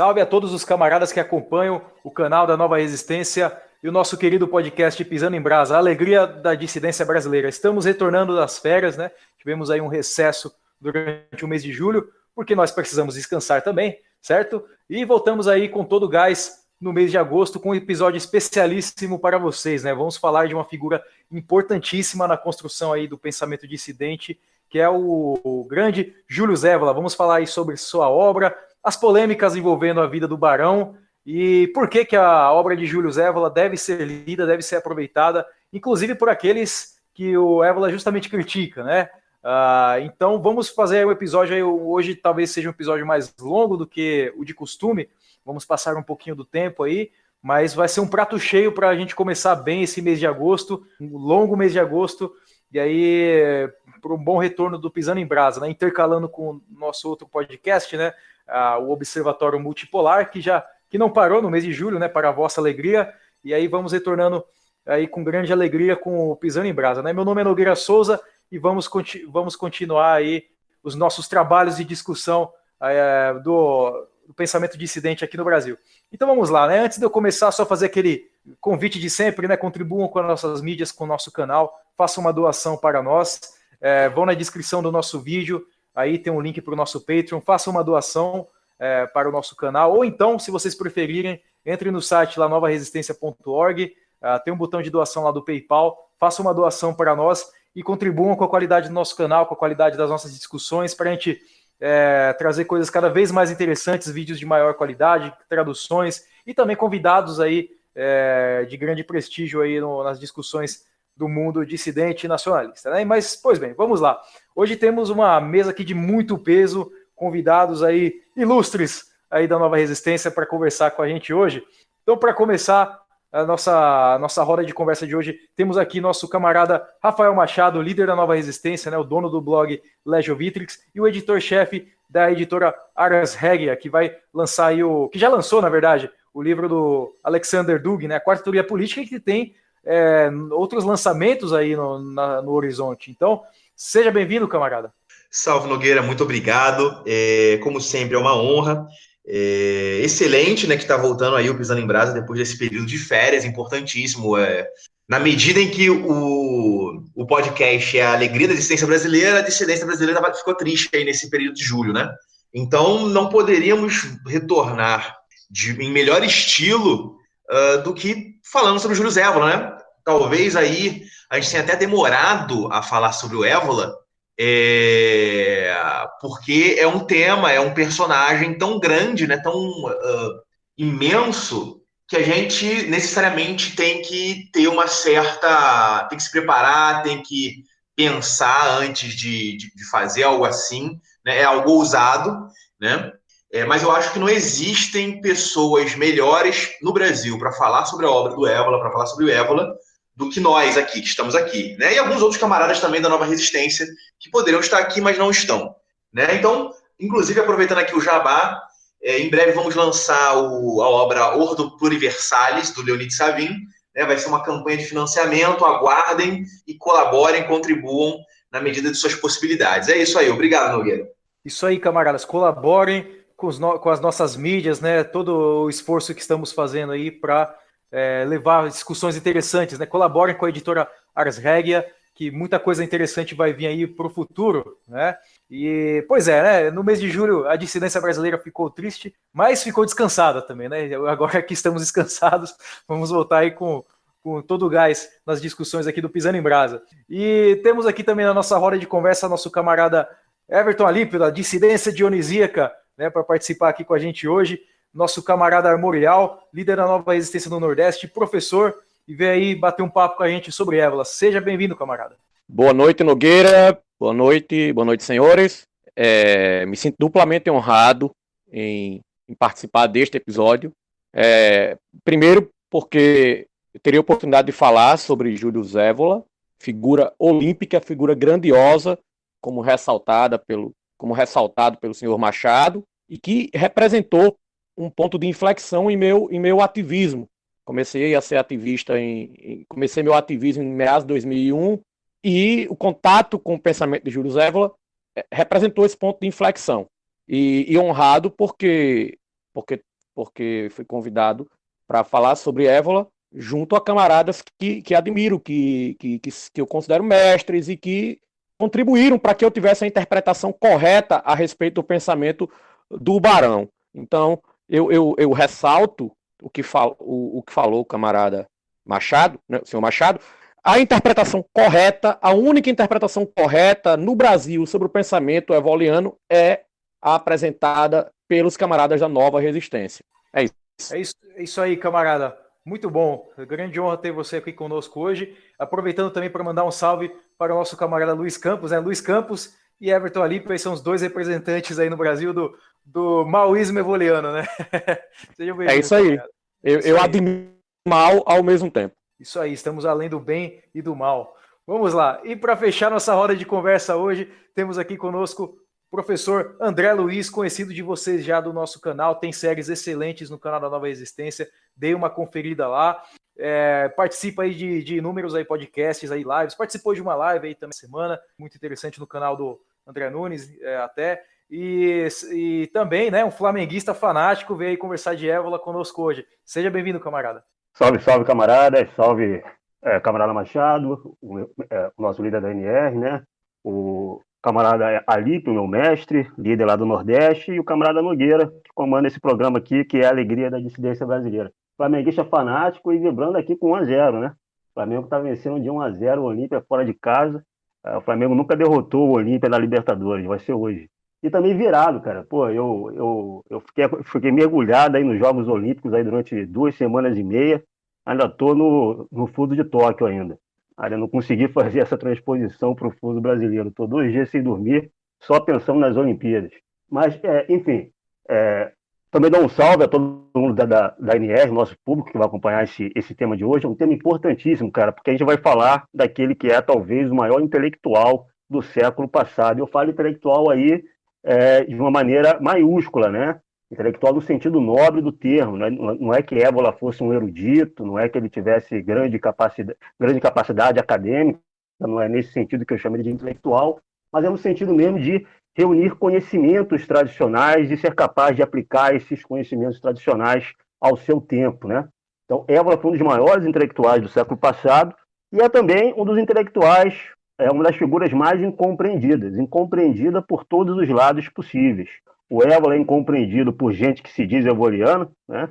Salve a todos os camaradas que acompanham o canal da Nova Resistência e o nosso querido podcast Pisando em Brasa, a alegria da dissidência brasileira. Estamos retornando das férias, né? Tivemos aí um recesso durante o mês de julho, porque nós precisamos descansar também, certo? E voltamos aí com todo o gás no mês de agosto com um episódio especialíssimo para vocês, né? Vamos falar de uma figura importantíssima na construção aí do pensamento dissidente, que é o, grande Júlio Zévola. Vamos falar aí sobre sua obra, as polêmicas envolvendo a vida do Barão e por que, que a obra de Júlio Évola deve ser lida, deve ser aproveitada, inclusive por aqueles que o Évola justamente critica, né? Uh, então vamos fazer um episódio aí, hoje talvez seja um episódio mais longo do que o de costume, vamos passar um pouquinho do tempo aí, mas vai ser um prato cheio para a gente começar bem esse mês de agosto, um longo mês de agosto, e aí para um bom retorno do Pisando em Brasa, né? Intercalando com o nosso outro podcast, né? O Observatório Multipolar, que já que não parou no mês de julho, né, para a vossa alegria, e aí vamos retornando aí com grande alegria com o Pisando em Brasa, né? Meu nome é Nogueira Souza e vamos, conti vamos continuar aí os nossos trabalhos de discussão é, do, do, pensamento dissidente aqui no Brasil. Então vamos lá, né? Antes de eu começar, só fazer aquele convite de sempre, né? Contribuam com as nossas mídias, com o nosso canal, façam uma doação para nós, é, vão na descrição do nosso vídeo, Aí tem um link para o nosso Patreon. Faça uma doação é, para o nosso canal. Ou então, se vocês preferirem, entre no site lá novaresistência.org. Uh, ah, tem um botão de doação lá do PayPal. Faça uma doação para nós e contribuam com a qualidade do nosso canal, com a qualidade das nossas discussões, para a gente é, trazer coisas cada vez mais interessantes, vídeos de maior qualidade, traduções e também convidados aí é, de grande prestígio aí no, nas discussões do mundo dissidente nacionalista. Né? Mas, pois bem, vamos lá. Hoje temos uma mesa aqui de muito peso, convidados aí ilustres aí da Nova Resistência para conversar com a gente hoje. Então, para começar a nossa, a nossa roda de conversa de hoje, temos aqui nosso camarada Rafael Machado, líder da Nova Resistência, né, o dono do blog Legio Vitrix e o editor-chefe da editora Aras Regia, que vai lançar aí o. que já lançou, na verdade, o livro do Alexander Dug, né, a quarta teoria política, que tem é, outros lançamentos aí no, na, no horizonte. Então, seja bem-vindo, camarada. Salve Nogueira, muito obrigado. É, como sempre, é uma honra. É, excelente, né, que está voltando aí o Pisando em Brasa depois desse período de férias, importantíssimo. É, na medida em que o, o podcast é a alegria da dissidência brasileira, a dissidência brasileira ficou triste aí nesse período de julho, né? Então, não poderíamos retornar de, em melhor estilo uh, do que falando sobre o Júlio Zévola, né? Talvez aí a gente tenha até demorado a falar sobre o Évola, é, porque é um tema, é um personagem tão grande, né, tão uh, imenso, que a gente necessariamente tem que ter uma certa. tem que se preparar, tem que pensar antes de, de, de fazer algo assim, né, é algo ousado, né? É, mas eu acho que não existem pessoas melhores no Brasil para falar sobre a obra do Évola, para falar sobre o Évola, do que nós aqui, que estamos aqui. Né? E alguns outros camaradas também da Nova Resistência, que poderiam estar aqui, mas não estão. Né? Então, inclusive, aproveitando aqui o Jabá, é, em breve vamos lançar o, a obra Ordo Pluriversalis, do Leonid Savin. Né? Vai ser uma campanha de financiamento, aguardem e colaborem, contribuam na medida de suas possibilidades. É isso aí, obrigado, Nogueira. Isso aí, camaradas, colaborem com, no, com, as nossas mídias, né? Todo o esforço que estamos fazendo aí para é, levar discussões interessantes, né? Colaborem com a editora Ars Regia, que muita coisa interessante vai vir aí para o futuro, né? E, pois é, né? No mês de julho a dissidência brasileira ficou triste, mas ficou descansada também, né? Agora que estamos descansados, vamos voltar aí com, com todo o gás nas discussões aqui do Pisando em Brasa. E temos aqui também na nossa roda de conversa nosso camarada Everton Alípio, da dissidência dionisíaca, né, para participar aqui com a gente hoje. Nosso camarada Armorial, líder da nova resistência do Nordeste, professor, e veio aí bater um papo com a gente sobre Évola. Seja bem-vindo, camarada. Boa noite, Nogueira. Boa noite, boa noite, senhores. É, me sinto duplamente honrado em, em participar deste episódio. É, primeiro, porque eu teria a oportunidade de falar sobre Júlio Zévola, figura olímpica, figura grandiosa, como ressaltada pelo, como ressaltado pelo senhor Machado, e que representou um ponto de inflexão em meu, em meu ativismo. Comecei a ser ativista em, comecei meu ativismo em meados de 2001 e o contato com o pensamento de Júlio Zévola eh, representou esse ponto de inflexão. E, e honrado porque porque porque fui convidado para falar sobre Évola junto a camaradas que, que admiro, que, que, que, que eu considero mestres e que contribuíram para que eu tivesse a interpretação correta a respeito do pensamento do Barão. Então, eu, eu, eu ressalto o que, fal, o, o que falou o camarada Machado, né, o senhor Machado, a interpretação correta, a única interpretação correta no Brasil sobre o pensamento evoliano é apresentada pelos camaradas da nova resistência. É isso. É isso, é isso aí, camarada. Muito bom. Grande honra ter você aqui conosco hoje. Aproveitando também para mandar um salve para o nosso camarada Luiz Campos, né? Luiz Campos e Everton Alipe são os dois representantes aí no Brasil do, do maoísmo evoliano, né? é isso aí. Eu, isso eu aí. admiro mal ao mesmo tempo. Isso aí, estamos além do bem e do mal. Vamos lá. E para fechar nossa roda de conversa hoje, temos aqui conosco o professor André Luiz, conhecido de vocês já do nosso canal, tem séries excelentes no canal da Nova Existência. Dei uma conferida lá. É, participa aí de, de inúmeros aí podcasts, aí lives. Participou de uma live aí também semana, muito interessante no canal do André Nunes, é, até. E, e também, né, um flamenguista fanático veio conversar de Évola conosco hoje. Seja bem-vindo, camarada. Salve, salve, camarada. Salve, é, camarada Machado, o, é, o, nosso líder da NR, né? O camarada Alipe, o meu mestre, líder lá do Nordeste, e o camarada Nogueira, que comanda esse programa aqui, que é a alegria da dissidência brasileira. Flamenguista fanático e vibrando aqui com 1x0, né? O Flamengo está vencendo de 1x0 o Olímpia fora de casa. É, o Flamengo nunca derrotou o Olímpia na Libertadores, vai ser hoje. E também virado, cara. Pô, eu, eu, eu fiquei, fiquei mergulhado aí nos Jogos Olímpicos aí durante duas semanas e meia. Ainda estou no, no fundo de Tóquio ainda. Ainda não consegui fazer essa transposição para o fuso brasileiro. Estou dois dias sem dormir, só pensando nas Olimpíadas. Mas, é, enfim, é, também dou um salve a todo mundo da, da, da NR, nosso público que vai acompanhar esse, esse tema de hoje. É um tema importantíssimo, cara, porque a gente vai falar daquele que é talvez o maior intelectual do século passado. Eu falo intelectual aí é, de uma maneira maiúscula, né? Intelectual no sentido nobre do termo. Não é, é que Évola fosse um erudito, não é que ele tivesse grande capacidade, grande capacidade acadêmica, não é nesse sentido que eu chamo de intelectual, mas é no sentido mesmo de reunir conhecimentos tradicionais e ser capaz de aplicar esses conhecimentos tradicionais ao seu tempo, né? Então, Évola foi um dos maiores intelectuais do século passado e é também um dos intelectuais é uma das figuras mais incompreendidas, incompreendida por todos os lados possíveis. O Évola é incompreendido por gente que se diz evoliano, né?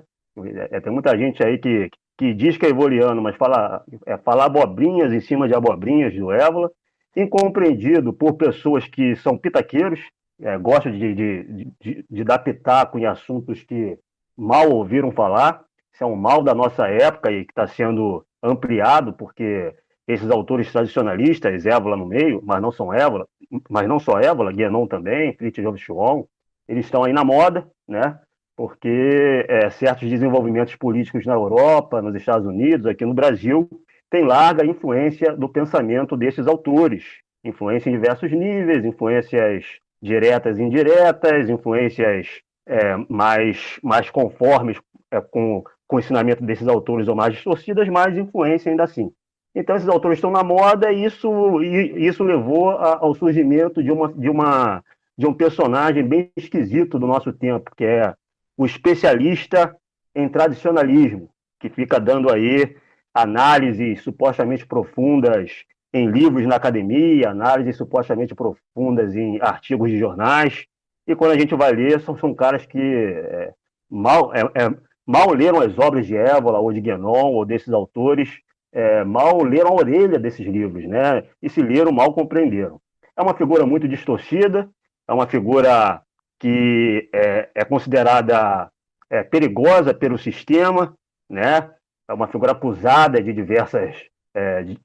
É, tem muita gente aí que, que diz que é evoliano, mas fala, é, fala abobrinhas em cima de abobrinhas do Évola. Incompreendido por pessoas que são pitaqueiros, é, gostam de, de, de, de dar pitaco em assuntos que mal ouviram falar. Isso é um mal da nossa época e que está sendo ampliado, porque esses autores tradicionalistas, Évola no meio, mas não são Évola, mas não só Évola, Guénon também, Fritjof Schwann, eles estão aí na moda, né? Porque é, certos desenvolvimentos políticos na Europa, nos Estados Unidos, aqui no Brasil, têm larga influência do pensamento desses autores, influência em diversos níveis, influências diretas e indiretas, influências é, mais, mais conformes é, com, com o ensinamento desses autores ou mais distorcidas, mas influência ainda assim. Então, esses autores estão na moda e isso, e isso levou a, ao surgimento de, uma, de, uma, de um personagem bem esquisito do nosso tempo, que é o especialista em tradicionalismo, que fica dando aí análises supostamente profundas em livros na academia, análises supostamente profundas em artigos de jornais, e quando a gente vai ler, são, são caras que é, mal, é, é, mal leram as obras de Évola ou de Guénon ou desses autores é, mal leram a orelha desses livros, né? E se leram, mal compreenderam. É uma figura muito distorcida, é uma figura que é, é considerada é, perigosa pelo sistema, né? É uma figura acusada de diversas, é, de,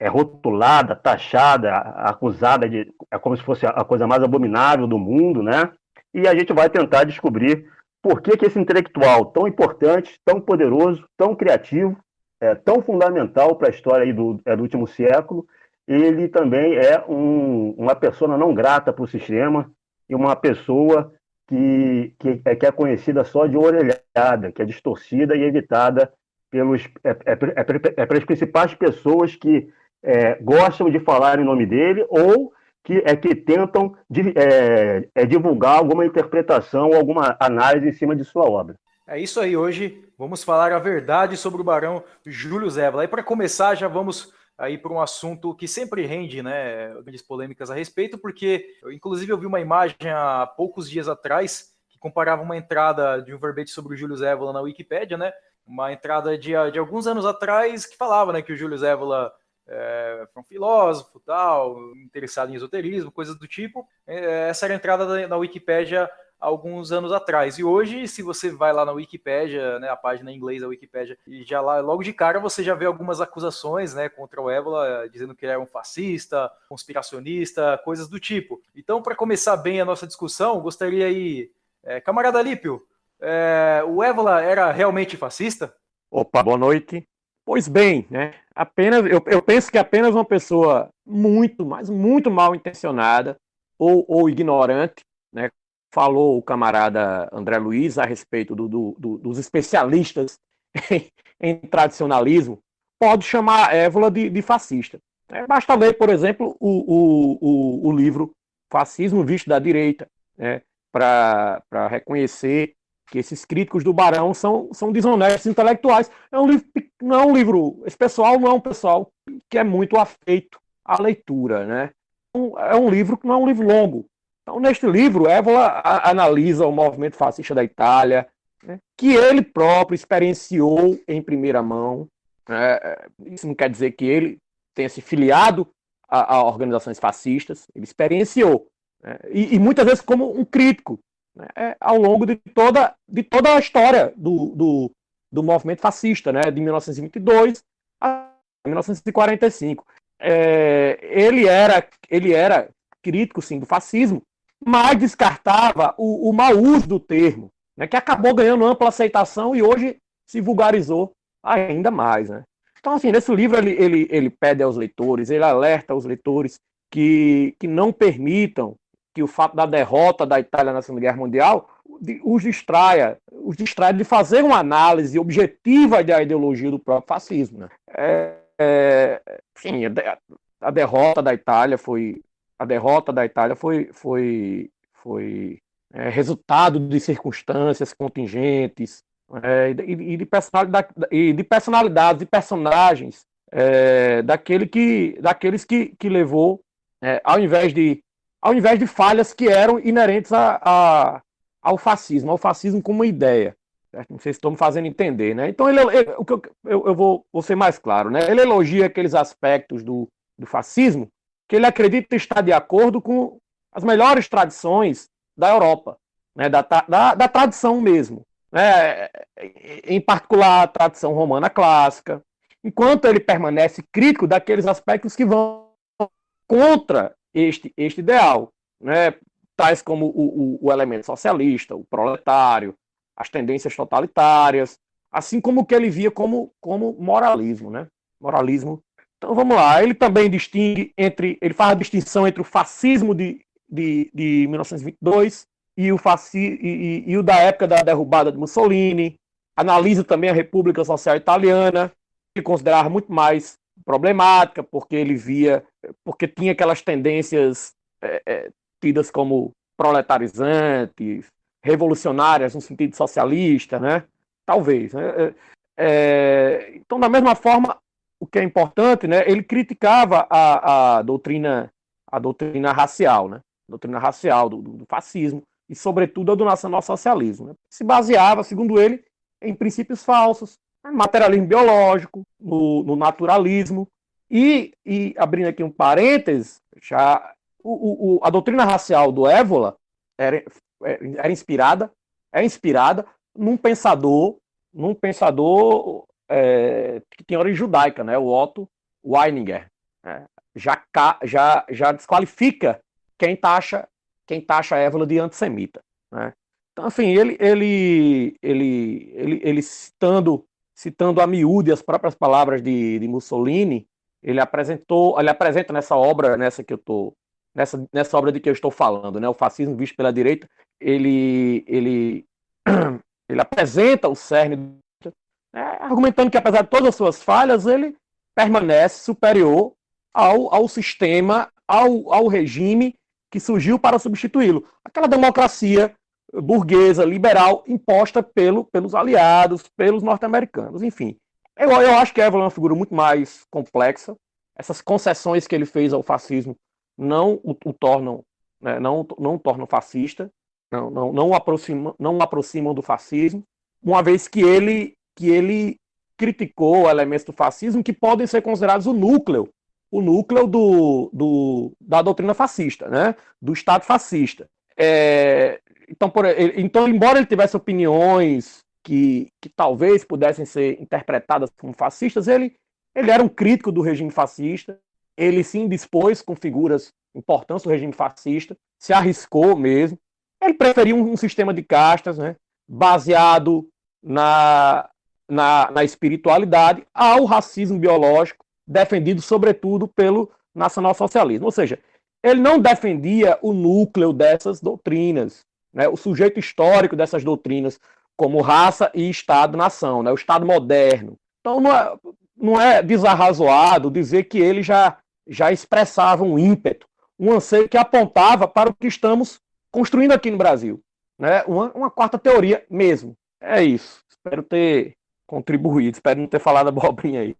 é rotulada, taxada, acusada de, é como se fosse a coisa mais abominável do mundo, né? E a gente vai tentar descobrir por que, que esse intelectual tão importante, tão poderoso, tão criativo, é, tão fundamental para a história do, é, do último século, ele também é um, uma pessoa não grata para o sistema e uma pessoa que, que, é, que é conhecida só de orelhada, que é distorcida e evitada pelos, é, é, é, é pelas principais pessoas que é, gostam de falar em nome dele ou que, é, que tentam é, é, divulgar alguma interpretação, alguma análise em cima de sua obra. É isso aí, hoje vamos falar a verdade sobre o Barão Júlio Zévola. E para começar, já vamos aí para um assunto que sempre rende, né, grandes polêmicas a respeito, porque inclusive eu vi uma imagem há poucos dias atrás que comparava uma entrada de um verbete sobre o Júlio Zévola na Wikipédia, né, uma entrada de, de alguns anos atrás que falava, né, que o Júlio Zévola é, foi um filósofo, tal, interessado em esoterismo, coisas do tipo. É, essa era a entrada na Wikipédia alguns anos atrás. E hoje, se você vai lá na Wikipédia, né, a página em inglês da Wikipédia, e já lá, logo de cara, você já vê algumas acusações, né, contra o Évola, dizendo que ele era um fascista, conspiracionista, coisas do tipo. Então, para começar bem a nossa discussão, gostaria aí, é, camarada Lípio, é, o Évola era realmente fascista? Opa, boa noite. Pois bem, né? Apenas, eu, eu penso que apenas uma pessoa muito, mas muito mal intencionada ou, ou ignorante, né, falou o camarada André Luiz a respeito do, do, do, dos especialistas em, em, tradicionalismo, pode chamar Évola de, de fascista. É, basta ler, por exemplo, o, o, o, o livro Fascismo Visto da Direita, né, para reconhecer que esses críticos do Barão são, são desonestos intelectuais. É um livro, não é um livro, esse pessoal não é um pessoal que é muito afeito à leitura, né? É um livro que não é um livro longo, então, neste livro, Évola analisa o movimento fascista da Itália, né, que ele próprio experienciou em primeira mão. Né, isso não quer dizer que ele tenha se filiado a, a organizações fascistas, ele experienciou. Né, e, e, muitas vezes como um crítico, né, é, ao longo de toda, de toda a história do, do, do movimento fascista, né, de 1922 a 1945. É, ele, era, ele era crítico, sim, do fascismo, mas descartava o, o mau uso do termo, né, que acabou ganhando ampla aceitação e hoje se vulgarizou ainda mais. Né? Então, assim, nesse livro ele, ele, ele pede aos leitores, ele alerta aos leitores que, que não permitam que o fato da derrota da Itália na Segunda Guerra Mundial os distraia, os distraia de fazer uma análise objetiva da ideologia do próprio fascismo. Né? É, é, enfim, a derrota da Itália foi a derrota da Itália foi, foi, foi é, resultado de circunstâncias contingentes é, e, de personalidade, e de personalidades e personagens é, daquele que, daqueles que, que levou, é, ao, invés de, ao invés de falhas que eram inerentes a, a ao fascismo, ao fascismo como ideia. Certo? Não sei se estou me fazendo entender. Né? Então, ele, ele, o que eu, eu, eu vou, vou ser mais claro. Né? Ele elogia aqueles aspectos do, do fascismo que ele acredita estar de acordo com as melhores tradições da Europa, né, da, da, da tradição mesmo. Né, em particular, a tradição romana clássica, enquanto ele permanece crítico daqueles aspectos que vão contra este, este ideal, né, tais como o, o, o elemento socialista, o proletário, as tendências totalitárias, assim como o que ele via como, como moralismo, né? Moralismo. Então vamos lá, ele também distingue entre, ele faz a distinção entre o fascismo de, de, de 1922 e o, fasci, e, e, e o da época da derrubada de Mussolini, analisa também a República Social Italiana, ele considerava muito mais problemática, porque ele via, porque tinha aquelas tendências é, é, tidas como proletarizantes, revolucionárias no sentido socialista, né? Talvez. Né? É, é então, da mesma forma, o que é importante, né, ele criticava a, a doutrina a doutrina racial, né, a doutrina racial do, do, fascismo e sobretudo a do nacionalsocialismo. Né, se baseava, segundo ele, em princípios falsos, materialismo biológico, no, no naturalismo e, e, abrindo aqui um parênteses, já o, o, a doutrina racial do Évola era, era inspirada é inspirada num pensador num pensador é, que tem origem judaica, né? o Otto Weininger. Né? Já, já, já desqualifica quem taxa, quem taxa Évola de antissemita. Né? Então, assim, ele, ele, ele, ele, ele citando, citando a miúde as próprias palavras de, de Mussolini, ele apresentou, ele apresenta nessa obra, nessa que eu tô, nessa, nessa obra de que eu estou falando, né, o fascismo visto pela direita, ele, ele, ele apresenta o cerne é, argumentando que, apesar de todas as suas falhas, ele permanece superior ao, ao sistema, ao, ao regime que surgiu para substituí-lo. Aquela democracia burguesa, liberal, imposta pelo, pelos aliados, pelos norte-americanos, enfim. Eu, eu acho que Evelyn é uma figura muito mais complexa. Essas concessões que ele fez ao fascismo não o, o tornam, né, não, não tornam fascista, não, não, não, o aproximam, não aproximam do fascismo, uma vez que ele, que ele criticou elementos do fascismo que podem ser considerados o núcleo, o núcleo do, do da doutrina fascista, né, do Estado fascista. É, então, por, então, embora ele tivesse opiniões que, que talvez pudessem ser interpretadas como fascistas, ele, ele era um crítico do regime fascista, ele se indispôs com figuras importantes do regime fascista, se arriscou mesmo. Ele preferia um, um sistema de castas, né, baseado na, na, na espiritualidade, ao racismo biológico, defendido sobretudo pelo nacionalsocialismo. Ou seja, ele não defendia o núcleo dessas doutrinas, né, o sujeito histórico dessas doutrinas, como raça e Estado-nação, né, o Estado moderno. Então não é, não é desarrazoado dizer que ele já, já expressava um ímpeto, um anseio que apontava para o que estamos construindo aqui no Brasil. Né? Uma, uma quarta teoria mesmo. É isso. Espero ter contribuído, espero não ter falado abobrinha aí.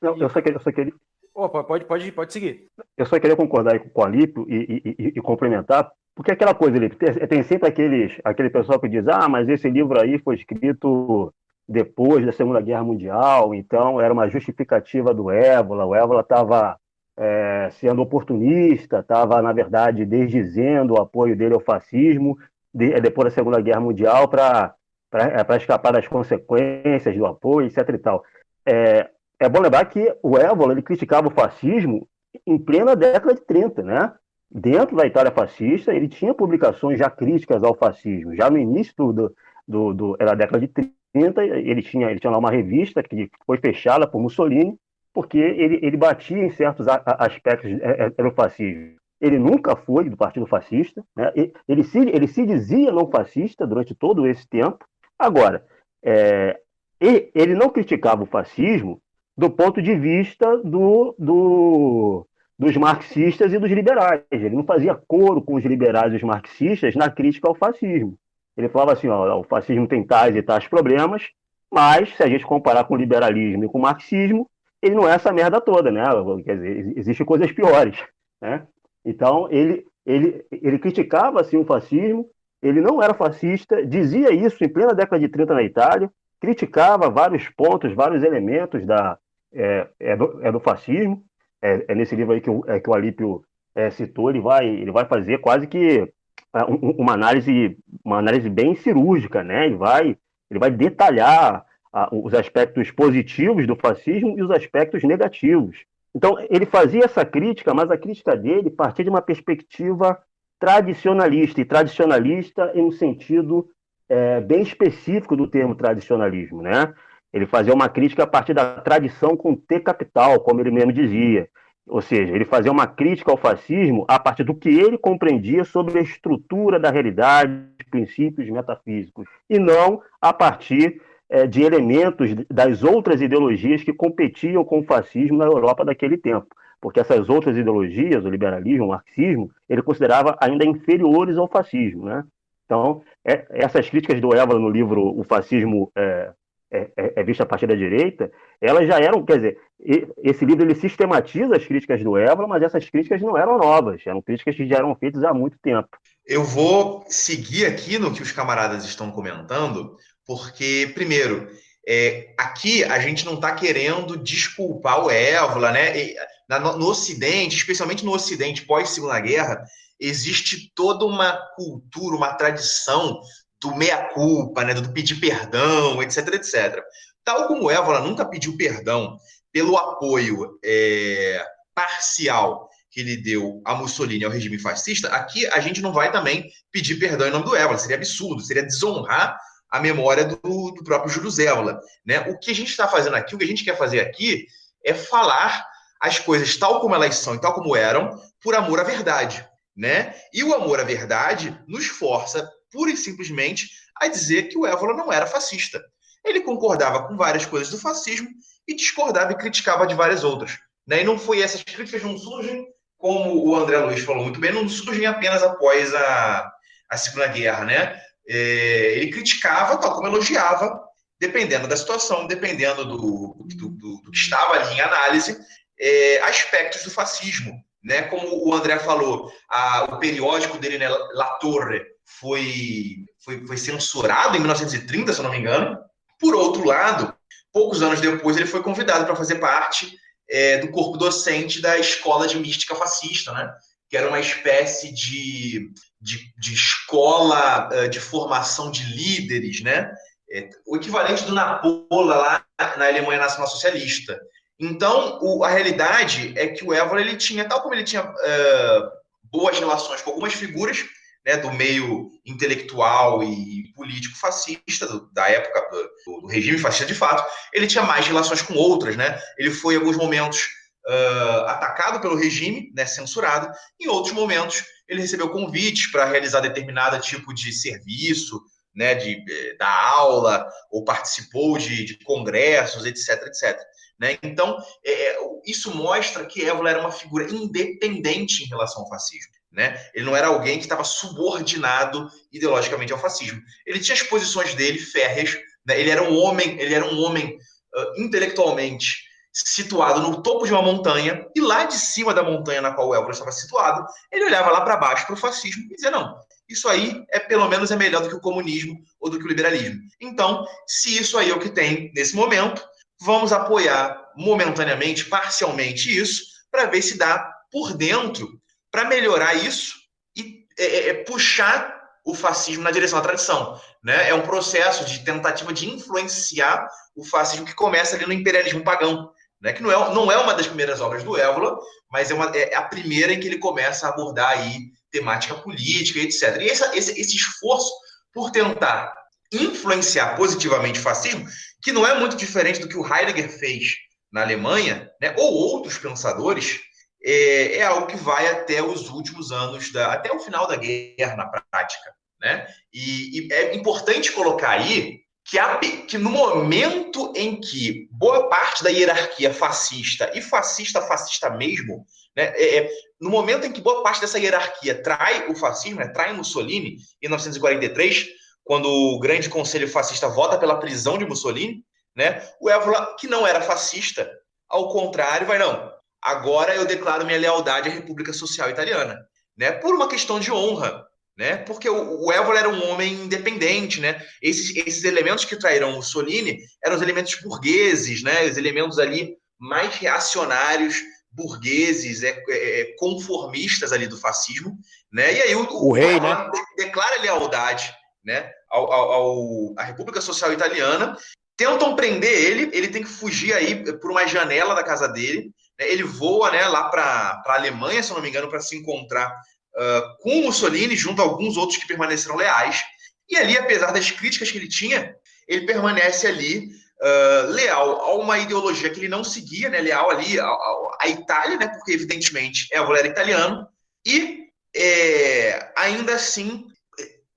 Não, eu só queria, eu só queria... Opa, pode, pode, pode seguir. Eu só queria concordar com o Alípio e, e, e, e complementar, porque aquela coisa, Felipe, tem sempre aqueles, aquele pessoal que diz, ah, mas esse livro aí foi escrito depois da Segunda Guerra Mundial, então era uma justificativa do Ébola, o Ébola estava é, sendo oportunista, estava, na verdade, desdizendo o apoio dele ao fascismo de, é, depois da Segunda Guerra Mundial para é, escapar das consequências do apoio, etc. E tal. É, é bom lembrar que o Ébola ele criticava o fascismo em plena década de 30, né? Dentro da Itália fascista, ele tinha publicações já críticas ao fascismo. Já no início do, do, do da década de 30, ele tinha, ele tinha lá uma revista que foi fechada por Mussolini, porque ele, ele batia em certos aspectos é, é, fascismo. Ele nunca foi do Partido Fascista, né? ele, se, ele se dizia não fascista durante todo esse tempo. Agora, é, ele não criticava o fascismo do ponto de vista do, do, dos marxistas e dos liberais. Ele não fazia coro com os liberais e os marxistas na crítica ao fascismo. Ele falava assim: ó, o fascismo tem tais e tais problemas, mas se a gente comparar com o liberalismo e com o marxismo, ele não é essa merda toda, né? Quer dizer, existem coisas piores, né? Então, ele, ele, ele criticava assim, o fascismo, ele não era fascista, dizia isso em plena década de 30 na Itália, criticava vários pontos, vários elementos da, é, é, do, é do fascismo, é, é nesse livro aí que o, é, que o Alípio é, citou, ele vai, ele vai fazer quase que é, uma análise, uma análise bem cirúrgica, né? Ele vai, ele vai detalhar os aspectos positivos do fascismo e os aspectos negativos. Então, ele fazia essa crítica, mas a crítica dele partia de uma perspectiva tradicionalista, e tradicionalista em um sentido é, bem específico do termo tradicionalismo, né? Ele fazia uma crítica a partir da tradição com T capital, como ele mesmo dizia. Ou seja, ele fazia uma crítica ao fascismo a partir do que ele compreendia sobre a estrutura da realidade, princípios metafísicos, e não a partir é, de elementos das outras ideologias que competiam com o fascismo na Europa daquele tempo. Porque essas outras ideologias, o liberalismo, o marxismo, ele considerava ainda inferiores ao fascismo. Né? Então, é, essas críticas do Évora no livro O Fascismo é, é, é, é, vista a partir da direita, elas já eram, quer dizer, esse livro ele sistematiza as críticas do Évora, mas essas críticas não eram novas, eram críticas que já eram feitas há muito tempo. Eu vou seguir aqui no que os camaradas estão comentando, porque, primeiro, é, aqui a gente não está querendo desculpar o Évola, né? E, na, no Ocidente, especialmente no Ocidente pós-Segunda Guerra, existe toda uma cultura, uma tradição do meia-culpa, né, do pedir perdão, etc, etc. Tal como Évola nunca pediu perdão pelo apoio é, parcial que ele deu a Mussolini ao regime fascista, aqui a gente não vai também pedir perdão em nome do Évola, seria absurdo, seria desonrar a memória do, do próprio Júlio Zévola. Né? O que a gente está fazendo aqui, o que a gente quer fazer aqui é falar as coisas tal como elas são e tal como eram, por amor à verdade. Né? E o amor à verdade nos força pura e simplesmente a dizer que o Évola não era fascista. Ele concordava com várias coisas do fascismo e discordava e criticava de várias outras. Né? E não foi essas críticas não surgem, como o André Luiz falou muito bem, não surgem apenas após a, a Segunda Guerra, né? é, ele criticava, tal como elogiava, dependendo da situação, dependendo do, do, do, do que estava ali em análise, é, aspectos do fascismo. Né? Como o André falou, a, o periódico dele, né, La Torre, foi, foi, foi censurado em 1930, se eu não me engano. Por outro lado, poucos anos depois, ele foi convidado para fazer parte é, do corpo docente da Escola de Mística Fascista, né? que era uma espécie de, de, de escola uh, de formação de líderes, né? É, o equivalente do Napola lá na Alemanha Nacional Socialista. Então, o, a realidade é que o Évora ele tinha, tal como ele tinha uh, boas relações com algumas figuras né, do meio intelectual e político fascista do, da época do, do, regime fascista de fato, ele tinha mais relações com outras, né? Ele foi em alguns momentos uh, atacado pelo regime, né, censurado. Em outros momentos, ele recebeu convites para realizar determinado tipo de serviço, né, de, de dar aula ou participou de, de congressos, etc, etc. Né? Então, é, isso mostra que Évola era uma figura independente em relação ao fascismo. Né? Ele não era alguém que estava subordinado ideologicamente ao fascismo. Ele tinha as posições dele férreas. Né? Ele era um homem, ele era um homem uh, intelectualmente situado no topo de uma montanha e lá de cima da montanha na qual o Évora estava situado, ele olhava lá para baixo para o fascismo e dizia não, isso aí é pelo menos é melhor do que o comunismo ou do que o liberalismo. Então, se isso aí é o que tem nesse momento, vamos apoiar momentaneamente, parcialmente isso, para ver se dá por dentro para melhorar isso e é, é, é, puxar o fascismo na direção da tradição. Né? É um processo de tentativa de influenciar o fascismo que começa ali no imperialismo pagão, né? que não é, não é uma das primeiras obras do Évola, mas é, uma, é a primeira em que ele começa a abordar aí temática política, etc. E esse, esse, esse esforço por tentar influenciar positivamente o fascismo, que não é muito diferente do que o Heidegger fez na Alemanha, né? ou outros pensadores, é, é, algo que vai até os últimos anos, da, até o final da guerra na prática. Né? E, e é importante colocar aí que, a, que no momento em que boa parte da hierarquia fascista, e fascista, fascista mesmo, né, é, é, no momento em que boa parte dessa hierarquia trai o fascismo, né, trai Mussolini, em 1943, quando o grande conselho fascista vota pela prisão de Mussolini, né, o Évola, que não era fascista, ao contrário, vai, não, agora eu declaro minha lealdade à República Social Italiana, né? Por uma questão de honra, né? Porque o, o era um homem independente, né? Esses, esses elementos que traíram Mussolini eram os elementos burgueses, né? Os elementos ali mais reacionários, burgueses, é, é, é conformistas ali do fascismo, né? E aí o, o, o rei, né? declara lealdade, né? Ao, ao, ao, à República Social Italiana tentam prender ele, ele tem que fugir aí por uma janela da casa dele? Ele voa né, lá para a Alemanha, se não me engano, para se encontrar uh, com Mussolini, junto a alguns outros que permaneceram leais. E ali, apesar das críticas que ele tinha, ele permanece ali uh, leal a uma ideologia que ele não seguia, né, leal ali à, Itália, né, porque evidentemente é o era italiano, e é, ainda assim,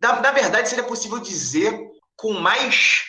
na, na, verdade, seria possível dizer com mais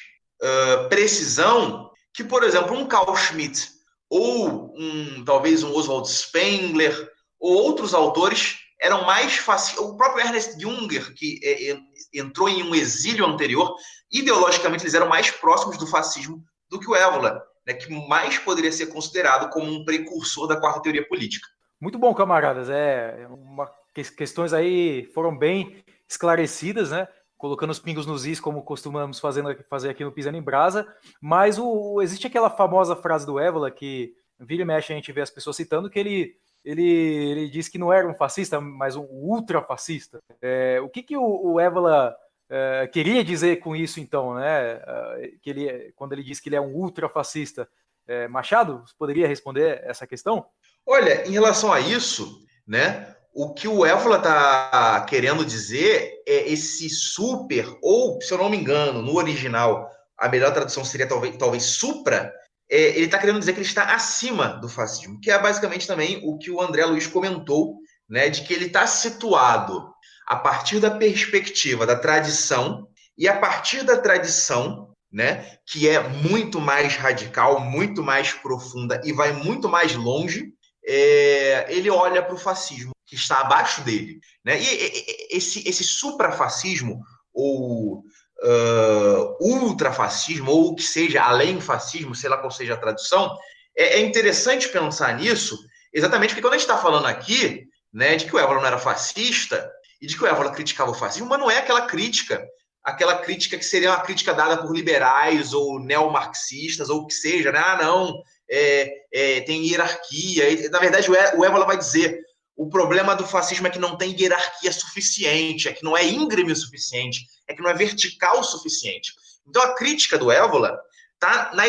uh, precisão que, por exemplo, um Carl Schmitt ou um, talvez um Oswald Spengler, ou outros autores eram mais fáceis. O próprio Ernest Junger, que é, é, entrou em um exílio anterior, ideologicamente eles eram mais próximos do fascismo do que o Évola, né, que mais poderia ser considerado como um precursor da quarta teoria política. Muito bom, camaradas. É uma, questões aí foram bem esclarecidas, né? Colocando os pingos nos is, como costumamos fazendo, fazer aqui no Pisando em Brasa, mas o, existe aquela famosa frase do Évola que vira e mexe a gente vê as pessoas citando que ele, ele, ele disse que não era um fascista, mas um ultrafascista. É, o que, que o, o Évola é, queria dizer com isso, então, né? É, que ele, quando ele diz que ele é um ultrafascista. É, Machado, poderia responder essa questão? Olha, em relação a isso, né? O que o Évola está querendo dizer é esse super, ou, se eu não me engano, no original, a melhor tradução seria talvez, talvez supra, é, ele está querendo dizer que ele está acima do fascismo, que é basicamente também o que o André Luiz comentou, né, de que ele está situado a partir da perspectiva da tradição, e a partir da tradição, né, que é muito mais radical, muito mais profunda e vai muito mais longe, é, ele olha para o fascismo que está abaixo dele. Né? E, e esse, esse suprafascismo, ou uh, ultrafascismo, ou o que seja além fascismo, sei lá qual seja a tradução, é, é interessante pensar nisso, exatamente porque quando a gente está falando aqui, né, de que o Évola não era fascista, e de que o Évola criticava o fascismo, mas não é aquela crítica, aquela crítica que seria uma crítica dada por liberais ou neomarxistas, ou o que seja, né? Ah, não, é, é, tem hierarquia. Na verdade, o Évola vai dizer: o problema do fascismo é que não tem hierarquia suficiente, é que não é íngreme o suficiente, é que não é vertical o suficiente. Então a crítica do Évola está na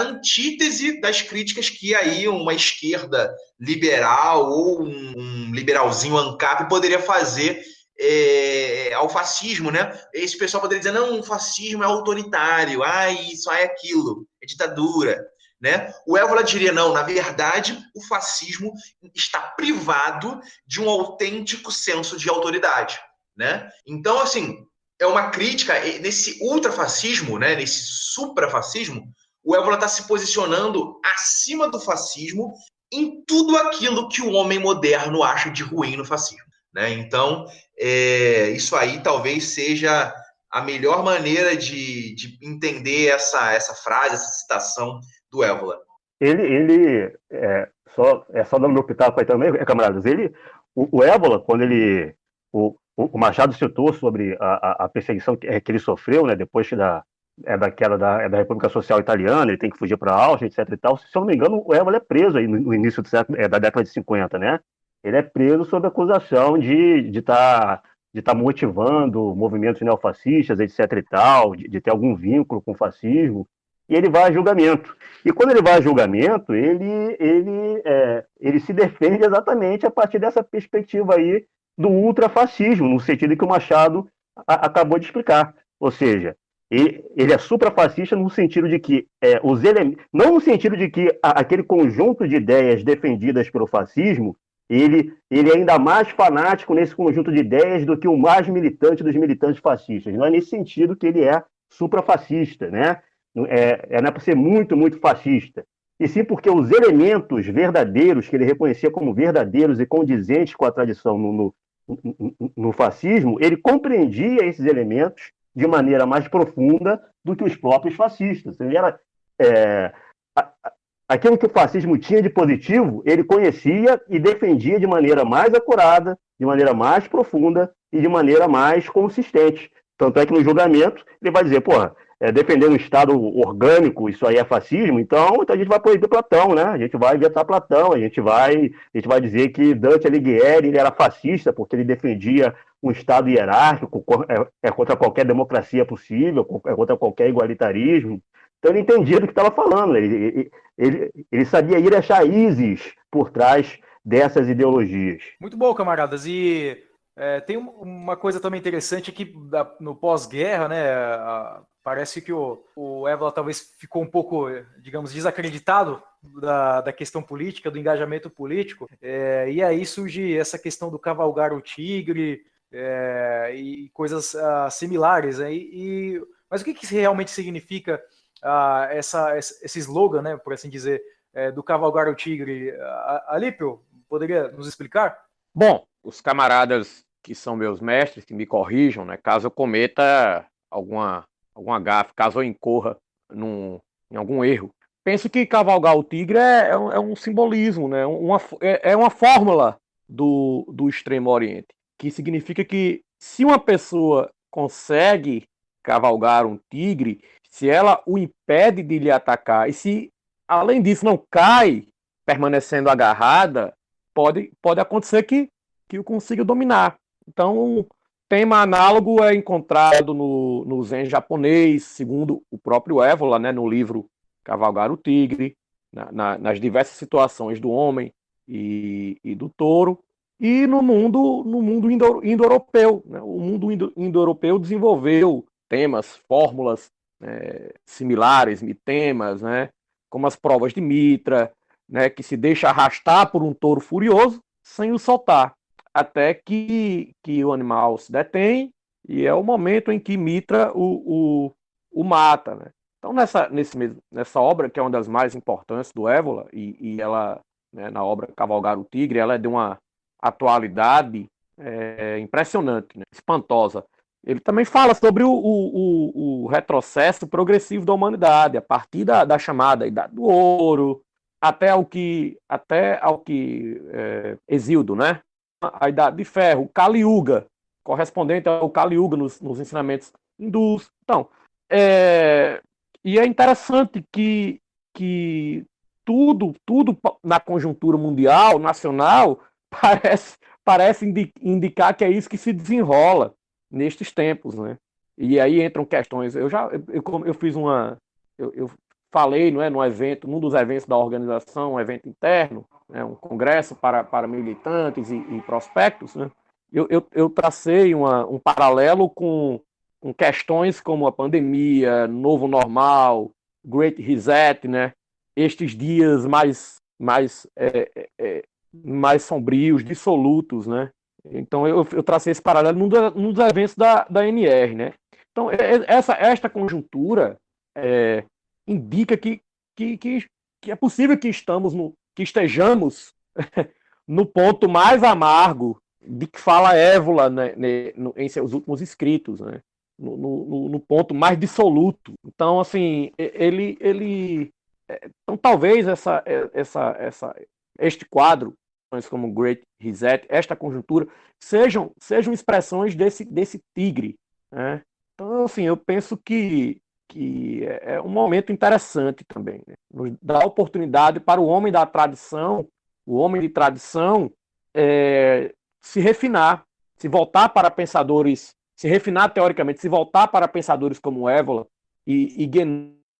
antítese das críticas que aí uma esquerda liberal ou um, liberalzinho ANCAP poderia fazer é, ao fascismo, né? Esse pessoal poderia dizer, não, o fascismo é autoritário, ah, isso é aquilo, é ditadura. Né? O Évola diria: não, na verdade, o fascismo está privado de um autêntico senso de autoridade. Né? Então, assim, é uma crítica nesse ultrafascismo, né, nesse suprafascismo, o Évola está se posicionando acima do fascismo em tudo aquilo que o homem moderno acha de ruim no fascismo. Né? Então, é, isso aí talvez seja a melhor maneira de, de entender essa, essa frase, essa citação do Évola. Ele, ele é, só, é só dando meu pitaco aí também, camaradas, ele, o, o Évola, quando ele, o, o Machado citou sobre a, a, perseguição que, que, ele sofreu, né, depois da, é daquela da, é da República Social Italiana, ele tem que fugir para a Áustria, etc e tal. Se eu não me engano, o Évola é preso aí no, no início século, é, da década de 50, né? Ele é preso sob acusação de estar de tá, de tá motivando movimentos neofascistas, etc e tal, de, de ter algum vínculo com o fascismo e ele vai a julgamento. E quando ele vai a julgamento, ele, ele, é, ele se defende exatamente a partir dessa perspectiva aí do ultrafascismo, no sentido que o Machado a, acabou de explicar. Ou seja, ele, ele é suprafascista no sentido de que é, os elementos, não no sentido de que a, aquele conjunto de ideias defendidas pelo fascismo ele, ele é ainda mais fanático nesse conjunto de ideias do que o mais militante dos militantes fascistas. Não é nesse sentido que ele é suprafascista, né? É, é, não é para ser muito, muito fascista, e sim porque os elementos verdadeiros que ele reconhecia como verdadeiros e condizentes com a tradição no, no, no fascismo, ele compreendia esses elementos de maneira mais profunda do que os próprios fascistas. Ele era, é, aquilo que o fascismo tinha de positivo, ele conhecia e defendia de maneira mais acurada, de maneira mais profunda e de maneira mais consistente. Tanto é que no julgamento ele vai dizer, porra, é, defendendo um Estado orgânico, isso aí é fascismo, então, então a gente vai proibir Platão, né? A gente vai vetar Platão, a gente vai, a gente vai dizer que Dante Alighieri ele era fascista porque ele defendia um Estado hierárquico, é, é contra qualquer democracia possível, é contra qualquer igualitarismo. Então ele entendia do que estava falando, ele, ele, ele sabia ir às raízes por trás dessas ideologias. Muito bom, camaradas. E é, tem uma coisa também interessante que no pós-guerra, né, a, Parece que o, o Évola talvez ficou um pouco, digamos, desacreditado da, da questão política, do engajamento político, é, e aí surge essa questão do cavalgar o tigre é, e coisas uh, similares. Né? E, mas o que, que realmente significa uh, essa, esse slogan, né, por assim dizer, é, do cavalgar o tigre? Alípio, poderia nos explicar? Bom, os camaradas que são meus mestres, que me corrijam, né, caso eu cometa alguma alguma gafe, caso eu incorra num, em algum erro. Penso que cavalgar o tigre é, é, um, é um, simbolismo, né? uma, é, é uma fórmula do, do Extremo Oriente, que significa que se uma pessoa consegue cavalgar um tigre, se ela o impede de lhe atacar, e se além disso não cai permanecendo agarrada, pode, pode acontecer que, que o consiga dominar. Então, tema análogo é encontrado no, no Zen japonês, segundo o próprio Évola, né, no livro Cavalgar o Tigre, na, na, nas diversas situações do homem e, e, do touro, e no mundo no mundo indo-europeu. Né? O mundo indo-europeu desenvolveu temas, fórmulas é, similares, mitemas, né? como as provas de Mitra, né? que se deixa arrastar por um touro furioso sem o soltar até que, que o animal se detém e é o momento em que Mitra o, o, o mata. Né? Então, nessa, nesse, nessa obra, que é uma das mais importantes do Évola, e, e ela, né, na obra Cavalgar o Tigre, ela é de uma atualidade é, impressionante, né? espantosa. ele também fala sobre o, o, o, retrocesso progressivo da humanidade, a partir da, da chamada Idade do Ouro, até ao que, até ao que é, Exildo, né? A Idade de Ferro, o Kali Yuga, correspondente ao Kali Yuga nos, nos ensinamentos hindus. Então, é, e é interessante que, que tudo, tudo na conjuntura mundial, nacional, parece, parece indicar que é isso que se desenrola nestes tempos, né? E aí entram questões. Eu já eu, eu fiz uma. Eu, eu, falei, não é, no evento, num dos eventos da organização, um evento interno, né, um congresso para, para militantes e, e prospectos, né? Eu, eu, eu tracei uma, um paralelo com, com questões como a pandemia, novo normal, Great Reset, né? Estes dias mais mais é, é, é mais sombrios, dissolutos, né? Então eu, eu tracei esse paralelo num, num dos eventos da, da NR, né? Então essa esta conjuntura é, indica que, que, que, que, é possível que estamos no, que estejamos no ponto mais amargo de que fala Évola né, em seus últimos escritos, né? No, no, no, ponto mais dissoluto. Então, assim, ele, ele, é, então talvez essa, essa, essa, este quadro como Great Reset, esta conjuntura, sejam, sejam expressões desse, desse tigre. Né? Então, assim, eu penso que, que é um momento interessante também. Né? Nos dá oportunidade para o homem da tradição, o homem de tradição, é, se refinar, se voltar para pensadores, se refinar teoricamente, se voltar para pensadores como Évola e, e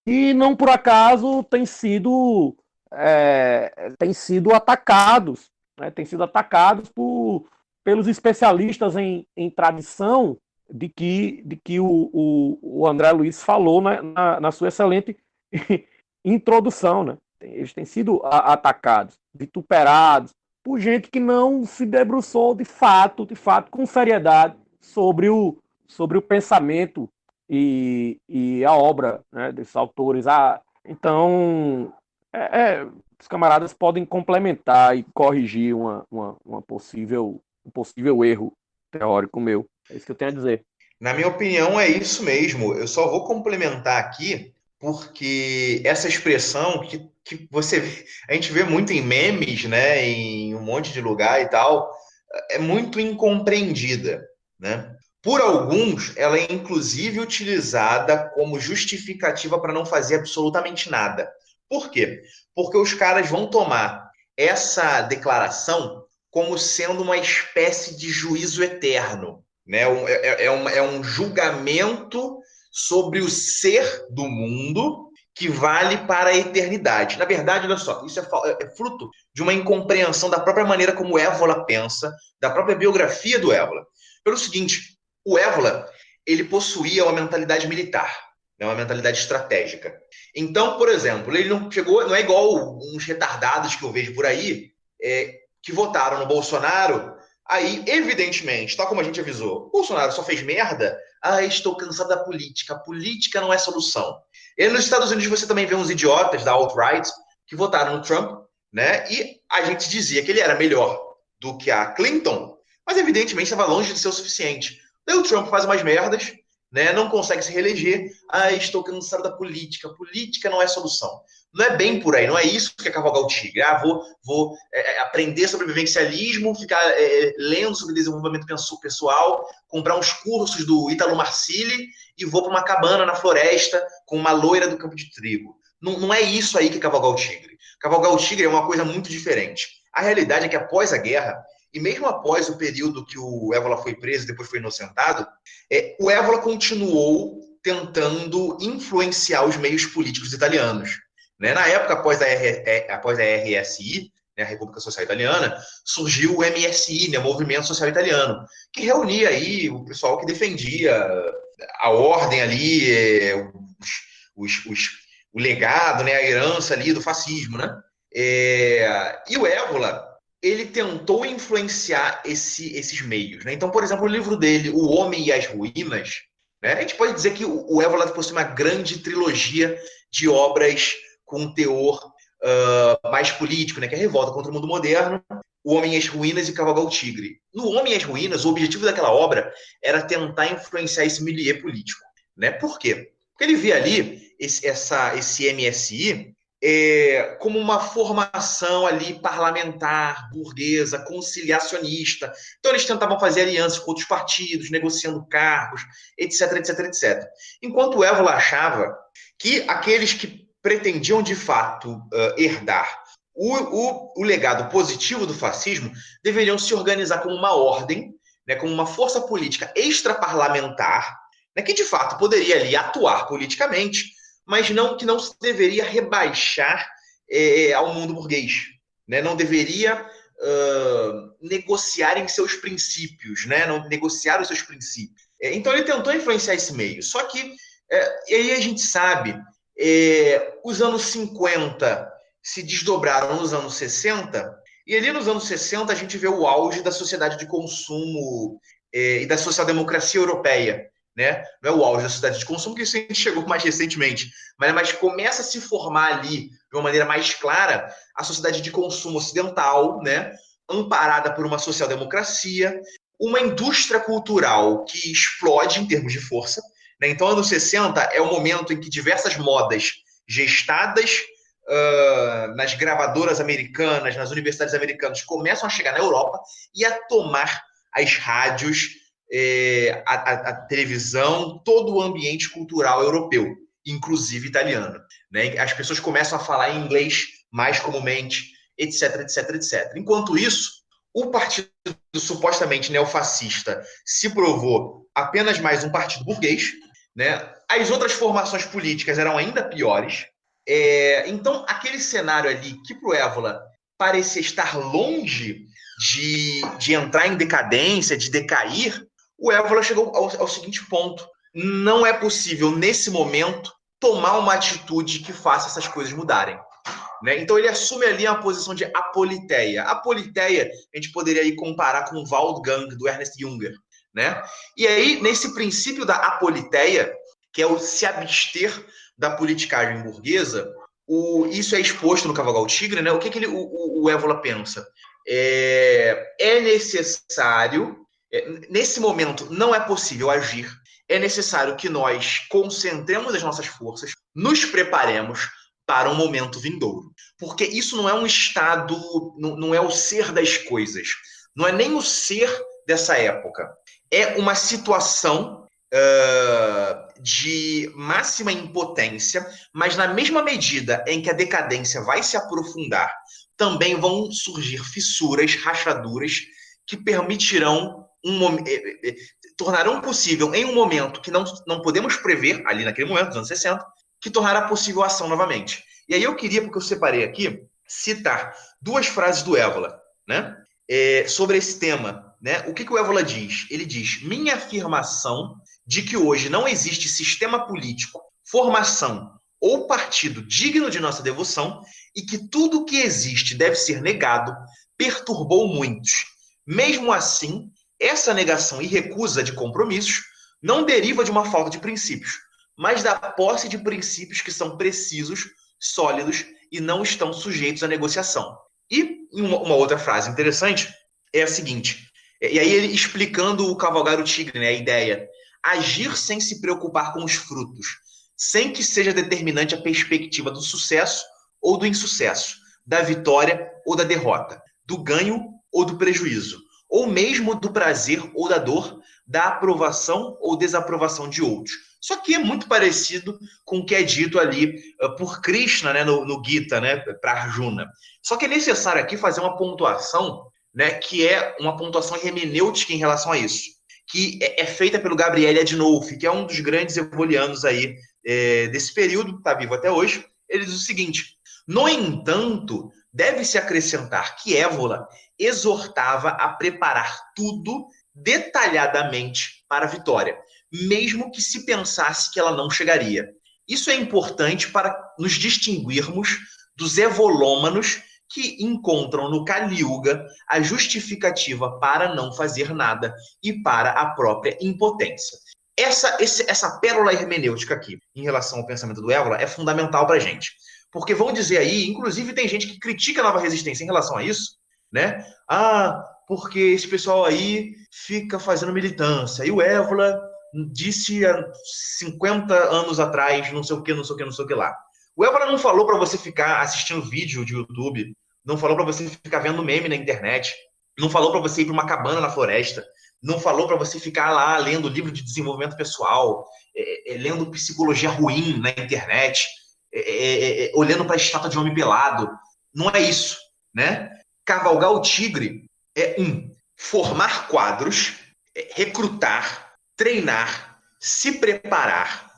e não por acaso tem sido é, tem sido atacados né, têm sido atacados por, pelos especialistas em, em tradição de que, de que o, o, o André Luiz falou na, na, na sua excelente introdução. Né? Eles têm sido atacados, vituperados, por gente que não se debruçou de fato, de fato, com seriedade sobre o, sobre o pensamento e, e a obra né, desses autores. Ah, então, é, é, os camaradas podem complementar e corrigir uma, uma, uma possível, um possível erro teórico meu. É isso que eu tenho a dizer. Na minha opinião, é isso mesmo. Eu só vou complementar aqui, porque essa expressão que, que você a gente vê muito em memes, né, em um monte de lugar e tal, é muito incompreendida, né? Por alguns, ela é inclusive utilizada como justificativa para não fazer absolutamente nada. Por quê? Porque os caras vão tomar essa declaração como sendo uma espécie de juízo eterno. Né? É, é, é, um, é um julgamento sobre o ser do mundo que vale para a eternidade. Na verdade, olha só, isso é, é fruto de uma incompreensão da própria maneira como Évola pensa, da própria biografia do Évola. Pelo seguinte, o Évola ele possuía uma mentalidade militar né, uma mentalidade estratégica. Então, por exemplo, ele não chegou, não é igual uns retardados que eu vejo por aí, é, que votaram no Bolsonaro, aí, evidentemente, tal como a gente avisou, Bolsonaro só fez merda, ah, estou cansado da política, a política não é solução. E nos Estados Unidos você também vê uns idiotas da alt-right que votaram no Trump, né? E a gente dizia que ele era melhor do que a Clinton, mas evidentemente estava longe de ser o suficiente. Daí o Trump faz umas merdas, né, não consegue se reeleger. Ah, estou cansado da política. Política não é solução. Não é bem por aí, não é isso que é cavalgar o tigre. Ah, vou, vou é, é aprender sobre vivencialismo, ficar é, lendo sobre desenvolvimento pessoal, comprar uns cursos do Italo Marcilli e vou para uma cabana na floresta com uma loira do campo de trigo. Não, não é isso aí que é cavalgar o tigre. Cavalgar o tigre é uma coisa muito diferente. A realidade é que após a guerra, e mesmo após o período que o Évola foi preso e depois foi inocentado, é, o Évola continuou tentando influenciar os meios políticos italianos. Né? Na época, após a, R, é, após a RSI, né, a República Social Italiana, surgiu o MSI, né, o Movimento Social Italiano, que reunia aí o pessoal que defendia a ordem ali, é, os, os, os, o legado, né, a herança ali do fascismo, né? É, e o Évola ele tentou influenciar esse, esses meios. Né? Então, por exemplo, o livro dele, O Homem e as Ruínas, né? a gente pode dizer que o Evola possui uma grande trilogia de obras com teor uh, mais político, né? que é a Revolta contra o Mundo Moderno, O Homem às Ruínas e Cavalgar o Tigre. No Homem às Ruínas, o objetivo daquela obra era tentar influenciar esse milieu político. Né? Por quê? Porque ele via ali esse, essa, esse MSI é, como uma formação ali parlamentar, burguesa, conciliacionista. Então eles tentavam fazer alianças com outros partidos, negociando cargos, etc, etc, etc. Enquanto o Évola achava que aqueles que pretendiam de fato uh, herdar o, o, o, legado positivo do fascismo deveriam se organizar como uma ordem, né, como uma força política extraparlamentar, né, que de fato poderia ali atuar politicamente, mas não que não se deveria rebaixar é, ao mundo burguês, né? Não deveria uh, negociar em seus princípios, né? Não negociar os seus princípios. É, então ele tentou influenciar esse meio. Só que é, e aí a gente sabe, é, os anos 50 se desdobraram nos anos 60 e ali nos anos 60 a gente vê o auge da sociedade de consumo é, e da social-democracia europeia né? Não é o auge da sociedade de consumo, que isso a gente chegou mais recentemente, mas, mas começa a se formar ali, de uma maneira mais clara, a sociedade de consumo ocidental, né? amparada por uma social-democracia, uma indústria cultural que explode em termos de força. Né? Então, anos 60 é o momento em que diversas modas gestadas uh, nas gravadoras americanas, nas universidades americanas, começam a chegar na Europa e a tomar as rádios é, a, a, a, televisão, todo o ambiente cultural europeu, inclusive italiano. Né? As pessoas começam a falar inglês mais comumente, etc, etc, etc. Enquanto isso, o partido supostamente neofascista se provou apenas mais um partido burguês, né? As outras formações políticas eram ainda piores. É, então, aquele cenário ali que para o Évola parecia estar longe de, de entrar em decadência, de decair, o Évola chegou ao, ao seguinte ponto: não é possível, nesse momento, tomar uma atitude que faça essas coisas mudarem. Né? Então ele assume ali a posição de apoliteia. A politeia a gente poderia aí comparar com o Waldgang do Ernest Junger. Né? E aí, nesse princípio da apoliteia, que é o se abster da politicagem burguesa, o, isso é exposto no Cavagal Tigre, né? O que, que ele, o, o, Évola pensa? É, é necessário é, nesse momento não é possível agir. É necessário que nós concentremos as nossas forças, nos preparemos para um momento vindouro. Porque isso não é um estado, não é o ser das coisas. Não é nem o ser dessa época. É uma situação uh, de máxima impotência, mas na mesma medida em que a decadência vai se aprofundar, também vão surgir fissuras, rachaduras que permitirão um é, é, é, tornarão possível em um momento que não, não podemos prever, ali naquele momento, nos anos 60, que tornará possível a ação novamente. E aí eu queria, porque eu separei aqui, citar duas frases do Évola, né? É, sobre esse tema. Né? O que, que o Évola diz? Ele diz: minha afirmação de que hoje não existe sistema político, formação ou partido digno de nossa devoção e que tudo que existe deve ser negado, perturbou muitos. Mesmo assim, essa negação e recusa de compromissos não deriva de uma falta de princípios, mas da posse de princípios que são precisos, sólidos e não estão sujeitos à negociação. E uma, outra frase interessante é a seguinte, e aí ele explicando o cavalgar o tigre, né, a ideia, agir sem se preocupar com os frutos, sem que seja determinante a perspectiva do sucesso ou do insucesso, da vitória ou da derrota, do ganho ou do prejuízo ou mesmo do prazer ou da dor, da aprovação ou desaprovação de outros. Só que é muito parecido com o que é dito ali uh, por Krishna, né, no, no Gita, né, para Arjuna. Só que é necessário aqui fazer uma pontuação, né, que é uma pontuação hermenêutica em relação a isso, que é, é feita pelo Gabriel Adinolfi, que é um dos grandes evolianos aí é, desse período, está vivo até hoje. Ele diz o seguinte: no entanto, deve-se acrescentar que Évola exortava a preparar tudo detalhadamente para a vitória, mesmo que se pensasse que ela não chegaria. Isso é importante para nos distinguirmos dos evolômanos que encontram no Kali Yuga a justificativa para não fazer nada e para a própria impotência. Essa, esse, essa pérola hermenêutica aqui, em relação ao pensamento do Évola, é fundamental para a gente. Porque vão dizer aí, inclusive tem gente que critica a nova resistência em relação a isso, né? Ah, porque esse pessoal aí fica fazendo militância. E o Évola disse há 50 anos atrás, não sei o que, não sei o que, não sei o que lá. O Évola não falou para você ficar assistindo vídeo de YouTube, não falou para você ficar vendo meme na internet, não falou para você ir para uma cabana na floresta, não falou para você ficar lá lendo livro de desenvolvimento pessoal, é, é, lendo psicologia ruim na internet, é, é, é olhando para a estátua de homem pelado. Não é isso, né? Cavalgar o tigre é um formar quadros, é, recrutar, treinar, se preparar,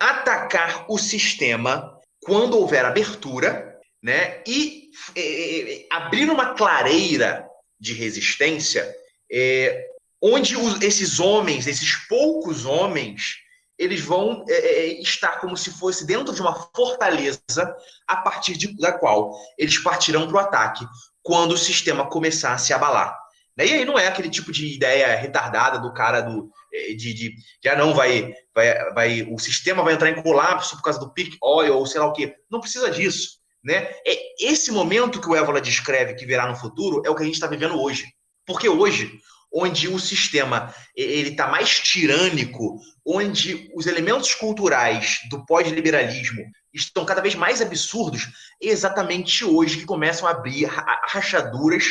atacar o sistema quando houver abertura, né? E abrir uma clareira de resistência é, onde os, esses homens, esses poucos homens, eles vão é, é, estar como se fosse dentro de uma fortaleza a partir de, da qual eles partirão para o ataque quando o sistema começar a se abalar. Né? E aí não é aquele tipo de ideia retardada do cara do é, de, de, de ah, não vai, vai, vai o sistema vai entrar em colapso por causa do peak oil ou sei lá o que. Não precisa disso. Né? É esse momento que o Évola descreve que virá no futuro é o que a gente está vivendo hoje. Porque hoje onde o sistema ele está mais tirânico, onde os elementos culturais do pós-liberalismo estão cada vez mais absurdos, é exatamente hoje que começam a abrir rachaduras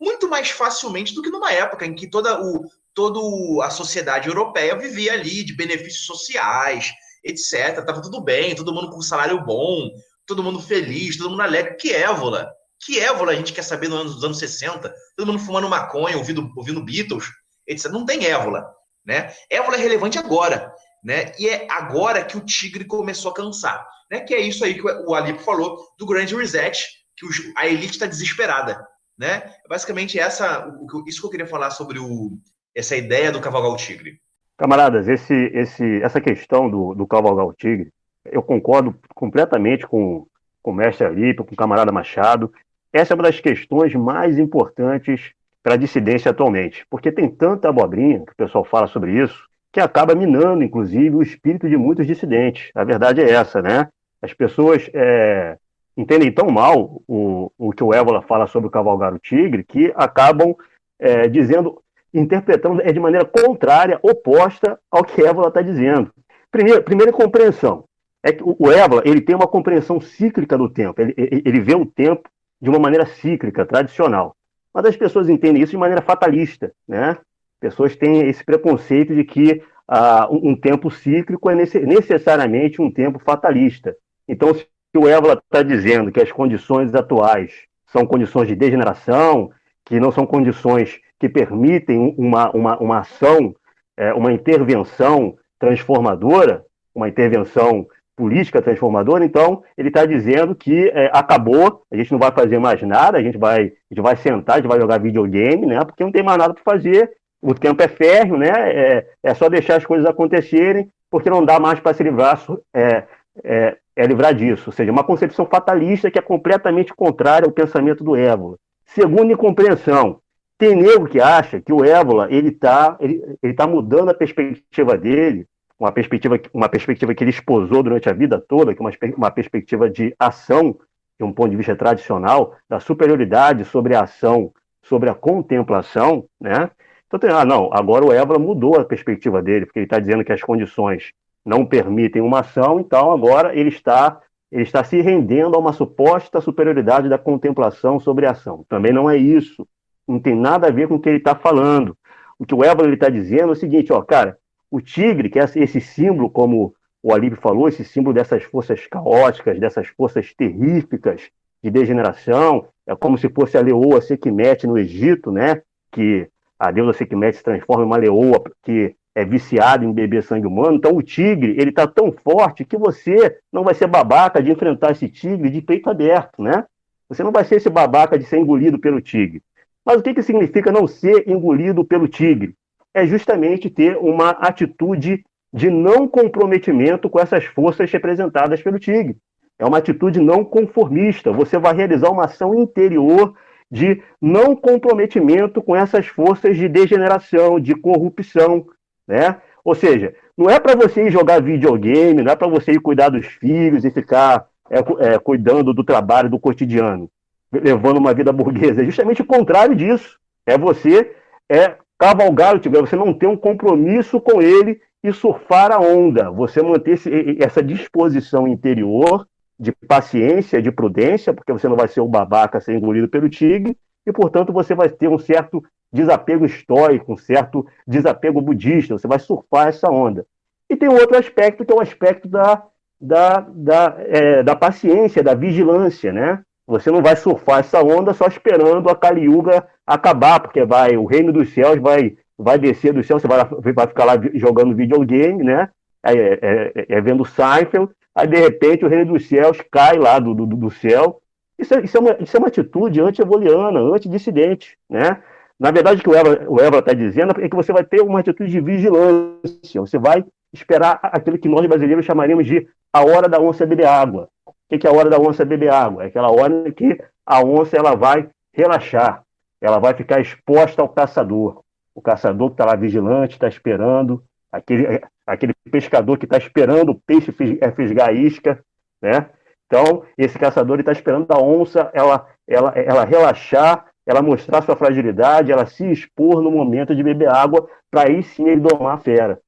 muito mais facilmente do que numa época em que toda, o, toda a sociedade europeia vivia ali de benefícios sociais, etc. Tava tudo bem, todo mundo com salário bom, todo mundo feliz, todo mundo alegre. Que évola! Que évola a gente quer saber nos anos, nos anos 60? Todo mundo fumando maconha, ouvindo, ouvindo Beatles, etc. Não tem évola, né? Évola é relevante agora, né? E é agora que o tigre começou a cansar, né? Que é isso aí que o Alipo falou do grande reset, que a elite está desesperada, né? Basicamente essa, isso que eu queria falar sobre o, essa ideia do cavalgar o tigre. Camaradas, esse, esse, essa questão do, do cavalgar o tigre, eu concordo completamente com, com o mestre Alipo, com o camarada Machado. Essa é uma das questões mais importantes para a dissidência atualmente, porque tem tanta abobrinha que o pessoal fala sobre isso, que acaba minando, inclusive, o espírito de muitos dissidentes. A verdade é essa, né? As pessoas é, entendem tão mal o, o que o Évola fala sobre o cavalgar o tigre, que acabam é, dizendo, interpretando é de maneira contrária, oposta ao que Évola está dizendo. Primeiro, primeira compreensão é que o Évola ele tem uma compreensão cíclica do tempo. Ele, ele vê o tempo de uma maneira cíclica, tradicional. Mas as pessoas entendem isso de maneira fatalista, né? Pessoas têm esse preconceito de que uh, um, tempo cíclico é necessariamente um tempo fatalista. Então, se o Évola está dizendo que as condições atuais são condições de degeneração, que não são condições que permitem uma, uma, uma ação, é, uma intervenção transformadora, uma intervenção política transformadora, então ele está dizendo que é, acabou, a gente não vai fazer mais nada, a gente vai, a gente vai sentar, a gente vai jogar videogame, né? Porque não tem mais nada para fazer, o tempo é férreo, né? É, é só deixar as coisas acontecerem, porque não dá mais para se livrar, é, é, é, livrar disso. Ou seja, uma concepção fatalista que é completamente contrária ao pensamento do Évola. Segunda incompreensão, tem nego que acha que o Évola ele está ele, ele tá mudando a perspectiva dele uma perspectiva, uma perspectiva que ele esposou durante a vida toda, que é uma, uma perspectiva de ação, de um ponto de vista tradicional, da superioridade sobre a ação, sobre a contemplação, né? Então, tem, ah, não, agora o Évora mudou a perspectiva dele, porque ele está dizendo que as condições não permitem uma ação, então agora ele está, ele está se rendendo a uma suposta superioridade da contemplação sobre a ação. Também não é isso, não tem nada a ver com o que ele está falando. O que o Évora está dizendo é o seguinte, ó, cara, o tigre, que é esse símbolo, como o Alibe falou, esse símbolo dessas forças caóticas, dessas forças terríficas de degeneração, é como se fosse a leoa Sekhmet no Egito, né? Que a deusa Sekhmet se transforma em uma leoa que é viciada em beber sangue humano. Então o tigre, ele está tão forte que você não vai ser babaca de enfrentar esse tigre de peito aberto, né? Você não vai ser esse babaca de ser engolido pelo tigre. Mas o que, que significa não ser engolido pelo tigre? é justamente ter uma atitude de não comprometimento com essas forças representadas pelo Tigre. É uma atitude não conformista. Você vai realizar uma ação interior de não comprometimento com essas forças de degeneração, de corrupção, né? Ou seja, não é para você ir jogar videogame, não é para você ir cuidar dos filhos e ficar é, é, cuidando do trabalho do cotidiano. Levando uma vida burguesa. É justamente o contrário disso. É você é cavalgar o tigre, você não ter um compromisso com ele e surfar a onda. Você manter esse, essa disposição interior de paciência, de prudência, porque você não vai ser o babaca a ser engolido pelo tigre, e, portanto, você vai ter um certo desapego estoico, um certo desapego budista, você vai surfar essa onda. E tem outro aspecto, que é o aspecto da, da, da, é, da paciência, da vigilância, né? Você não vai surfar essa onda só esperando a Kali Yuga acabar, porque vai o reino dos céus vai, vai descer do céu, você vai, vai ficar lá jogando videogame, né? É, é, é, é vendo Seinfeld, aí de repente o reino dos céus cai lá do, do, do céu. Isso é, isso, é uma, isso é uma atitude anti-evoliana, anti-dissidente, né? Na verdade, o que o Eva está dizendo é que você vai ter uma atitude de vigilância, você vai esperar aquilo que nós brasileiros chamaríamos de a hora da onça beber água. O que é a hora da onça beber água? É aquela hora que a onça ela vai relaxar, ela vai ficar exposta ao caçador. O caçador que está lá vigilante, está esperando, aquele, aquele pescador que está esperando o peixe é, fisgar a isca, né? Então, esse caçador está esperando a onça ela, ela, ela relaxar ela mostrar sua fragilidade, ela se expor no momento de beber água, para aí sim ele domar a fera.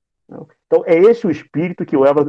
Então, é esse o espírito que o Eva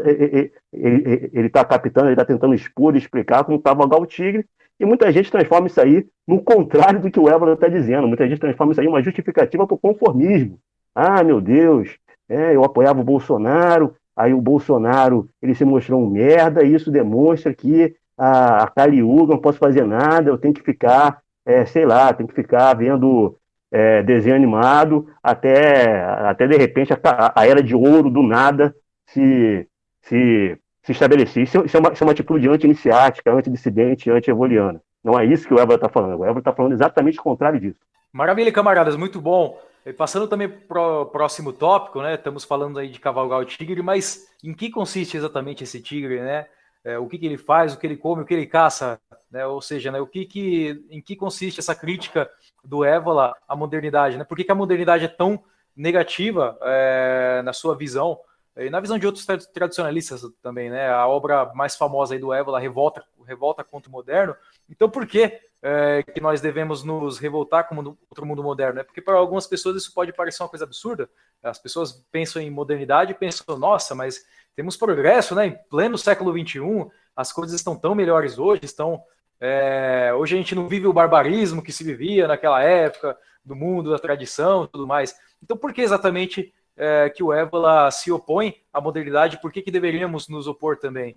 ele está captando, ele está tentando expor e explicar como cavalgar o tigre, e muita gente transforma isso aí no contrário do que o Eva está dizendo. Muita gente transforma isso aí em uma justificativa para o conformismo. Ah, meu Deus, é, eu apoiava o Bolsonaro, aí o Bolsonaro ele se mostrou um merda, e isso demonstra que a, a não posso fazer nada, eu tenho que ficar é, sei lá, tem que ficar vendo é, desenho animado até, até de repente a, a, era de ouro do nada se, se, se estabelecer. Isso, isso, é uma, isso é uma atitude anti-iniciática, anti-dissidente, anti-evoliana. Não é isso que o Évora está falando. O Évora está falando exatamente o contrário disso. Maravilha, camaradas, muito bom. Passando também para o próximo tópico, né? Estamos falando aí de cavalgar o tigre, mas em que consiste exatamente esse tigre, né? É, o que, que, ele faz, o que ele come, o que ele caça, né? ou seja, né, o que, que em que consiste essa crítica do Évola à modernidade, né? Por que, que a modernidade é tão negativa é, na sua visão e na visão de outros tradicionalistas também, né? A obra mais famosa aí do Évola, Revolta, Revolta contra o Moderno. Então, por que é, que nós devemos nos revoltar contra o mundo moderno? É porque para algumas pessoas isso pode parecer uma coisa absurda. As pessoas pensam em modernidade e pensam, nossa, mas temos progresso, né? Em pleno século XXI, as coisas estão tão melhores hoje, estão. É, hoje a gente não vive o barbarismo que se vivia naquela época, do mundo, da tradição tudo mais. Então, por que exatamente é, que o Évola se opõe à modernidade? Por que, que deveríamos nos opor também?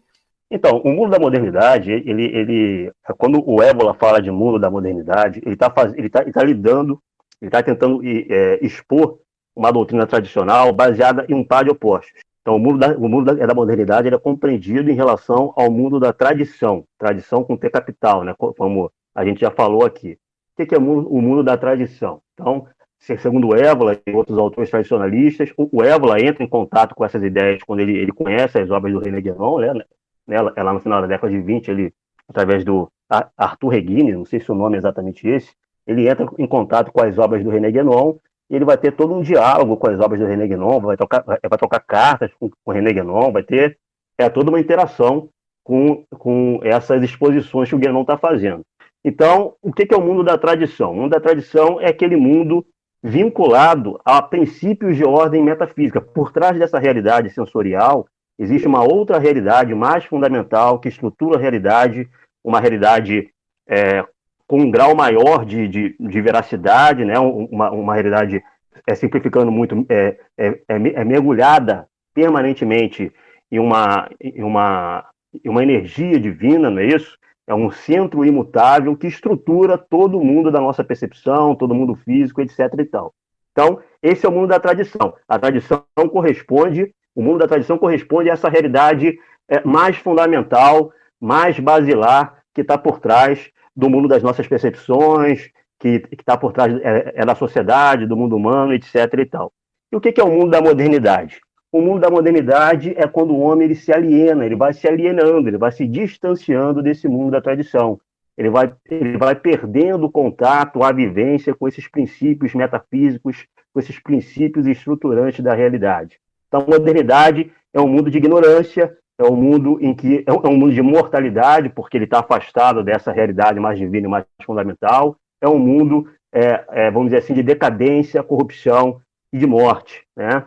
Então, o mundo da modernidade, ele, ele quando o Évola fala de mundo da modernidade, ele está ele tá, ele tá lidando, ele está tentando é, expor uma doutrina tradicional baseada em um par de opostos. Então, o mundo da, o mundo da, da modernidade é compreendido em relação ao mundo da tradição, tradição com T capital, né? como a gente já falou aqui. O que é o mundo, o mundo da tradição? Então, segundo Évola e outros autores tradicionalistas, o Évola entra em contato com essas ideias quando ele, ele conhece as obras do René Guénon, né? né? Lá no final da década de 20, ele, através do Arthur Reguine, não sei se o nome é exatamente esse, ele entra em contato com as obras do René Guénon ele vai ter todo um diálogo com as obras do René Guénon, vai trocar, vai trocar cartas com, com o René Guénon, vai ter é, toda uma interação com, com essas exposições que o Guénon está fazendo. Então, o que, que é o mundo da tradição? O mundo da tradição é aquele mundo vinculado a princípios de ordem metafísica. Por trás dessa realidade sensorial, existe uma outra realidade mais fundamental que estrutura a realidade, uma realidade é, com um grau maior de, de, de veracidade, né? uma, uma realidade, é, simplificando muito, é, é, é, é mergulhada permanentemente em uma, em, uma, em uma energia divina, não é isso? É um centro imutável que estrutura todo mundo da nossa percepção, todo mundo físico, etc. e tal. Então, esse é o mundo da tradição. A tradição corresponde, o mundo da tradição corresponde a essa realidade é, mais fundamental, mais basilar que está por trás do mundo das nossas percepções, que está por trás é, é, da sociedade, do mundo humano, etc. e tal. E o que, que é o mundo da modernidade? O mundo da modernidade é quando o homem ele se aliena, ele vai se alienando, ele vai se distanciando desse mundo da tradição. Ele vai, ele vai perdendo o contato, a vivência com esses princípios metafísicos, com esses princípios estruturantes da realidade. Então, a modernidade é um mundo de ignorância, é um mundo em que é um mundo de mortalidade, porque ele está afastado dessa realidade mais divina e mais fundamental. É um mundo, é, é, vamos dizer assim, de decadência, corrupção e de morte. Né?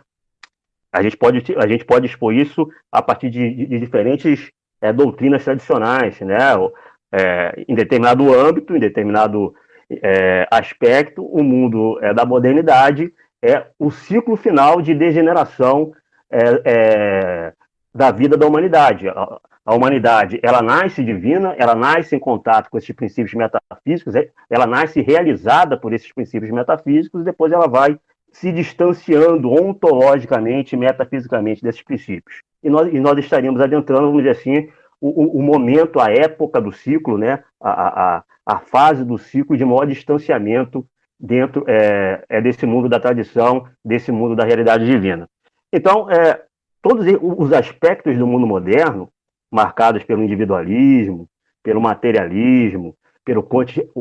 A, gente pode, a gente pode expor isso a partir de, de, diferentes é, doutrinas tradicionais, né? É, em determinado âmbito, em determinado é, aspecto, o mundo é, da modernidade é o ciclo final de degeneração é, é, da vida da humanidade. A, a, humanidade, ela nasce divina, ela nasce em contato com esses princípios metafísicos, é, ela nasce realizada por esses princípios metafísicos, e depois ela vai se distanciando ontologicamente, metafisicamente desses princípios. E nós, e nós estaríamos adentrando, vamos dizer assim, o, o, momento, a época do ciclo, né, a, a, a fase do ciclo de maior distanciamento dentro é, é desse mundo da tradição, desse mundo da realidade divina. Então, é, todos os aspectos do mundo moderno, marcados pelo individualismo, pelo materialismo, pelo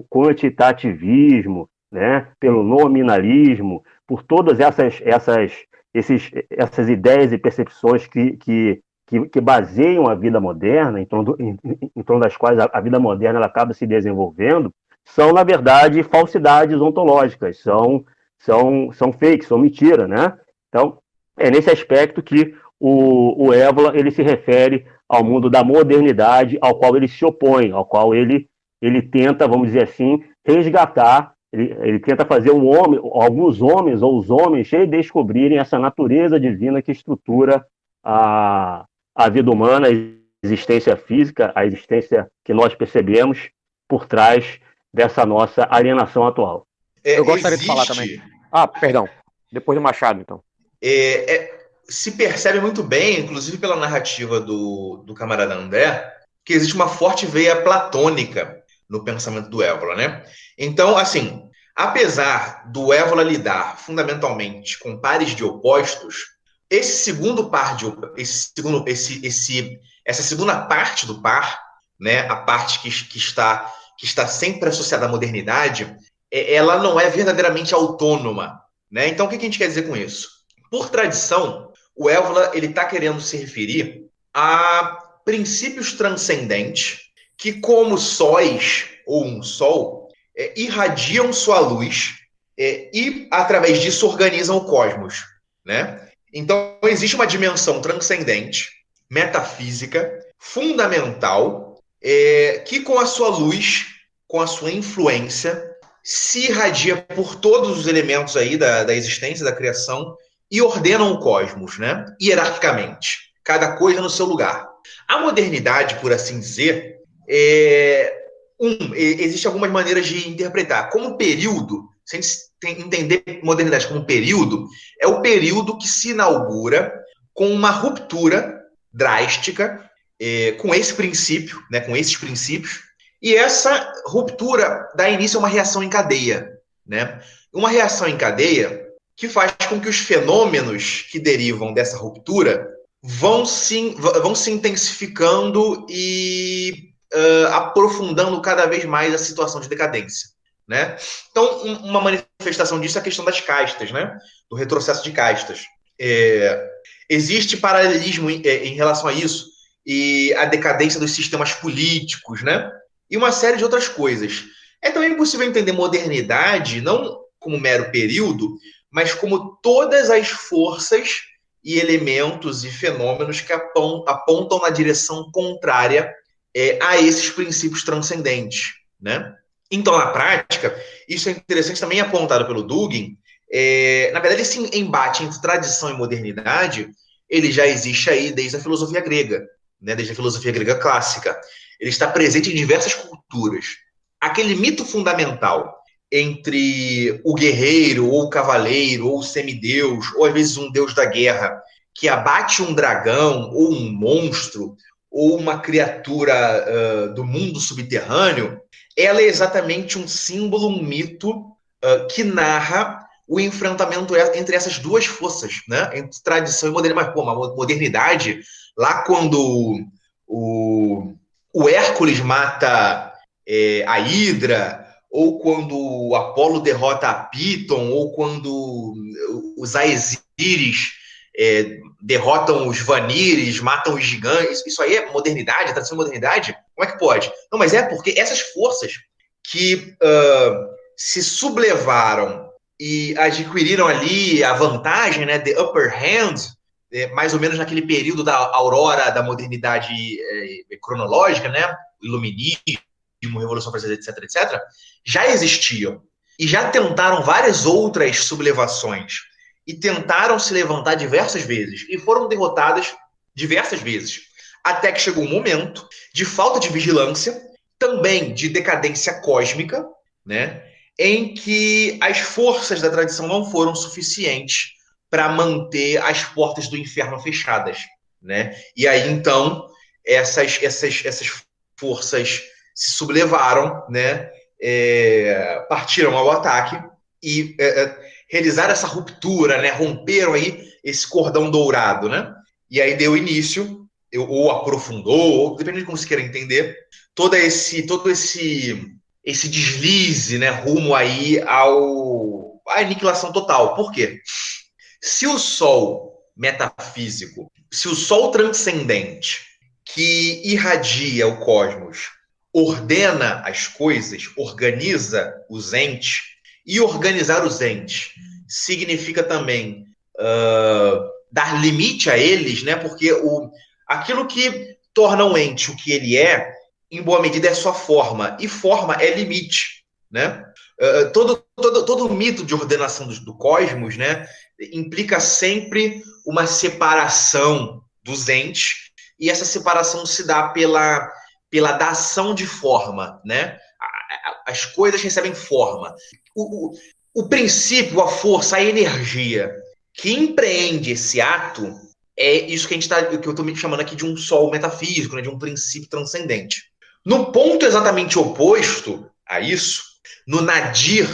quantitativismo, né, pelo nominalismo, por todas essas, essas, esses, essas ideias e percepções que, que, que, que baseiam a vida moderna, em torno, em, em torno das quais a, a, vida moderna ela acaba se desenvolvendo, são, na verdade, falsidades ontológicas, são, são, são fakes, são mentira, né? Então, é nesse aspecto que o, o Évola ele se refere ao mundo da modernidade, ao qual ele se opõe, ao qual ele, ele tenta, vamos dizer assim, resgatar, ele, ele tenta fazer um homem, alguns homens ou os homens redescobrirem essa natureza divina que estrutura a, a vida humana, a existência física, a existência que nós percebemos por trás dessa nossa alienação atual. É, Eu gostaria existe... de falar também. Ah, perdão. Depois do Machado, então. É, é, se percebe muito bem, inclusive pela narrativa do, do camarada André, que existe uma forte veia platônica no pensamento do Évola, né? Então, assim, apesar do Évola lidar fundamentalmente com pares de opostos, esse segundo par de esse segundo esse, esse essa segunda parte do par, né, a parte que, que está que está sempre associada à modernidade, é, ela não é verdadeiramente autônoma, né? Então o que a gente quer dizer com isso? Por tradição, o Évola ele está querendo se referir a princípios transcendentes que, como sóis ou um sol, é, irradiam sua luz é, e através disso organizam o cosmos, né? Então, existe uma dimensão transcendente, metafísica, fundamental, é, que com a sua luz, com a sua influência, se irradia por todos os elementos aí da, da existência, da criação, e ordenam o cosmos, né? hierarquicamente, cada coisa no seu lugar. A modernidade, por assim dizer, é, um, existe algumas maneiras de interpretar. Como período, se a gente entender modernidade como período, é o período que se inaugura com uma ruptura drástica é, com esse princípio, né, com esses princípios, e essa ruptura dá início a uma reação em cadeia. Né? Uma reação em cadeia que faz com que os fenômenos que derivam dessa ruptura vão se, vão se intensificando e uh, aprofundando cada vez mais a situação de decadência. Né? Então, uma manifestação disso é a questão das castas, né? do retrocesso de castas. É, existe paralelismo em, é, em, relação a isso e a decadência dos sistemas políticos, né? e uma série de outras coisas. É também possível entender modernidade não como mero período, mas como todas as forças e elementos e fenômenos que apontam na direção contrária é, a esses princípios transcendentes, né? Então, na prática, isso é interessante também apontado pelo Dugin. É, na verdade, esse embate entre tradição e modernidade, ele já existe aí desde a filosofia grega, né, desde a filosofia grega clássica. Ele está presente em diversas culturas. Aquele mito fundamental entre o guerreiro, ou o cavaleiro, ou o semideus, ou às vezes um deus da guerra, que abate um dragão, ou um monstro, ou uma criatura uh, do mundo subterrâneo, ela é exatamente um símbolo, um mito uh, que narra o enfrentamento entre essas duas forças, né? entre tradição e modernidade. Mas, pô, uma modernidade, lá quando o, o Hércules mata é, a Hidra, ou quando o Apolo derrota a Piton, ou quando os Aesiris é, derrotam os vanires, matam os gigantes. Isso aí é modernidade, tradição de modernidade? Como é que pode? Não, mas é porque essas forças que uh, se sublevaram e adquiriram ali a vantagem, né, the upper hand, é, mais ou menos naquele período da aurora da modernidade é, cronológica, né, iluminismo, revolução francesa, etc, etc, já existiam. E já tentaram várias outras sublevações. E tentaram se levantar diversas vezes. E foram derrotadas diversas vezes, até que chegou um momento de falta de vigilância, também de decadência cósmica, né, em que as forças da tradição não foram suficientes para manter as portas do inferno fechadas, né? E aí então essas essas essas forças se sublevaram, né? É, partiram ao ataque e é, é realizaram essa ruptura, né? Romperam aí esse cordão dourado, né? E aí deu início ou aprofundou, ou, depende de como você queira entender, todo esse todo esse esse deslize, né, rumo aí ao à aniquilação total. Por quê? Se o sol metafísico, se o sol transcendente que irradia o cosmos ordena as coisas, organiza os entes, e organizar os entes significa também uh, dar limite a eles, né? Porque o, aquilo que torna um ente o que ele é em boa medida, é sua forma. E forma é limite, né? Uh, todo, todo, todo mito de ordenação do, do cosmos, né, implica sempre uma separação dos entes, e essa separação se dá pela, pela dação de forma, né? As coisas recebem forma. O, o, o princípio, a força, a energia que empreende esse ato é isso que a gente tá, que eu estou me chamando aqui de um sol metafísico, né, de um princípio transcendente. No ponto exatamente oposto a isso, no nadir,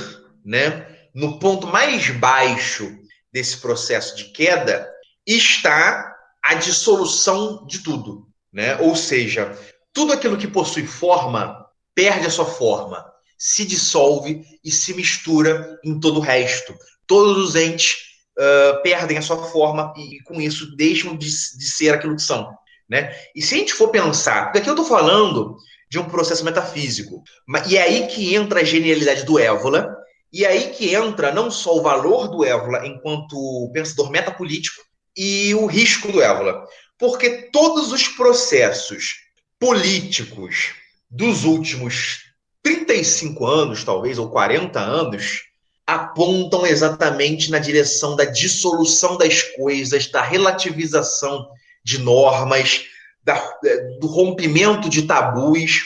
né, no ponto mais baixo desse processo de queda, está a dissolução de tudo, né? Ou seja, tudo aquilo que possui forma perde a sua forma, se dissolve e se mistura em todo o resto. Todos os entes uh, perdem a sua forma e, com isso, deixam de, de ser aquilo que são. Né? E se a gente for pensar, porque aqui eu estou falando de um processo metafísico. E é aí que entra a genialidade do Évola, e é aí que entra não só o valor do Évola enquanto pensador metapolítico e o risco do Évola. Porque todos os processos políticos dos últimos 35 anos, talvez, ou 40 anos, apontam exatamente na direção da dissolução das coisas, da relativização de normas, da, do rompimento de tabus,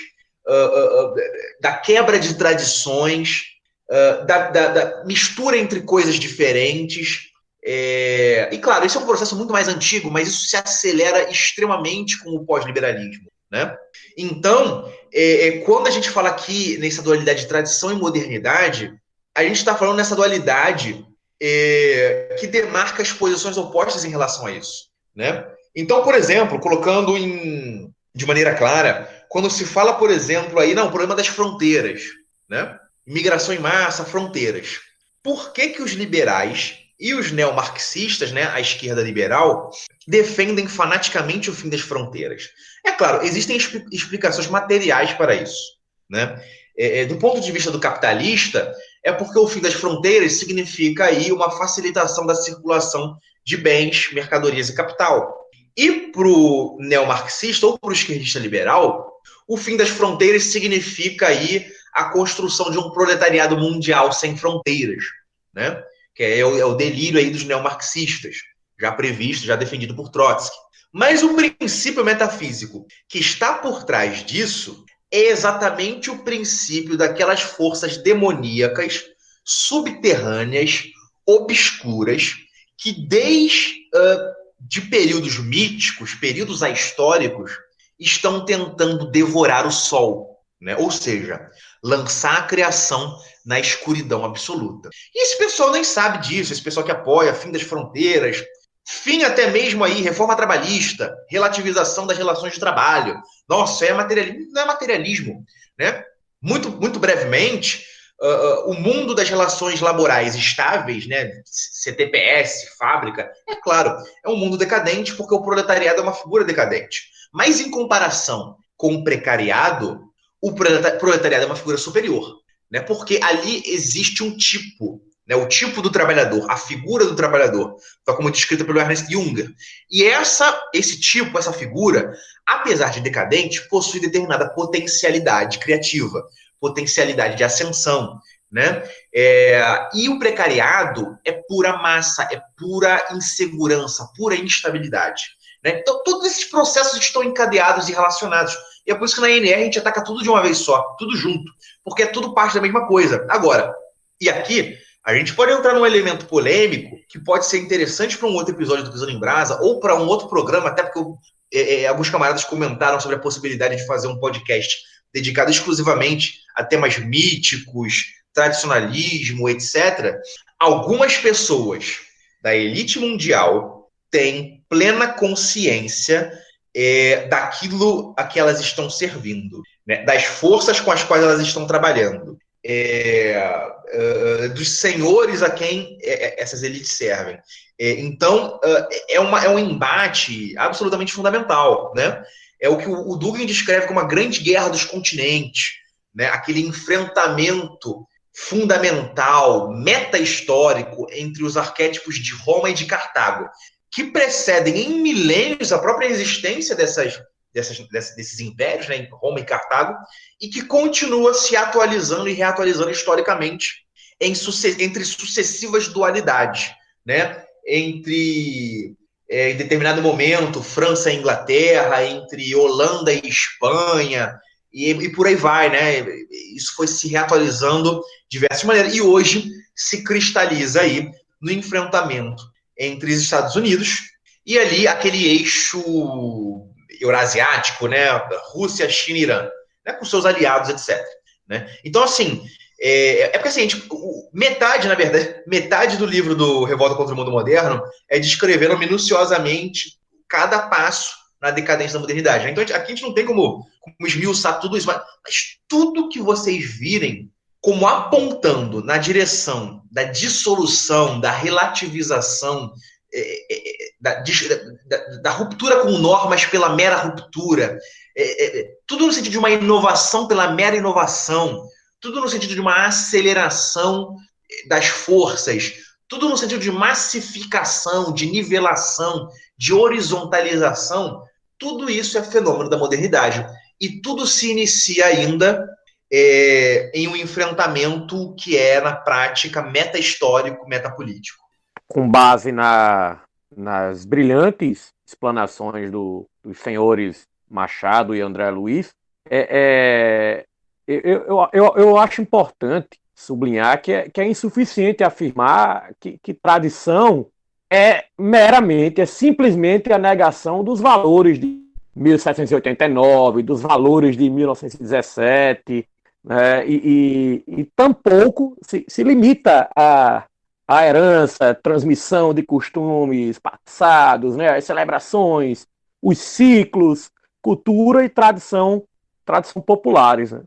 uh, uh, da quebra de tradições, uh, da, da, da, mistura entre coisas diferentes. É... E claro, esse é um processo muito mais antigo, mas isso se acelera extremamente com o pós-liberalismo. Né? Então, é, é, quando a gente fala aqui nessa dualidade de tradição e modernidade, a gente está falando nessa dualidade é, que demarca as posições opostas em relação a isso. Né? Então, por exemplo, colocando em, de maneira clara, quando se fala, por exemplo, aí, não, o problema das fronteiras, né? Em massa, fronteiras. Por que, que os liberais e os neomarxistas, né, a esquerda liberal, defendem fanaticamente o fim das fronteiras? É claro, existem explicações materiais para isso. Né? É, é, do ponto de vista do capitalista, é porque o fim das fronteiras significa aí uma facilitação da circulação de bens, mercadorias e capital. E para o neomarxista ou para o esquerdista liberal, o fim das fronteiras significa aí a construção de um proletariado mundial sem fronteiras, né? que é o, é o delírio aí dos neomarxistas, já previsto, já defendido por Trotsky. Mas o princípio metafísico que está por trás disso é exatamente o princípio daquelas forças demoníacas, subterrâneas, obscuras, que desde uh, de períodos míticos, períodos ahistóricos, estão tentando devorar o sol, né? ou seja, lançar a criação na escuridão absoluta. E esse pessoal nem sabe disso, esse pessoal que apoia fim das fronteiras, fim até mesmo aí, reforma trabalhista, relativização das relações de trabalho. Nossa, é materialismo, não é materialismo, né? Muito, muito brevemente, uh, o mundo das relações laborais estáveis, né, CTPS, fábrica, é claro, é um mundo decadente porque o proletariado é uma figura decadente. Mas em comparação com o precariado, o proletariado é uma figura superior, né? Porque ali existe um tipo, né? O tipo do trabalhador, a figura do trabalhador, tal como descrita pelo Ernest Junger. E essa, esse tipo, essa figura, apesar de decadente, possui determinada potencialidade criativa, potencialidade de ascensão, né? É, e o precariado é pura massa, é pura insegurança, pura instabilidade. Né? Então, todos esses processos estão encadeados e relacionados. E é por isso que na INR a gente ataca tudo de uma vez só, tudo junto, porque é tudo parte da mesma coisa. Agora, e aqui, a gente pode entrar num elemento polêmico que pode ser interessante para um outro episódio do Pisando em Brasa ou para um outro programa, até porque é, é, alguns camaradas comentaram sobre a possibilidade de fazer um podcast dedicado exclusivamente a temas míticos, tradicionalismo, etc. Algumas pessoas da elite mundial têm plena consciência é, daquilo a que elas estão servindo, né? das forças com as quais elas estão trabalhando, é, é, dos senhores a quem é, é, essas elites servem. É, então, é, uma, é um embate absolutamente fundamental. Né? É o que o, o Dugin descreve como a grande guerra dos continentes, né? aquele enfrentamento fundamental, meta-histórico entre os arquétipos de Roma e de Cartago que precedem em milênios a própria existência dessas, dessas, desses impérios, né, Roma e Cartago, e que continua se atualizando e reatualizando historicamente em, entre sucessivas dualidades, né, entre é, em determinado momento França e Inglaterra, entre Holanda e Espanha, e, e, por aí vai, né? Isso foi se reatualizando de diversas maneiras e hoje se cristaliza aí no enfrentamento entre os Estados Unidos e ali aquele eixo eurasiático, né, Rússia, China, Irã, né, com seus aliados, etc. Né? Então, assim, é, é porque assim, gente, metade, na verdade, metade do livro do Revolta contra o Mundo Moderno é descrevendo minuciosamente cada passo na decadência da modernidade. Né? Então, aqui a gente não tem como, como esmiuçar tudo isso, mas, mas tudo que vocês virem como apontando na direção da dissolução, da relativização, é, é, é da, da, da, ruptura com normas pela mera ruptura, é, é, tudo no sentido de uma inovação pela mera inovação, tudo no sentido de uma aceleração das forças, tudo no sentido de massificação, de nivelação, de horizontalização, tudo isso é fenômeno da modernidade. E tudo se inicia ainda é, em um enfrentamento que é, na prática, meta-histórico, metapolítico. Com base na, nas brilhantes explanações do, dos senhores Machado e André Luiz, é, é, eu, eu, eu, acho importante sublinhar que é, que é insuficiente afirmar que, que tradição é meramente, é simplesmente a negação dos valores de 1789, dos valores de 1917, né, e, e, e, tampouco se, se limita a, a herança, transmissão de costumes passados, né, as celebrações, os ciclos, cultura e tradição, tradição populares. Né.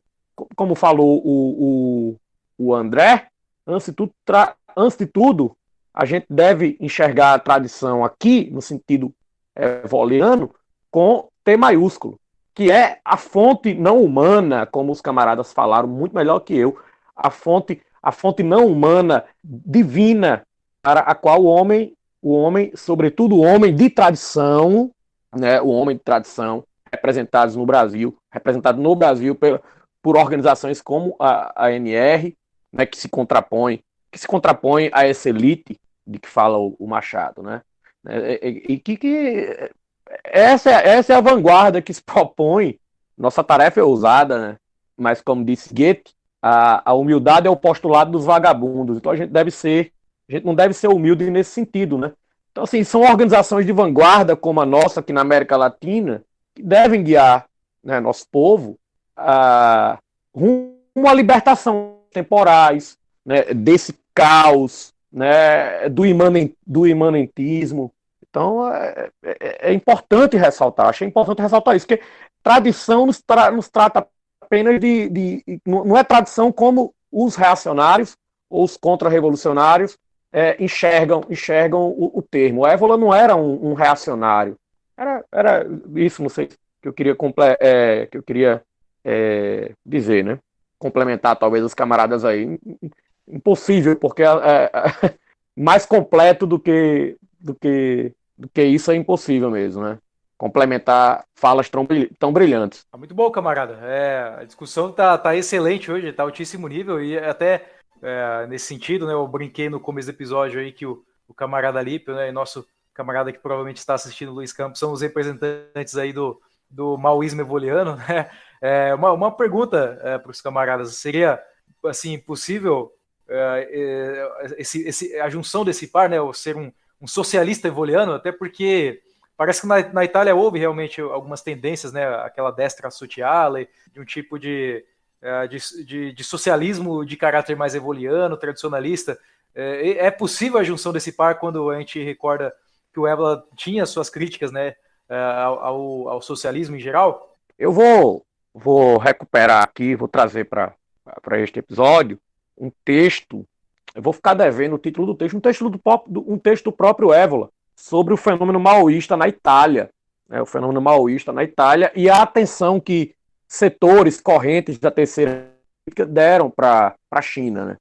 Como falou o, o, o André, antes de, tudo, antes de tudo, a gente deve enxergar a tradição aqui, no sentido evoliano, com T maiúsculo que é a fonte não humana, como os camaradas falaram muito melhor que eu, a fonte, a fonte não humana divina para a qual o homem, o homem, sobretudo o homem de tradição, né, o homem de tradição, representados no Brasil, representado no Brasil por, por organizações como a, a NR, né, que se contrapõe, que se contrapõe a essa elite de que fala o, o Machado, né? E, e que, que essa, é, essa é a vanguarda que se propõe. Nossa tarefa é ousada, né? Mas, como disse Goethe, a, a humildade é o postulado dos vagabundos. Então, a gente deve ser, a gente não deve ser humilde nesse sentido, né? Então, assim, são organizações de vanguarda, como a nossa aqui na América Latina, que devem guiar né, nosso povo a, rumo à libertação temporais, né, desse caos, né, do, imanen, do imanentismo, então é, é, é, importante ressaltar, achei importante ressaltar isso, porque tradição nos, tra nos trata apenas de, de, Não é tradição como os reacionários ou os contra-revolucionários é, enxergam, enxergam o, o, termo. O Évola não era um, um, reacionário. Era, era isso, não sei, que eu queria, é, que eu queria é, dizer, né? Complementar talvez os camaradas aí. Impossível, porque é, é mais completo do que, do, que, do que isso é impossível mesmo, né? Complementar falas tão, tão brilhantes. Tá muito bom, camarada. É, a discussão tá, tá excelente hoje, tá altíssimo nível e até é, nesse sentido, né, eu brinquei no começo do episódio aí que o, o camarada Lípio, né, e nosso camarada que provavelmente está assistindo, Luiz Campos, são os representantes aí do, do maoísmo evoliano, né? É, uma, uma pergunta é, para os camaradas, seria, assim, possível é, é, esse, esse, a junção desse par, né, ou ser um, um socialista evoliano, até porque Parece que na, na, Itália houve realmente algumas tendências, né? Aquela destra sociale, de um tipo de, é, de, de, de socialismo de caráter mais evoliano, tradicionalista. É, é, possível a junção desse par quando a gente recorda que o Evola tinha suas críticas, né? É, ao, ao socialismo em geral? Eu vou, vou recuperar aqui, vou trazer para este episódio um texto. Eu vou ficar devendo o título do texto, um texto do, um texto do próprio Évola, sobre o fenômeno maoísta na Itália, né, o fenômeno maoísta na Itália e a atenção que setores correntes da terceira deram para a China, né?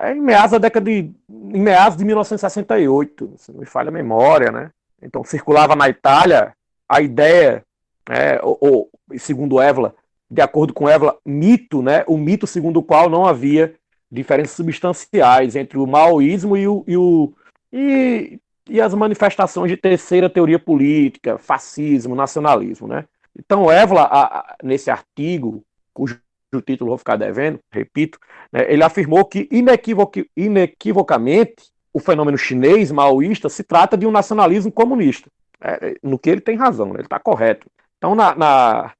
É, em meados da década de em meados de 1968, se não me falha a memória, né? Então circulava na Itália a ideia, né, ou, ou segundo Évila, de acordo com Évila, mito, né? O mito segundo o qual não havia diferenças substanciais entre o maoísmo e o, e o e e as manifestações de terceira teoria política, fascismo, nacionalismo. Né? Então, Évila, a, a, nesse artigo, cujo título vou ficar devendo, repito, né, ele afirmou que inequivoc, inequivocamente o fenômeno chinês maoísta se trata de um nacionalismo comunista. É, no que ele tem razão, né, ele está correto. Então, na, na,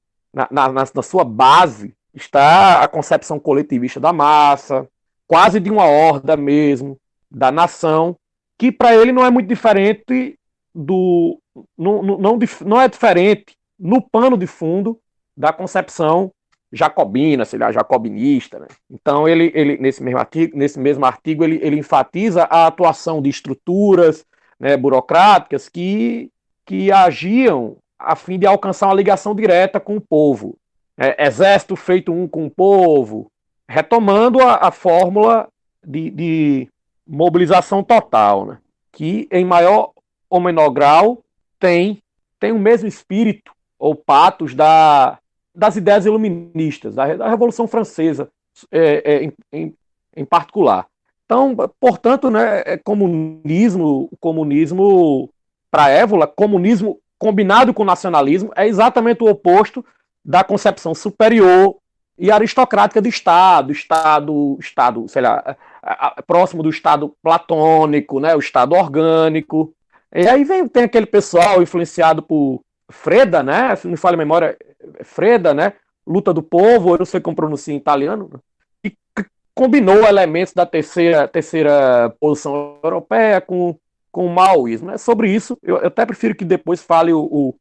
na, na, sua base está a concepção coletivista da massa, quase de uma horda mesmo, da nação, que para ele não é muito diferente do. Não, não, não é diferente no pano de fundo da concepção jacobina, sei lá, jacobinista. Né? Então, ele, ele nesse, mesmo artigo, nesse mesmo artigo, ele, ele enfatiza a atuação de estruturas né, burocráticas que, que agiam a fim de alcançar uma ligação direta com o povo. É, exército feito um com o povo, retomando a, a fórmula de, de, mobilização total, né? que em maior ou menor grau tem, tem o mesmo espírito ou patos da, das ideias iluministas, da, da Revolução Francesa é, é, em, em, particular. Então, portanto, né, é comunismo, comunismo para Évola, comunismo combinado com nacionalismo é exatamente o oposto da concepção superior e aristocrática do Estado, Estado, Estado, sei lá, próximo do Estado platônico, né, o Estado orgânico. E aí vem, tem aquele pessoal influenciado por Freda, né, se não me falha a memória, Freda, né, luta do povo, eu não sei como pronuncia em italiano, e combinou elementos da terceira, terceira posição europeia com, com o maoísmo. É sobre isso, eu, eu até prefiro que depois fale o, o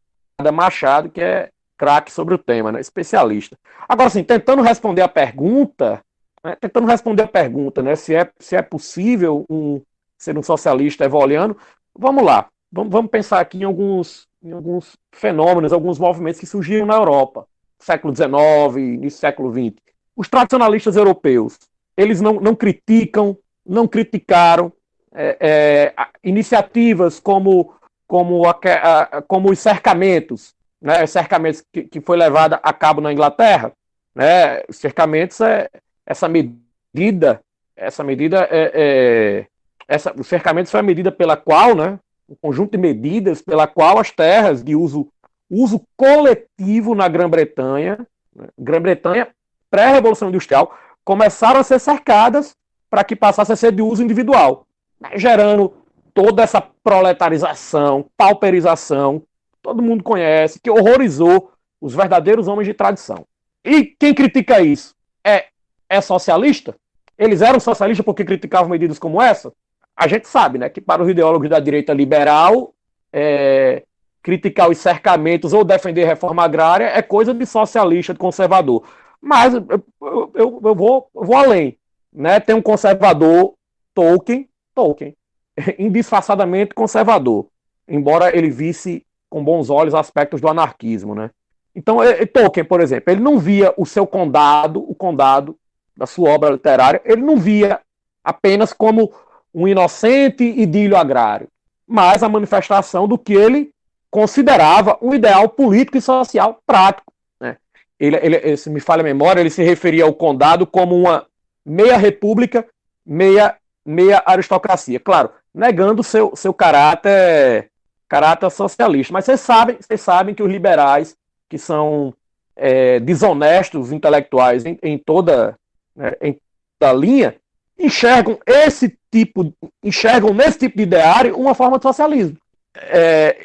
Machado, que é craque sobre o tema, né? especialista. Agora, assim, tentando responder a pergunta, né? tentando responder a pergunta, né? se, é, se é possível um, ser um socialista evoliano, vamos lá, vamos, vamos pensar aqui em alguns, em alguns fenômenos, alguns movimentos que surgiram na Europa, século XIX, início do século XX. Os tradicionalistas europeus, eles não, não criticam, não criticaram é, é, iniciativas como, como, a, a, como os cercamentos, né, cercamentos que, que foi levada a cabo na Inglaterra, né, cercamentos é essa medida, essa medida é, é essa, o cercamento foi a medida pela qual, né, o conjunto de medidas pela qual as terras de uso uso coletivo na Grã-Bretanha, né, Grã-Bretanha pré-revolução industrial, começaram a ser cercadas para que passasse a ser de uso individual, né, gerando toda essa proletarização, pauperização, todo mundo conhece, que horrorizou os verdadeiros homens de tradição. E quem critica isso é, é socialista? Eles eram socialistas porque criticavam medidas como essa? A gente sabe, né, que para os ideólogos da direita liberal, é, criticar os cercamentos ou defender reforma agrária é coisa de socialista, de conservador. Mas eu, eu, eu, vou, eu vou além. né, tem um conservador, Tolkien, Tolkien, indisfarçadamente conservador, embora ele visse com bons olhos aspectos do anarquismo, né? Então, Tolkien, por exemplo, ele não via o seu condado, o condado da sua obra literária, ele não via apenas como um inocente idílio agrário, mas a manifestação do que ele considerava um ideal político e social prático. Né? Ele, ele, se me falha a memória, ele se referia ao condado como uma meia república, meia, meia aristocracia. Claro, negando seu, seu caráter, caráter socialista. Mas vocês sabem, vocês sabem que os liberais, que são é, desonestos intelectuais em, em toda né, em toda linha, enxergam esse tipo, enxergam nesse tipo de ideário uma forma de socialismo. É,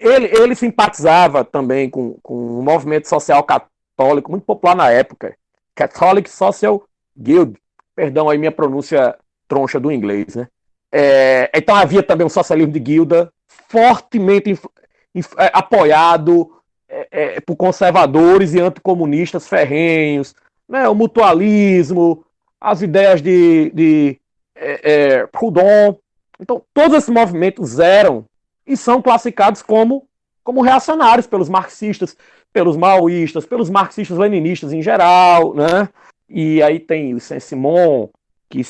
ele, ele simpatizava também com, com um movimento social católico muito popular na época, Catholic Social Guild, perdão aí minha pronúncia troncha do inglês, né? É, então havia também um socialismo de guilda fortemente inf, inf, é, apoiado é, é, por conservadores e anticomunistas ferrenhos, né? O mutualismo, as ideias de, de é, é, Proudhon. Então, todos esses movimentos eram e são classificados como, como reacionários pelos marxistas, pelos maoístas, pelos marxistas-leninistas em geral, né? E aí tem o Saint-Simon, que,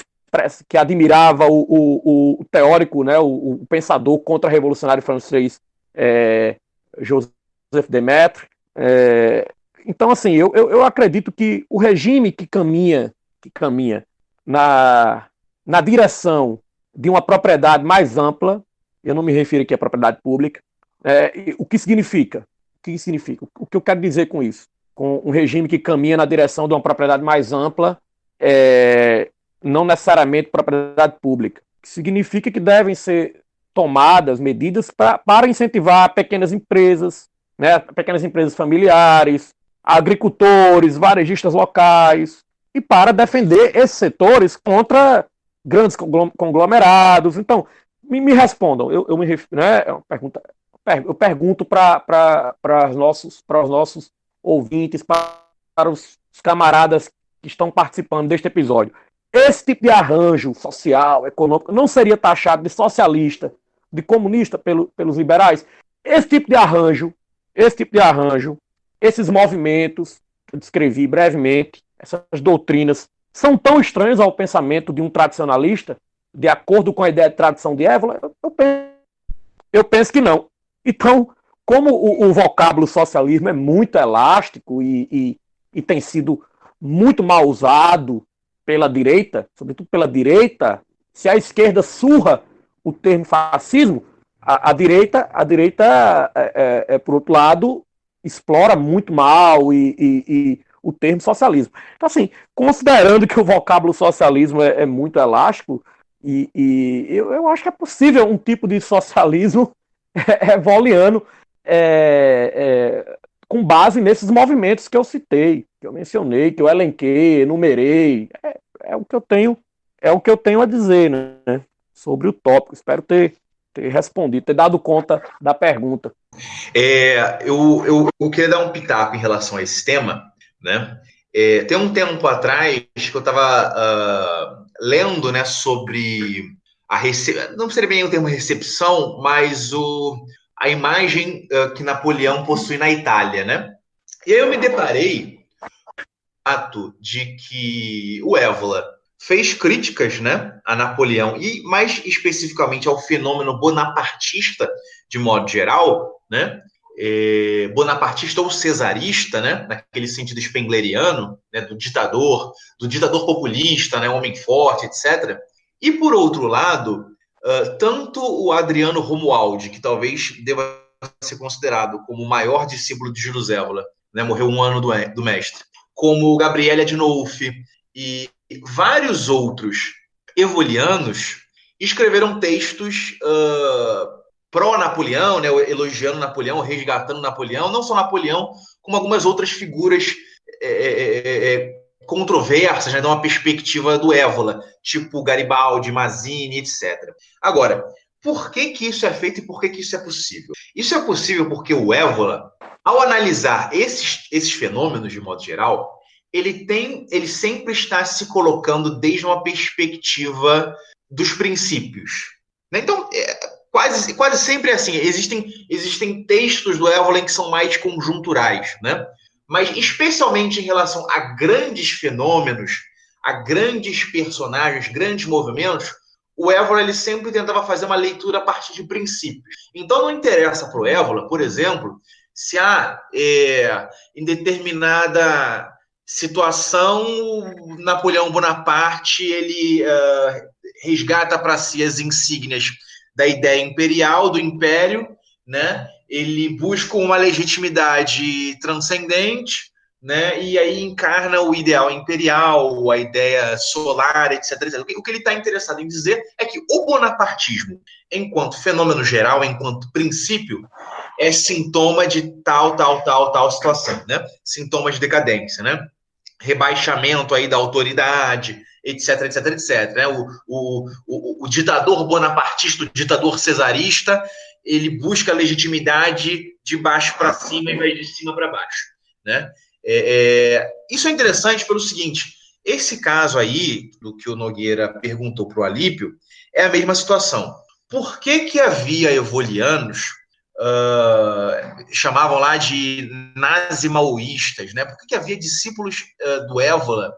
que admirava o, o, o teórico, né, o, o pensador contra-revolucionário francês é, Joseph Demetre. É, então, assim, eu, eu, eu acredito que o regime que caminha, que caminha na, na direção de uma propriedade mais ampla, eu não me refiro aqui à propriedade pública, é, o que significa? O que significa? O que eu quero dizer com isso? Com um regime que caminha na direção de uma propriedade mais ampla, é, não necessariamente propriedade pública. Significa que devem ser tomadas medidas pra, para incentivar pequenas empresas, né, pequenas empresas familiares, agricultores, varejistas locais, e para defender esses setores contra grandes conglomerados. Então, me, me respondam, eu, eu me né, é pergunta, eu pergunto para os nossos, os nossos ouvintes, para, para os camaradas que estão participando deste episódio. Esse tipo de arranjo social, econômico, não seria taxado de socialista, de comunista pelo, pelos liberais? Esse tipo de arranjo, esse tipo de arranjo, esses movimentos, que eu descrevi brevemente, essas doutrinas, são tão estranhas ao pensamento de um tradicionalista, de acordo com a ideia de tradição de Évola? Eu, penso, eu penso que não. Então, como o, o vocábulo socialismo é muito elástico e, e, e, tem sido muito mal usado pela direita, sobretudo pela direita, se a esquerda surra o termo fascismo, a, a direita, a direita é, é, é, por outro lado, explora muito mal e, e o termo socialismo. Então, assim, considerando que o vocábulo socialismo é, é muito elástico, e, e eu, eu, acho que é possível um tipo de socialismo evoliano é, é, com base nesses movimentos que eu citei, que eu mencionei, que eu elenquei, enumerei. É, é o que eu tenho, é o que eu tenho a dizer, né, sobre o tópico. Espero ter, ter respondido, ter dado conta da pergunta. É, eu, eu, eu, queria dar um pitaco em relação a esse tema, né? É, tem um tempo atrás que eu estava uh, ah, lendo né, sobre a recepção, não seria bem o termo recepção, mas o, a imagem uh, que Napoleão possui na Itália, né? E aí eu me deparei com o fato de que o Évola fez críticas né, a Napoleão e mais especificamente ao fenômeno bonapartista de modo geral, né? é, bonapartista ou cesarista, né, naquele sentido spengleriano, né, do ditador, do ditador populista, né, homem forte, etc. E por outro lado, uh, tanto o Adriano Romualdi, que talvez deva ser considerado como o maior discípulo de Júlio Zévola, né, morreu um ano do, do mestre, como Gabriele Adinolfi e vários outros evolianos escreveram textos uh, pró-Napoleão, né, elogiando Napoleão, resgatando Napoleão, não só Napoleão, como algumas outras figuras é, é, é, é controversas, né, de uma perspectiva do Évola, tipo Garibaldi, Mazzini, etc. Agora, por que, que isso é feito e por que, que isso é possível? Isso é possível porque o Évola, ao analisar esses, esses fenômenos de modo geral, ele tem, ele sempre está se colocando desde uma perspectiva dos princípios. Né? Então, é, quase, quase sempre é assim. Existem, existem textos do Evelyn que são mais conjunturais, né? Mas especialmente em relação a grandes fenômenos, a grandes personagens, grandes movimentos, o Évola ele sempre tentava fazer uma leitura a partir de princípios. Então não interessa para o Évola, por exemplo, se há é, em determinada situação Napoleão Bonaparte ele uh, resgata para si as insígnias da ideia imperial do império, né? Ele busca uma legitimidade transcendente né? E aí encarna o ideal imperial, a ideia solar, etc. etc. O que ele está interessado em dizer é que o bonapartismo, enquanto fenômeno geral, enquanto princípio, é sintoma de tal, tal, tal, tal situação, né? Sintoma de decadência, né? Rebaixamento aí da autoridade, etc, etc, etc. Né? O, o, o, o ditador bonapartista, o ditador cesarista, ele busca legitimidade de baixo para cima em vez de cima para baixo, né? É, é, isso é interessante pelo seguinte: esse caso aí, do que o Nogueira perguntou para o Alípio, é a mesma situação. Por que, que havia evolianos, uh, chamavam lá de nazi-maoístas, né? Por que, que havia discípulos uh, do Évola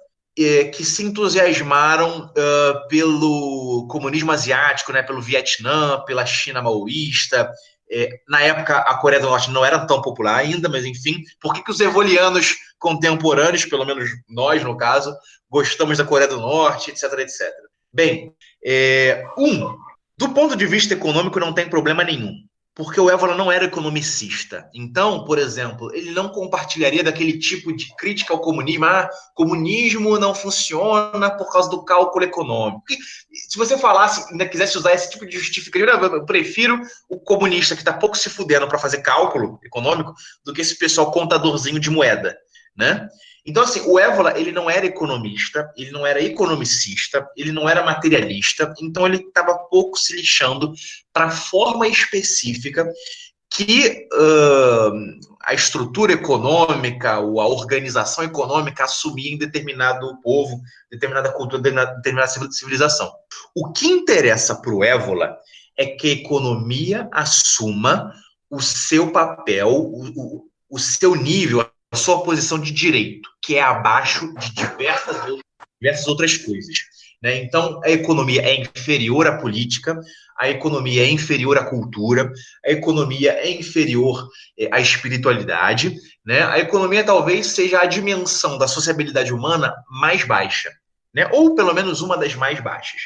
que se entusiasmaram pelo comunismo asiático, né? pelo Vietnã, pela China maoísta, é, na época, a Coreia do Norte não era tão popular ainda, mas enfim, por que, que os evolianos contemporâneos, pelo menos nós, no caso, gostamos da Coreia do Norte, etc, etc? Bem, é, um, do ponto de vista econômico, não tem problema nenhum porque o Évola não era economicista. Então, por exemplo, ele não compartilharia daquele tipo de crítica ao comunismo. Ah, comunismo não funciona por causa do cálculo econômico. Se você falasse, ainda quisesse usar esse tipo de justificativa, eu prefiro o comunista que está pouco se fudendo para fazer cálculo econômico do que esse pessoal contadorzinho de moeda, né? Então, assim, o Évola, ele não era economista, ele não era economicista, ele não era materialista, então ele estava pouco se lixando para a forma específica que uh, a estrutura econômica ou a organização econômica assumia em determinado povo, determinada cultura, determinada civilização. O que interessa para o Évola é que a economia assuma o seu papel, o, o, o seu nível, sua posição de direito, que é abaixo de diversas, diversas outras coisas. Né? Então, a economia é inferior à política, a economia é inferior à cultura, a economia é inferior é, à espiritualidade, né? a economia talvez seja a dimensão da sociabilidade humana mais baixa, né? ou pelo menos uma das mais baixas.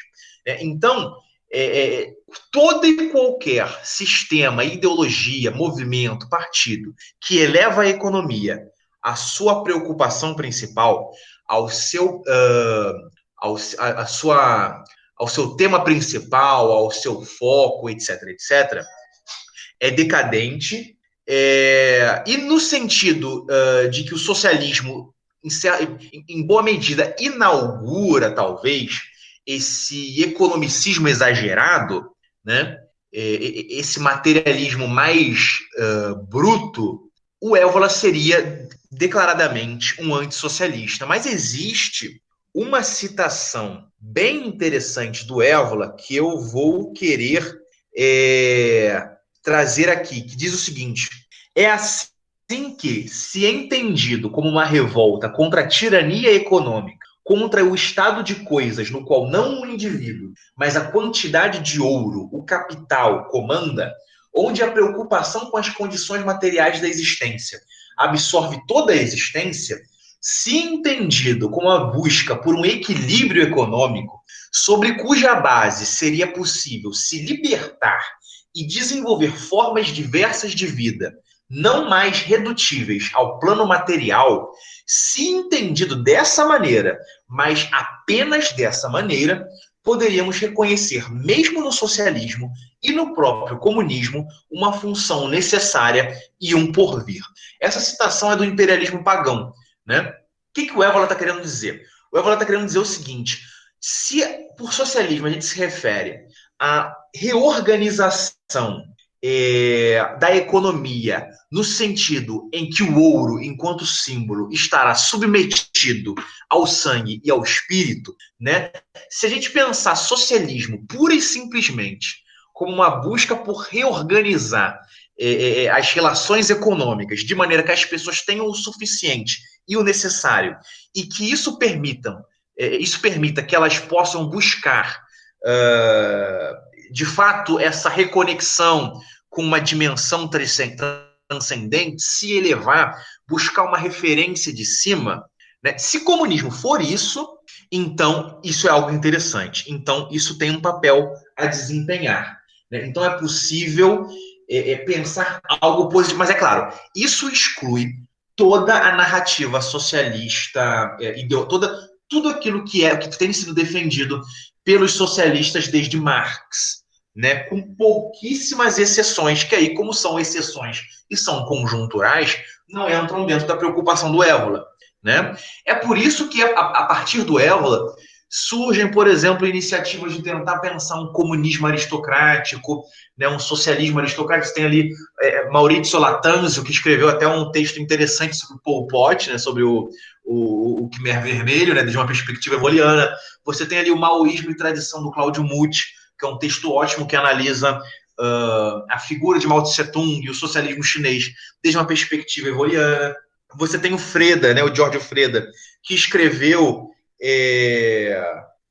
Né? Então, é, todo e qualquer sistema, ideologia, movimento, partido que eleva a economia a sua preocupação principal, ao seu, uh, ao, a, a, sua, ao seu tema principal, ao seu foco, etc., etc., é decadente. É, e no sentido uh, de que o socialismo, em, em boa medida, inaugura, talvez, esse economicismo exagerado, né? esse materialismo mais uh, bruto, o Évola seria declaradamente um antissocialista, mas existe uma citação bem interessante do Évola que eu vou querer é, trazer aqui, que diz o seguinte: é assim que, se entendido como uma revolta contra a tirania econômica, contra o estado de coisas no qual não o indivíduo, mas a quantidade de ouro, o capital, comanda, onde a preocupação com as condições materiais da existência absorve toda a existência, se entendido como a busca por um equilíbrio econômico, sobre cuja base seria possível se libertar e desenvolver formas diversas de vida, não mais redutíveis ao plano material, se entendido dessa maneira, mas apenas dessa maneira, poderíamos reconhecer, mesmo no socialismo e no próprio comunismo, uma função necessária e um porvir. Essa citação é do imperialismo pagão. Né? O que, que o Évola está querendo dizer? O Évola está querendo dizer o seguinte: se por socialismo a gente se refere à reorganização é, da economia, no sentido em que o ouro, enquanto símbolo, estará submetido ao sangue e ao espírito, né? Se a gente pensar socialismo pura e simplesmente como uma busca por reorganizar é, é, é as relações econômicas de maneira que as pessoas tenham o suficiente e o necessário e que isso permitam, é, isso permita que elas possam buscar uh, de fato essa reconexão com uma dimensão transcendente, se elevar, buscar uma referência de cima. Né? Se comunismo for isso, então isso é algo interessante. Então isso tem um papel a desempenhar. Né? Então é possível é, é, pensar algo positivo, mas é claro, isso exclui toda a narrativa socialista, é, toda, tudo aquilo que é que tem sido defendido pelos socialistas desde Marx né, com pouquíssimas exceções, que aí, como são exceções e são conjunturais, não entram dentro da preocupação do Évola. Né? É por isso que, a, a partir do Évola, surgem, por exemplo, iniciativas de tentar pensar um comunismo aristocrático, né, um socialismo aristocrático. Você tem ali é, Maurizio Latanzio, que escreveu até um texto interessante sobre o Pol Pot, né, sobre o, o, o Khmer Vermelho, né, de uma perspectiva evoliana. Você tem ali o maoísmo e tradição do Cláudio Muti, que é um texto ótimo que analisa uh, a figura de Mao Tse Tung e o socialismo chinês desde uma perspectiva evoliana. Você tem o Freda, né, o Giorgio Freda, que escreveu é,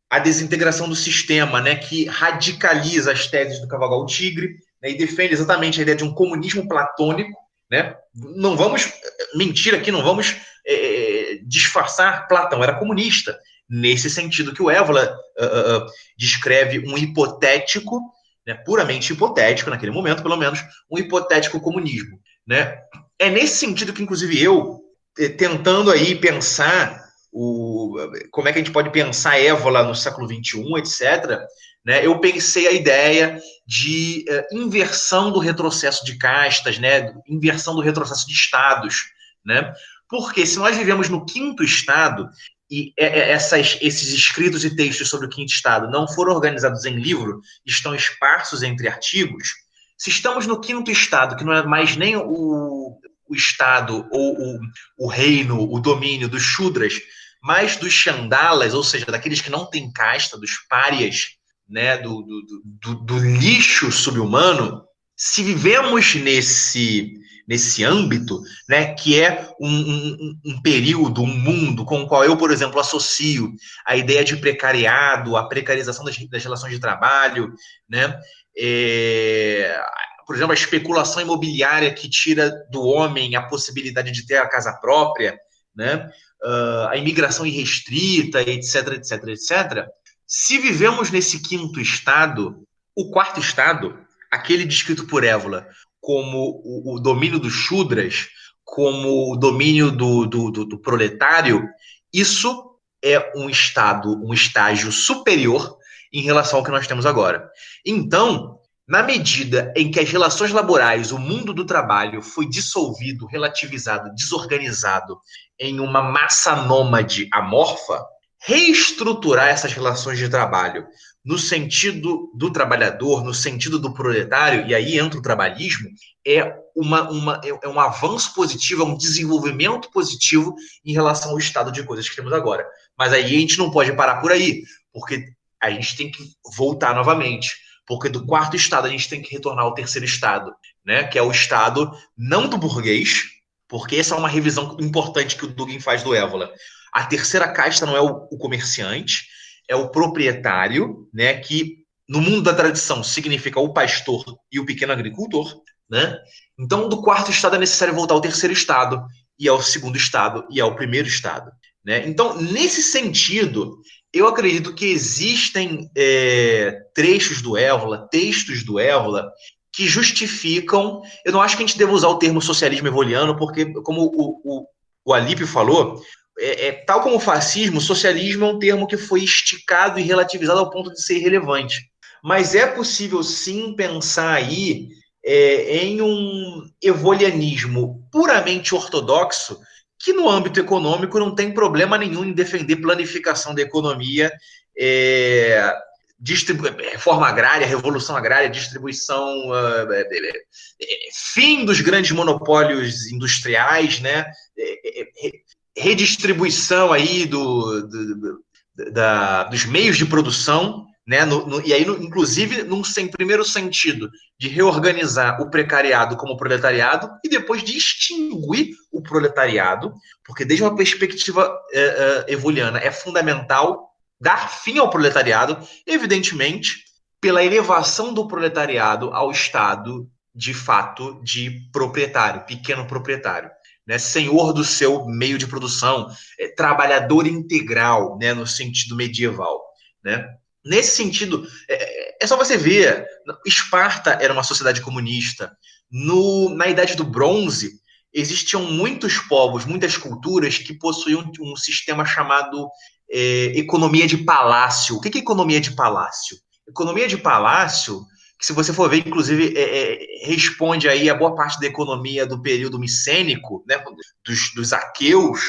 a desintegração do sistema, né, que radicaliza as teses do Cavagal Tigre né, e defende exatamente a ideia de um comunismo platônico. Né? Não vamos mentir aqui, não vamos é, disfarçar. Platão era comunista nesse sentido que o Évola uh, uh, descreve um hipotético, né, puramente hipotético, naquele momento, pelo menos, um hipotético comunismo. Né? É nesse sentido que, inclusive, eu, eh, tentando aí pensar o, como é que a gente pode pensar Évola no século XXI, etc., né, eu pensei a ideia de uh, inversão do retrocesso de castas, né, inversão do retrocesso de estados, né? Porque se nós vivemos no quinto estado, e é, é, essas, esses escritos e textos sobre o quinto estado não foram organizados em livro, estão esparsos entre artigos, se estamos no quinto estado, que não é mais nem o, o estado ou o, o reino, o domínio dos Shudras, mas dos Chandalas, ou seja, daqueles que não têm casta, dos párias, né, do, do, do, do lixo subhumano, se vivemos nesse nesse âmbito, né, que é um, um, um, período, um mundo com o qual eu, por exemplo, associo a ideia de precariado, a precarização das, das relações de trabalho, né, é, por exemplo, a especulação imobiliária que tira do homem a possibilidade de ter a casa própria, né, uh, a imigração irrestrita, etc, etc, etc. Se vivemos nesse quinto estado, o quarto estado, aquele descrito por Évola, como o, o domínio dos Shudras, como o domínio do, do, do, do proletário, isso é um estado, um estágio superior em relação ao que nós temos agora. Então, na medida em que as relações laborais, o mundo do trabalho foi dissolvido, relativizado, desorganizado em uma massa nômade amorfa, reestruturar essas relações de trabalho no sentido do trabalhador, no sentido do proletário, e aí entra o trabalhismo, é, uma, uma, é um avanço positivo, é um desenvolvimento positivo em relação ao estado de coisas que temos agora. Mas aí a gente não pode parar por aí, porque a gente tem que voltar novamente. Porque do quarto estado a gente tem que retornar ao terceiro estado, né? Que é o estado não do burguês, porque essa é uma revisão importante que o Dugin faz do Évola. A terceira casta não é o, o comerciante, é o proprietário, né, que no mundo da tradição significa o pastor e o pequeno agricultor, né? Então, do quarto estado é necessário voltar ao terceiro estado, e ao segundo estado, e ao primeiro estado. Né? Então, nesse sentido, eu acredito que existem é, trechos do Évola, textos do Évola, que justificam. Eu não acho que a gente deva usar o termo socialismo evoliano, porque, como o, o, o Alípio falou, é, é, tal como o fascismo, o socialismo é um termo que foi esticado e relativizado ao ponto de ser irrelevante. Mas é possível sim pensar aí é, em um evolianismo puramente ortodoxo, que no âmbito econômico não tem problema nenhum em defender planificação da economia é, reforma agrária, revolução agrária, distribuição, uh, fim dos grandes monopólios industriais, né? Redistribuição aí do, do, do da, dos meios de produção, né? No, no, e aí, no, inclusive, num sem primeiro sentido de reorganizar o precariado como proletariado e depois de extinguir o proletariado, porque desde uma perspectiva é, é, evuliana é fundamental dar fim ao proletariado, evidentemente, pela elevação do proletariado ao estado de fato de proprietário, pequeno proprietário né, senhor do seu meio de produção, é, trabalhador integral, né, no sentido medieval, né? Nesse sentido, é, é, só você ver, Esparta era uma sociedade comunista. No, na Idade do Bronze, existiam muitos povos, muitas culturas que possuíam um sistema chamado é, economia de palácio. O que é economia de palácio? Economia de palácio que se você for ver, inclusive, é, é, responde aí a boa parte da economia do período micênico, né, dos, dos aqueus,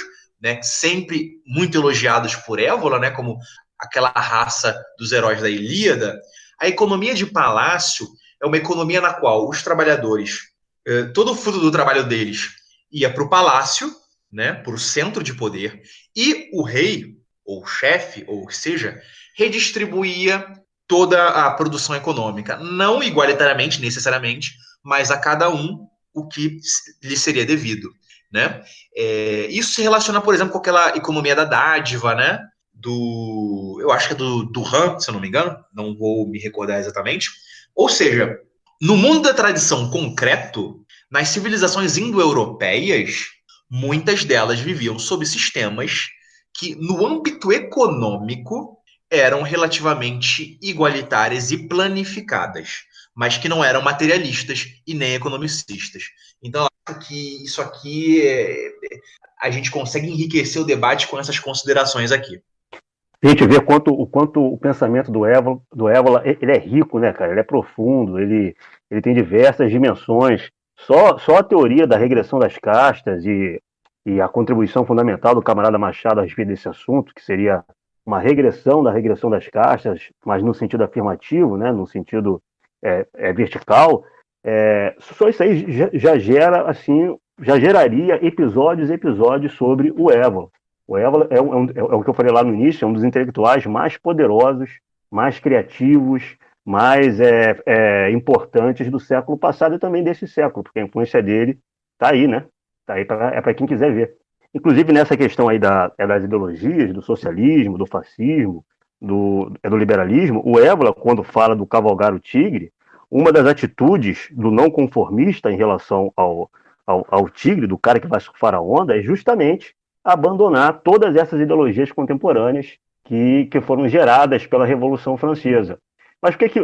né, sempre muito elogiados por Évola, né, como aquela raça dos heróis da Ilíada. A economia de palácio é uma economia na qual os trabalhadores, eh, todo o fruto do trabalho deles ia para o palácio, né, para o centro de poder, e o rei, ou chefe, ou seja, redistribuía toda a produção econômica, não igualitariamente, necessariamente, mas a cada um o que lhe seria devido, né? É, isso se relaciona, por exemplo, com aquela economia da dádiva, né? Do, eu acho que é do, do se eu não me engano, não vou me recordar exatamente. Ou seja, no mundo da tradição concreto, nas civilizações indo-europeias, muitas delas viviam sob sistemas que, no âmbito econômico, eram relativamente igualitárias e planificadas, mas que não eram materialistas e nem economicistas. Então, acho que isso aqui é, a gente consegue enriquecer o debate com essas considerações aqui. A gente vê quanto, o quanto o pensamento do Évola, do Évola ele é rico, né, cara? Ele é profundo, ele, ele tem diversas dimensões. Só, só a teoria da regressão das castas e, e a contribuição fundamental do camarada Machado a respeito desse assunto, que seria uma regressão da regressão das caixas, mas no sentido afirmativo, né, no sentido é, é vertical, é, só isso aí já, já, gera, assim, já geraria episódios e episódios sobre o Évola. O Évola é, um, é, é, o que eu falei lá no início, é um dos intelectuais mais poderosos, mais criativos, mais é, é, importantes do século passado e também desse século, porque a influência dele está aí, né? Está aí pra, é para quem quiser ver. Inclusive nessa questão aí da, é das ideologias, do socialismo, do fascismo, do, é do liberalismo, o Évola, quando fala do cavalgar o tigre, uma das atitudes do não conformista em relação ao, ao, ao tigre, do cara que vai surfar a onda, é justamente abandonar todas essas ideologias contemporâneas que, que foram geradas pela Revolução Francesa. Mas o que que.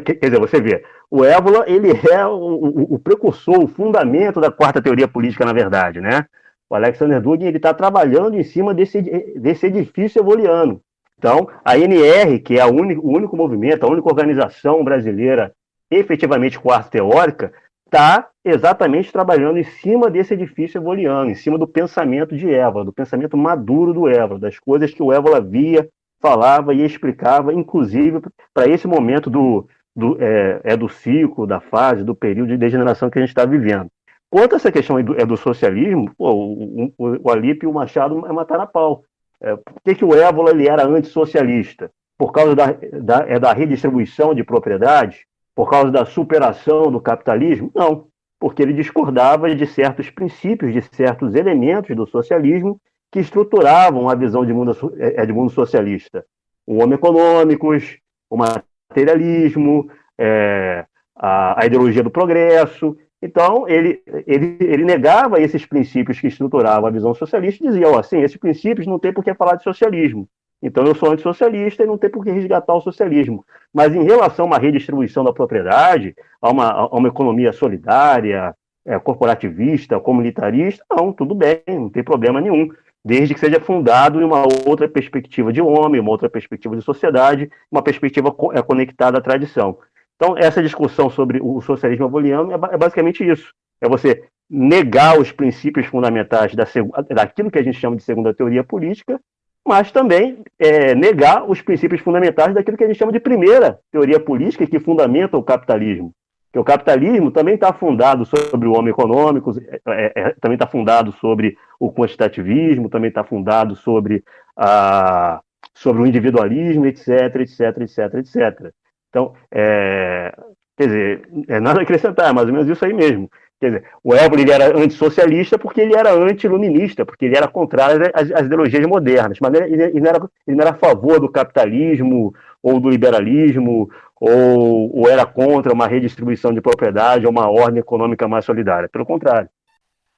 Quer dizer, você vê, o Évola ele é o, o, o, precursor, o fundamento da quarta teoria política, na verdade, né? O Alexander Dugin está trabalhando em cima desse, desse edifício evoliano. Então, a NR, que é o único movimento, a única organização brasileira efetivamente quarta teórica, está exatamente trabalhando em cima desse edifício evoliano, em cima do pensamento de Évola, do pensamento maduro do Évola, das coisas que o Évola via, falava e explicava, inclusive para esse momento do, do, é, é do ciclo, da fase, do período de degeneração que a gente está vivendo. Quanto a essa questão é do socialismo, pô, o, o, o Alípio e o Machado é matar a pau. É, por que, que o Évola ele era antissocialista? Por causa da, da, é da redistribuição de propriedade? Por causa da superação do capitalismo? Não, porque ele discordava de certos princípios, de certos elementos do socialismo que estruturavam a visão de mundo, é, é, de mundo socialista. O homem econômicos, o materialismo, é, a, a ideologia do progresso, então, ele, ele, ele negava esses princípios que estruturavam a visão socialista e dizia, ó, assim, esses princípios não tem por que falar de socialismo. Então, eu sou antissocialista e não tem por que resgatar o socialismo. Mas em relação a uma redistribuição da propriedade, a uma, a uma economia solidária, é, corporativista, comunitarista, não, tudo bem, não tem problema nenhum. Desde que seja fundado em uma outra perspectiva de homem, uma outra perspectiva de sociedade, uma perspectiva é, conectada à tradição. Então, essa discussão sobre o socialismo avoliano é, é basicamente isso. É você negar os princípios fundamentais da, daquilo que a gente chama de segunda teoria política, mas também é, negar os princípios fundamentais daquilo que a gente chama de primeira teoria política que fundamenta o capitalismo. Que o capitalismo também está fundado sobre o homem econômico, é, é, também está fundado sobre o quantitativismo, também está fundado sobre, a, sobre o individualismo, etc, etc, etc, etc. Então, é, quer dizer, é nada a acrescentar, mais ou menos isso aí mesmo. Quer dizer, o Évola ele era antissocialista porque ele era anti-iluminista, porque ele era contrário às, às ideologias modernas, mas ele, ele, não era, ele não era a favor do capitalismo ou do liberalismo, ou, ou, era contra uma redistribuição de propriedade ou uma ordem econômica mais solidária. Pelo contrário.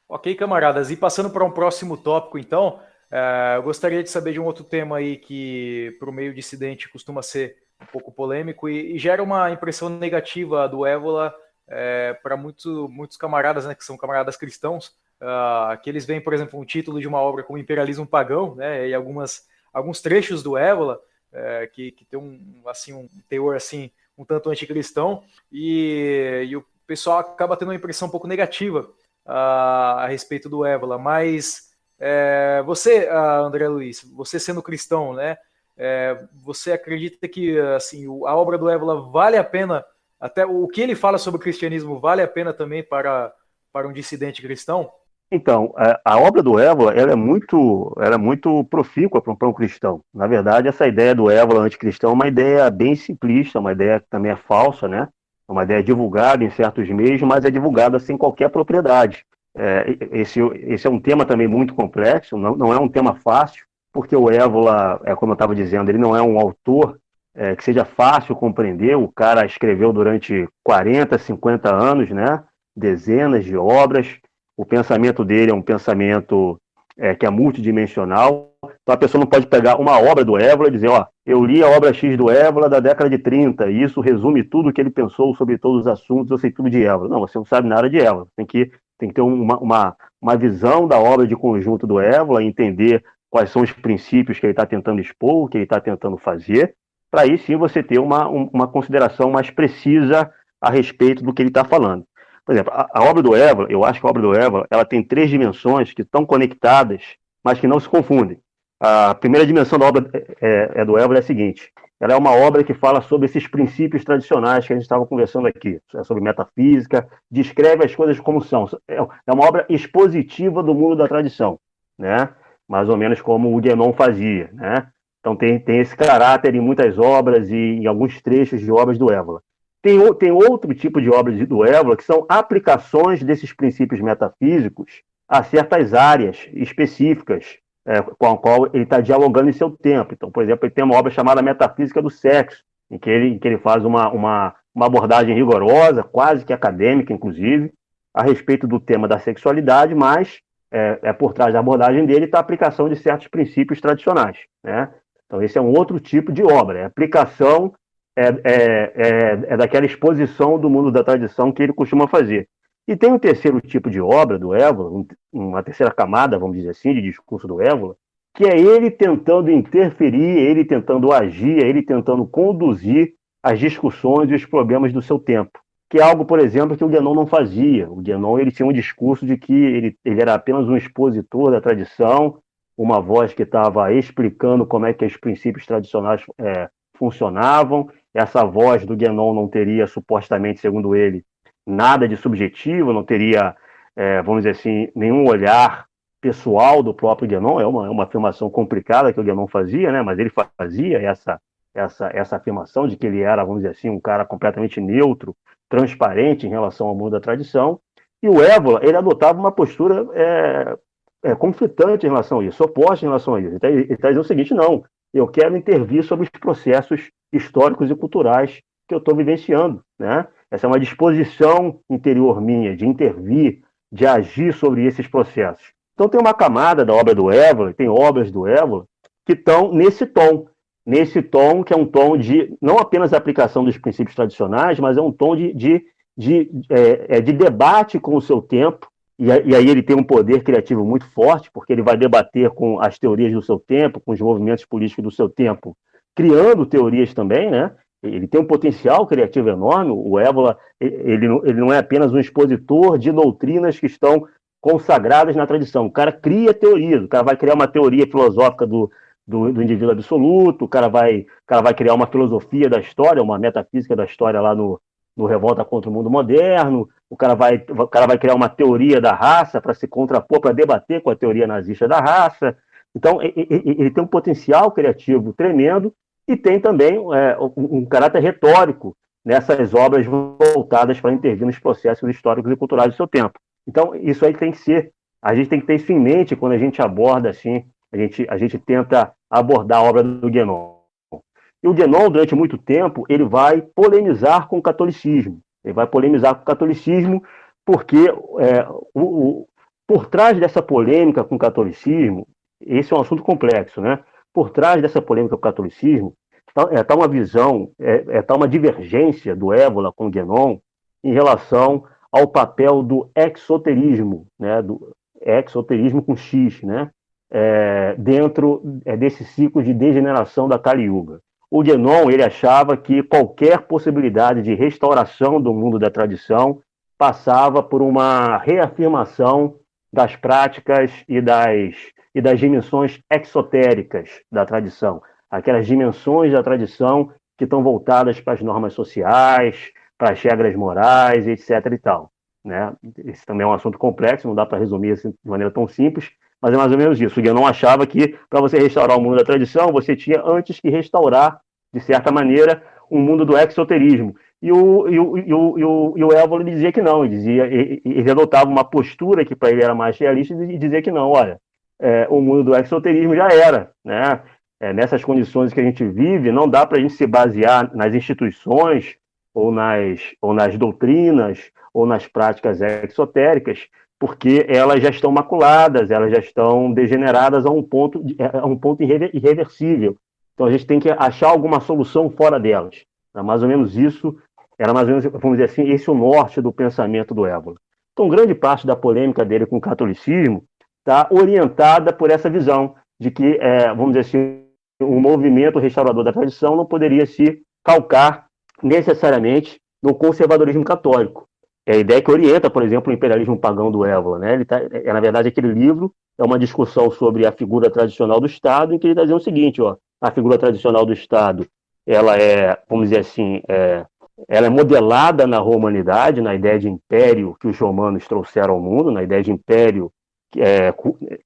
Ok, camaradas. E passando para um próximo tópico, então, é, eu gostaria de saber de um outro tema aí que, para o meio dissidente, costuma ser um pouco polêmico e, e gera uma impressão negativa do Évola é, para muito, muitos camaradas, né, que são camaradas cristãos, uh, que eles veem, por exemplo, um título de uma obra como Imperialismo Pagão, né, e algumas, alguns trechos do Évola, é, que, que tem um, assim, um teor assim, um tanto anticristão, e, e o pessoal acaba tendo uma impressão um pouco negativa uh, a respeito do Évola, mas é, você, uh, André Luiz, você sendo cristão, né, é, você acredita que assim, a obra do Évola vale a pena até o que ele fala sobre o cristianismo vale a pena também para, para um dissidente cristão? Então, a, a obra do Évola ela é muito, ela é muito profícua para um, para um cristão. Na verdade, essa ideia do Évola anticristão é uma ideia bem simplista, uma ideia que também é falsa, né? É uma ideia divulgada em certos meios, mas é divulgada sem qualquer propriedade. É, esse, esse é um tema também muito complexo, não, não é um tema fácil, porque o Évola, é como eu estava dizendo, ele não é um autor é, que seja fácil compreender. O cara escreveu durante 40, 50 anos, né? Dezenas de obras. O pensamento dele é um pensamento é, que é multidimensional. Então a pessoa não pode pegar uma obra do Évola e dizer, ó, eu li a obra X do Évola da década de 30, e isso resume tudo o que ele pensou sobre todos os assuntos, eu sei tudo de Évola. Não, você não sabe nada de Évola. Tem que, tem que ter uma, uma, uma visão da obra de conjunto do Évola, entender quais são os princípios que ele está tentando expor, o que ele está tentando fazer, para aí sim você ter uma, uma consideração mais precisa a respeito do que ele está falando. Por exemplo, a, a, obra do Évola, eu acho que a obra do Évola, ela tem três dimensões que estão conectadas, mas que não se confundem. A primeira dimensão da obra é, é, é do Évola é a seguinte: ela é uma obra que fala sobre esses princípios tradicionais que a gente estava conversando aqui, é sobre metafísica, descreve as coisas como são. É, é uma obra expositiva do mundo da tradição, né? Mais ou menos como o Guénon fazia. Né? Então tem, tem esse caráter em muitas obras e em alguns trechos de obras do Évola. Tem, tem outro tipo de obras do Évola que são aplicações desses princípios metafísicos a certas áreas específicas é, com a qual ele está dialogando em seu tempo. Então, por exemplo, ele tem uma obra chamada Metafísica do Sexo, em que ele, em que ele faz uma, uma, uma abordagem rigorosa, quase que acadêmica, inclusive, a respeito do tema da sexualidade, mas é, é por trás da abordagem dele está a aplicação de certos princípios tradicionais. Né? Então, esse é um outro tipo de obra. É aplicação é, é, é, é, daquela exposição do mundo da tradição que ele costuma fazer. E tem um terceiro tipo de obra do Évola, uma terceira camada, vamos dizer assim, de discurso do Évola, que é ele tentando interferir, ele tentando agir, ele tentando conduzir as discussões e os problemas do seu tempo. Que é algo, por exemplo, que o Guénon não fazia. O Guénon ele tinha um discurso de que ele, ele era apenas um expositor da tradição, uma voz que estava explicando como é que os princípios tradicionais é, funcionavam. Essa voz do Guénon não teria, supostamente, segundo ele, nada de subjetivo, não teria, é, vamos dizer assim, nenhum olhar pessoal do próprio Guénon. É uma, é uma afirmação complicada que o Guénon fazia, né? mas ele fazia essa, essa, essa afirmação de que ele era, vamos dizer assim, um cara completamente neutro, transparente em relação ao mundo da tradição. E o Évola, ele adotava uma postura é, é, conflitante em relação a isso, oposto em relação a isso. Ele está tá dizendo o seguinte: não, eu quero intervir sobre os processos históricos e culturais que eu estou vivenciando. Né? Essa é uma disposição interior minha de intervir, de agir sobre esses processos. Então, tem uma camada da obra do Évola, tem obras do Évola, que estão nesse tom. Nesse tom, que é um tom de não apenas aplicação dos princípios tradicionais, mas é um tom de, de, de, é, é de debate com o seu tempo, e, aí ele tem um poder criativo muito forte, porque ele vai debater com as teorias do seu tempo, com os movimentos políticos do seu tempo, criando teorias também, né? Ele tem um potencial criativo enorme. O Évola, ele, ele não é apenas um expositor de doutrinas que estão consagradas na tradição. O cara cria teorias, o cara vai criar uma teoria filosófica do, do, do, indivíduo absoluto, o cara, vai, o cara vai criar uma filosofia da história, uma metafísica da história lá no, no Revolta contra o Mundo Moderno, o cara vai, o cara vai criar uma teoria da raça para se contrapor, para debater com a teoria nazista da raça. Então, ele tem um potencial criativo tremendo e tem também é, um caráter retórico nessas obras voltadas para intervir nos processos históricos e culturais do seu tempo. Então, isso aí tem que ser, a gente tem que ter isso em mente quando a gente aborda, assim, a gente, a gente tenta abordar a obra do Guénon. E o Guénon, durante muito tempo, ele vai polemizar com o catolicismo. Ele vai polemizar com o catolicismo porque é, o, o, por trás dessa polêmica com o catolicismo, esse é um assunto complexo, né? Por trás dessa polêmica com o catolicismo, está é, tá uma visão, é, é tá uma divergência do Évola com o Guénon em relação ao papel do exoterismo, né? Do exoterismo com X, né? É, dentro é, desse ciclo de degeneração da Kali Yuga. O Guénon ele achava que qualquer possibilidade de restauração do mundo da tradição passava por uma reafirmação das práticas e das, e das dimensões exotéricas da tradição, aquelas dimensões da tradição que estão voltadas para as normas sociais, para as regras morais, etc. e tal. Né? Esse também é um assunto complexo, não dá para resumir assim, de maneira tão simples, mas é mais ou menos isso. O Guénon achava que para você restaurar o mundo da tradição, você tinha antes que restaurar, de certa maneira, o um mundo do exoterismo. E o, e o, e o, e o, e o Évolo dizia que não, ele, dizia, ele adotava uma postura que para ele era mais realista e dizia que não, olha, é, o mundo do exoterismo já era. Né? É, nessas condições que a gente vive, não dá para a gente se basear nas instituições ou nas, ou nas doutrinas ou nas práticas exotéricas, porque elas já estão maculadas, elas já estão degeneradas a um ponto, é, a um ponto irreversível. Então a gente tem que achar alguma solução fora delas. Era mais ou menos isso, era mais ou menos, vamos dizer assim, esse é o norte do pensamento do Évola. Então grande parte da polêmica dele com o catolicismo está orientada por essa visão de que, é, vamos dizer assim, o movimento restaurador da tradição não poderia se calcar necessariamente no conservadorismo católico. É a ideia que orienta, por exemplo, o imperialismo pagão do Évola. Né? Ele tá, é, na verdade, aquele livro é uma discussão sobre a figura tradicional do Estado, em que ele está dizendo o seguinte: ó, a figura tradicional do Estado ela é, vamos dizer assim, é, ela é modelada na romanidade, na ideia de império que os romanos trouxeram ao mundo, na ideia de império que, é,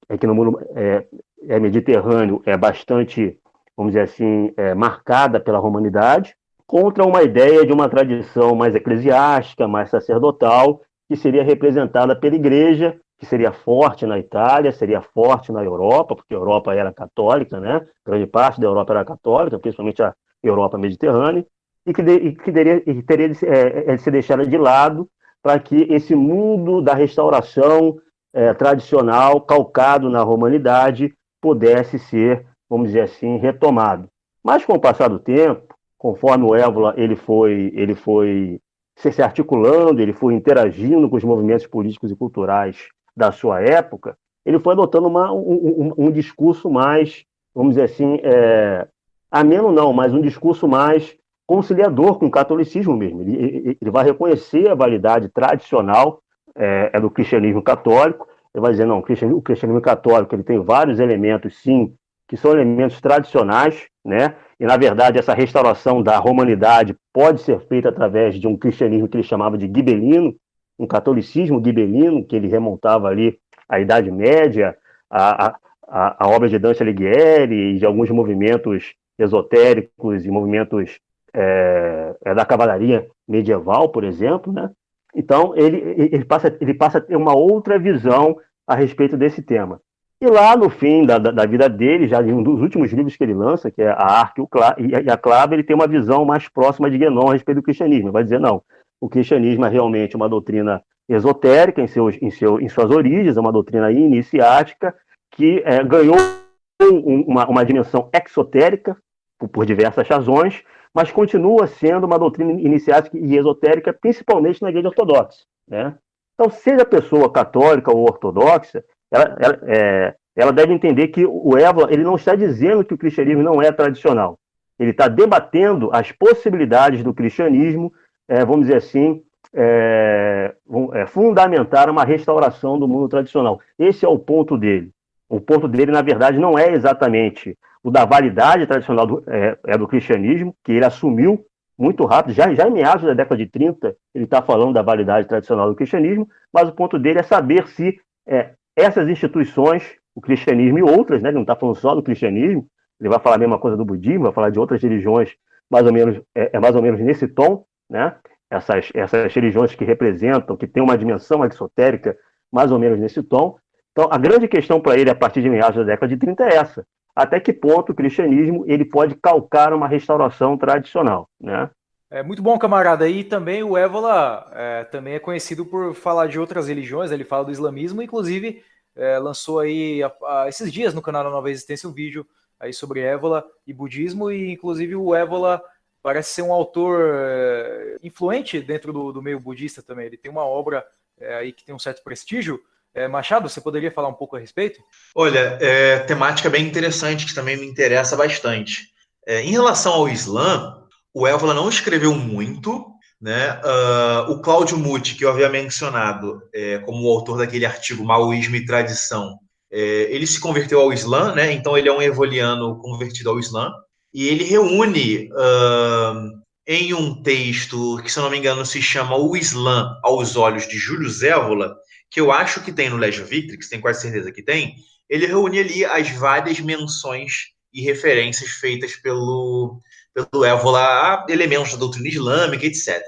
é que no mundo é, é, mediterrâneo é bastante, vamos dizer assim, é, marcada pela romanidade contra uma ideia de uma tradição mais eclesiástica, mais sacerdotal, que seria representada pela igreja, que seria forte na Itália, seria forte na Europa, porque a Europa era católica, né? Grande parte da Europa era católica, principalmente a Europa mediterrânea, e que, de, e que teria, e teria de, é, de ser deixada de lado para que esse mundo da restauração é, tradicional, calcado na romanidade, pudesse ser, vamos dizer assim, retomado. Mas com o passar do tempo, conforme o Évola ele foi, ele foi se articulando, ele foi interagindo com os movimentos políticos e culturais da sua época, ele foi adotando uma, um, um, um, discurso mais, vamos dizer assim, é, ameno não, mas um discurso mais conciliador com o catolicismo mesmo. Ele, ele vai reconhecer a validade tradicional é, é, do cristianismo católico, ele vai dizer, não, o cristianismo, o cristianismo católico ele tem vários elementos, sim, que são elementos tradicionais, né? E, na verdade, essa restauração da romanidade pode ser feita através de um cristianismo que ele chamava de gibelino, um catolicismo gibelino, que ele remontava ali à Idade Média, a, a, a obra de Dante Alighieri e de alguns movimentos esotéricos e movimentos é, é, da cavalaria medieval, por exemplo, né? Então, ele, ele, passa, ele passa a ter uma outra visão a respeito desse tema. E lá no fim da, da, da, vida dele, já em um dos últimos livros que ele lança, que é a Arque e a Clava, ele tem uma visão mais próxima de Guénon a respeito do cristianismo. Ele vai dizer, não, o cristianismo é realmente uma doutrina esotérica em, seus, em, seu, em suas origens, é uma doutrina iniciática que é, ganhou um, uma, uma, dimensão exotérica por, por, diversas razões, mas continua sendo uma doutrina iniciática e esotérica, principalmente na igreja ortodoxa. Né? Então, seja pessoa católica ou ortodoxa, ela, ela, é, ela deve entender que o Évola ele não está dizendo que o cristianismo não é tradicional. Ele está debatendo as possibilidades do cristianismo, é, vamos dizer assim, é, é, fundamentar uma restauração do mundo tradicional. Esse é o ponto dele. O ponto dele, na verdade, não é exatamente o da validade tradicional do, é, é do cristianismo, que ele assumiu muito rápido, já, já em meados da década de 30, ele está falando da validade tradicional do cristianismo, mas o ponto dele é saber se é, essas instituições, o cristianismo e outras, né, ele não está falando só do cristianismo, ele vai falar a mesma coisa do budismo, vai falar de outras religiões, mais ou menos, é, é mais ou menos nesse tom, né, essas, essas religiões que representam, que têm uma dimensão exotérica, mais ou menos nesse tom. Então, a grande questão para ele, a partir de meados da década de 30, é essa até que ponto o cristianismo ele pode calcar uma restauração tradicional, né? É muito bom, camarada. E também o Évola é, também é conhecido por falar de outras religiões. Ele fala do islamismo, inclusive é, lançou aí a, a, esses dias no canal da Nova Existência um vídeo aí sobre Évola e budismo. E inclusive o Évola parece ser um autor é, influente dentro do, do, meio budista também. Ele tem uma obra é, aí que tem um certo prestígio. É, Machado, você poderia falar um pouco a respeito? Olha, é temática bem interessante, que também me interessa bastante. Em relação ao Islã, o Évola não escreveu muito, né? Uh, o Cláudio Muti, que eu havia mencionado é, como o autor daquele artigo Maoísmo e Tradição, é, ele se converteu ao Islã, né? Então ele é um evoliano convertido ao Islã, e ele reúne uh, em um texto que, se eu não me engano, se chama O Islã aos Olhos de Júlio Zévola, que eu acho que tem no Legio Victrix, tenho quase certeza que tem, ele reúne ali as várias menções e referências feitas pelo, pelo Évola a elementos da doutrina islâmica, etc.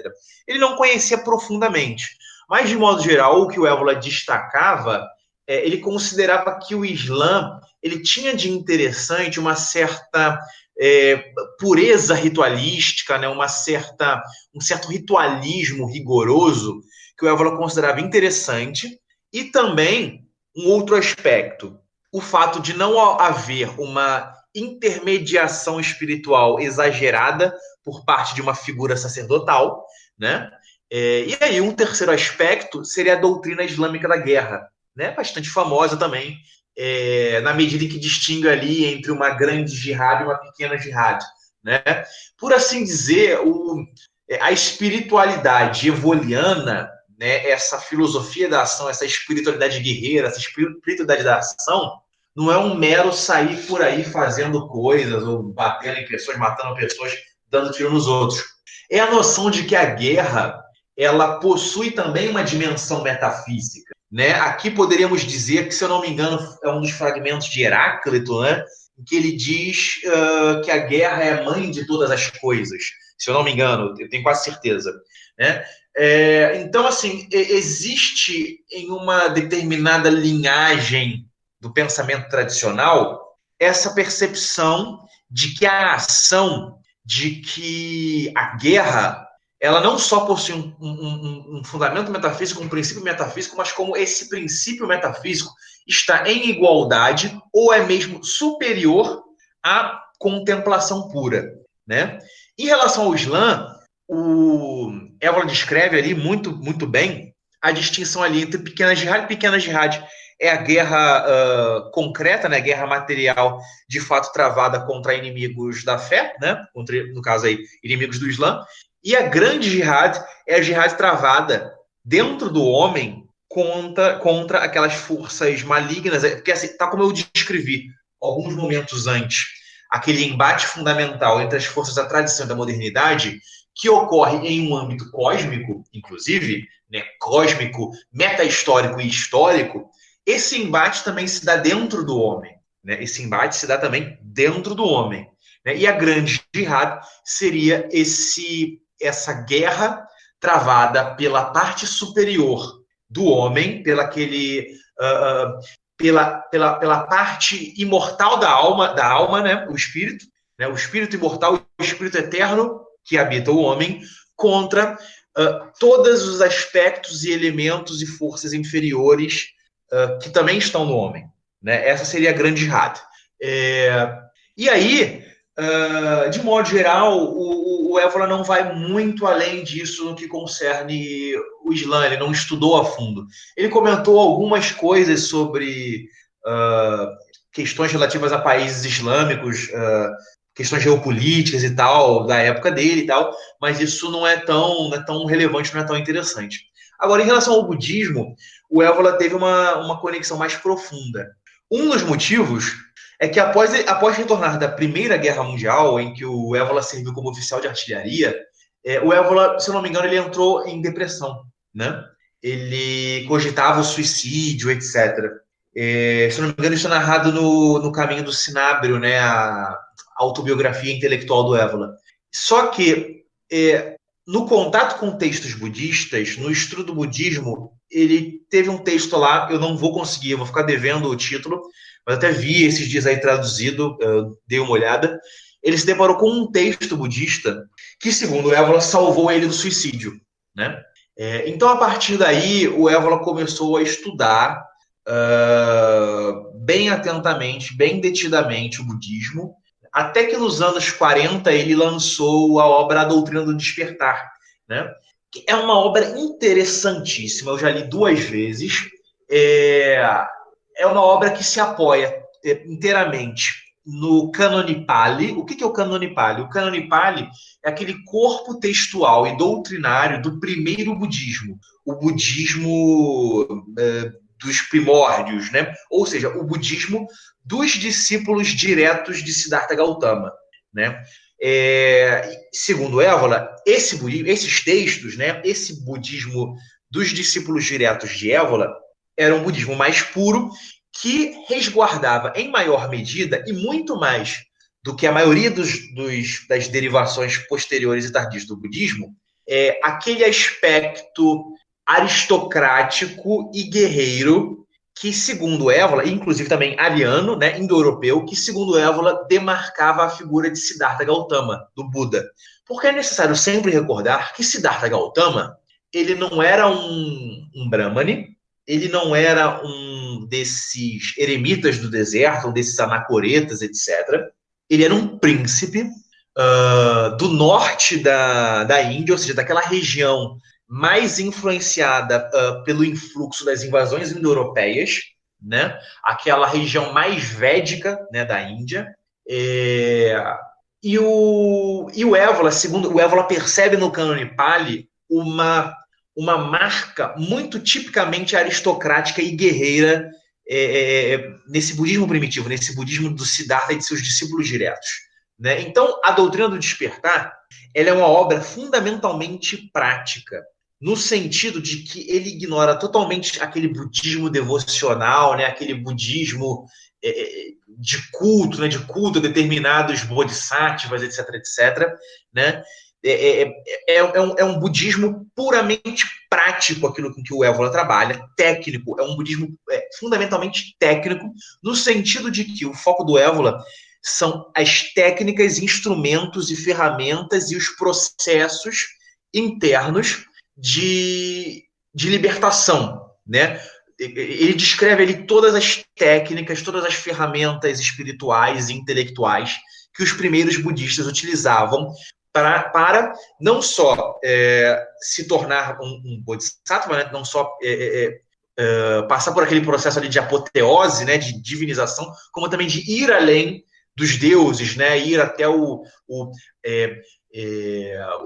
Ele não conhecia profundamente, mas, de modo geral, o que o Évola destacava, é, ele considerava que o Islã ele tinha de interessante uma certa é, pureza ritualística, né, uma certa, um certo ritualismo rigoroso que o Évola considerava interessante, e também um outro aspecto, o fato de não haver uma intermediação espiritual exagerada por parte de uma figura sacerdotal, né? É, e aí, um terceiro aspecto seria a doutrina islâmica da guerra, né? Bastante famosa também, é, na medida em que distingue ali entre uma grande jihad e uma pequena jihad, né? Por assim dizer, o, a espiritualidade evoliana né, essa filosofia da ação, essa espiritualidade guerreira, essa espiritualidade da ação, não é um mero sair por aí fazendo coisas, ou batendo em pessoas, matando pessoas, dando tiro nos outros. É a noção de que a guerra ela possui também uma dimensão metafísica. Né? Aqui poderíamos dizer que, se eu não me engano, é um dos fragmentos de Heráclito, né? em que ele diz uh, que a guerra é a mãe de todas as coisas. Se eu não me engano, eu tenho quase certeza. Né? É, então, assim, existe em uma determinada linhagem do pensamento tradicional essa percepção de que a ação, de que a guerra, ela não só possui um, um, um fundamento metafísico, um princípio metafísico, mas como esse princípio metafísico está em igualdade ou é mesmo superior à contemplação pura, né? Em relação ao Islã, o Évola descreve ali muito, muito bem a distinção ali entre pequena jihad e pequena jihad. É a guerra uh, concreta, né, guerra material, de fato travada contra inimigos da fé, né, contra, no caso aí, inimigos do Islã. E a grande jihad é a jihad travada dentro do homem contra, contra aquelas forças malignas. É, porque, assim, tá como eu descrevi alguns momentos antes, aquele embate fundamental entre as forças da tradição e da modernidade, que ocorre em um âmbito cósmico, inclusive, né, cósmico, meta-histórico e histórico, esse embate também se dá dentro do homem. Né? Esse embate se dá também dentro do homem. Né? E a grande jihad seria esse, essa guerra travada pela parte superior do homem, pela aquele, uh, pela, pela, pela parte imortal da alma, da alma, né? o espírito, né? o espírito imortal, o espírito eterno que habita o homem contra uh, todos os aspectos e elementos e forças inferiores uh, que também estão no homem. Né? Essa seria a grande jihad. É, e aí, uh, de modo geral, o, o Évola não vai muito além disso no que concerne o Islã, ele não estudou a fundo. Ele comentou algumas coisas sobre questões relativas a países islâmicos, uh, questões geopolíticas e tal, da época dele e tal, mas isso não é tão, não é tão relevante, não é tão interessante. Agora, em relação ao budismo, o Évola teve uma, uma conexão mais profunda. Um dos motivos é que após, após retornar da Primeira Guerra Mundial, em que o Évola serviu como oficial de artilharia, é, o Évola, se eu não me engano, ele entrou em depressão, né? Ele cogitava o suicídio, etc. É, se não me engano, isso é narrado no, no Caminho do Sinábrio, né? A autobiografia intelectual do Évola. Só que é, no contato com textos budistas, no estudo do budismo, ele teve um texto lá, eu não vou conseguir, vou ficar devendo o título, mas até vi esses dias aí traduzido, dei uma olhada. Ele se deparou com um texto budista que, segundo o Évola, salvou ele do suicídio, né? É, então, a partir daí, o Évola começou a estudar uh, bem atentamente, bem detidamente o budismo, até que nos anos 40 ele lançou a obra A Doutrina do Despertar, né? que é uma obra interessantíssima, eu já li duas vezes. É, é uma obra que se apoia é, inteiramente no Canonipali. O que é o Canonipali? O Canonipali é aquele corpo textual e doutrinário do primeiro budismo, o budismo é, dos primórdios, né? Ou seja, o budismo dos discípulos diretos de Siddhartha Gautama, né? É, segundo Évola, esse esses textos, né, esse budismo dos discípulos diretos de Évola era um budismo mais puro que resguardava em maior medida e muito mais do que a maioria dos, dos, das derivações posteriores e tardias do budismo, é, aquele aspecto aristocrático e guerreiro que, segundo Évola, inclusive também ariano, né, indo-europeu, que, segundo Évola, demarcava a figura de Siddhartha Gautama, do Buda. Porque é necessário sempre recordar que Siddhartha Gautama, ele não era um, um Brahmane, ele não era um desses eremitas do deserto, um desses anacoretas, etc. Ele era um príncipe uh, do norte da, da Índia, ou seja, daquela região mais influenciada uh, pelo influxo das invasões indo-europeias, né? Aquela região mais védica, né, da Índia. É... E o e o Évola, segundo o Évola percebe no cânone Pali uma uma marca muito tipicamente aristocrática e guerreira é, é, é, nesse budismo primitivo, nesse budismo do Siddhartha e de seus discípulos diretos. Né? Então, a doutrina do despertar ela é uma obra fundamentalmente prática no sentido de que ele ignora totalmente aquele budismo devocional, né, aquele budismo é, é, de culto, né, de culto a determinados bodhisattvas, etc, etc, né, é, é, é, é, um, é um budismo puramente prático, aquilo com que o Évola trabalha, técnico, é um budismo é, fundamentalmente técnico, no sentido de que o foco do Évola são as técnicas, instrumentos e ferramentas e os processos internos de, de libertação, né? Ele descreve ali todas as técnicas, todas as ferramentas espirituais e intelectuais que os primeiros budistas utilizavam para, para não só é, se tornar um, um bodhisattva, né? não só é, é, é, é, passar por aquele processo ali de apoteose, né? de divinização, como também de ir além dos deuses, né? ir até o, o, é,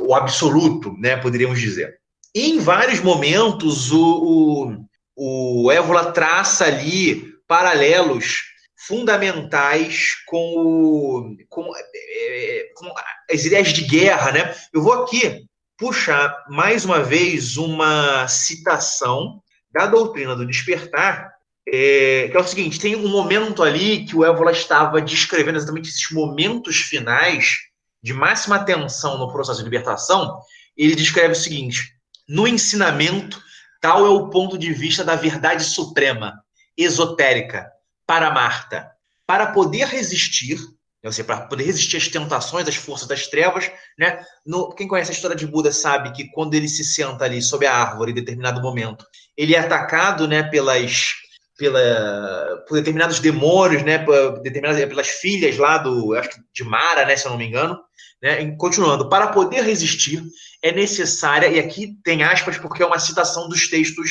o absoluto, né? poderíamos dizer em vários momentos, o, o, o Évola traça ali paralelos fundamentais com, o, com, é, com, as ideias de guerra, né? Eu vou aqui puxar mais uma vez uma citação da doutrina do despertar, é, que é o seguinte: tem um momento ali que o Évola estava descrevendo exatamente esses momentos finais de máxima tensão no processo de libertação. Ele descreve o seguinte: no ensinamento, tal é o ponto de vista da verdade suprema, esotérica, para Marta. Para poder resistir, ou seja, para poder resistir às tentações, às forças das trevas, né? No, quem conhece a história de Buda sabe que quando ele se senta ali sob a árvore em determinado momento, ele é atacado, né, pelas pela, por determinados demônios, né, por determinadas, pelas filhas lá do, acho que de Mara, né, se eu não me engano, né, continuando, para poder resistir é necessária, e aqui tem aspas porque é uma citação dos textos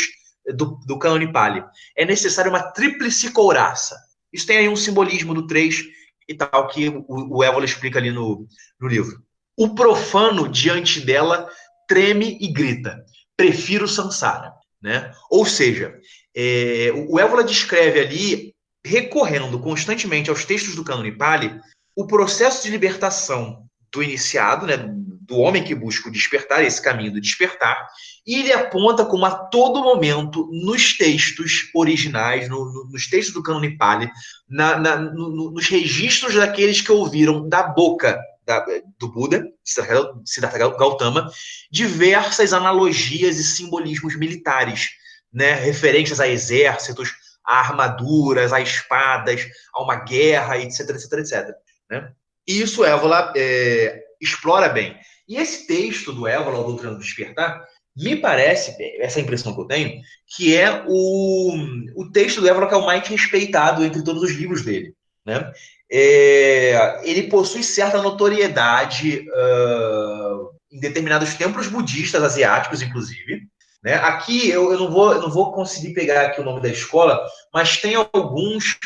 do, do Cânone Pali, é necessária uma tríplice couraça. Isso tem aí um simbolismo do 3 e tal, que o, o Évola explica ali no, no livro. O profano diante dela treme e grita, prefiro Sansara. Né? Ou seja, é, o Évola descreve ali recorrendo constantemente aos textos do Cânone Pali, o processo de libertação do iniciado, né, do homem que busca o despertar, esse caminho do despertar, e ele aponta como a todo momento, nos textos originais, no, no, nos textos do Cânone Pali, na, na, no, nos registros daqueles que ouviram da boca da, do Buda, Siddhartha Gautama, diversas analogias e simbolismos militares, né, referentes a exércitos, a armaduras, a espadas, a uma guerra, etc, etc, etc. Né? E isso Évola é, explora bem. E esse texto do Évola, o Doutrina do Despertar, me parece, essa é impressão que eu tenho, que é o, o texto do Évola que é o mais respeitado entre todos os livros dele. Né? É, ele possui certa notoriedade uh, em determinados templos budistas asiáticos, inclusive. Né? Aqui eu, eu, não vou, eu não vou conseguir pegar aqui o nome da escola, mas tem alguns.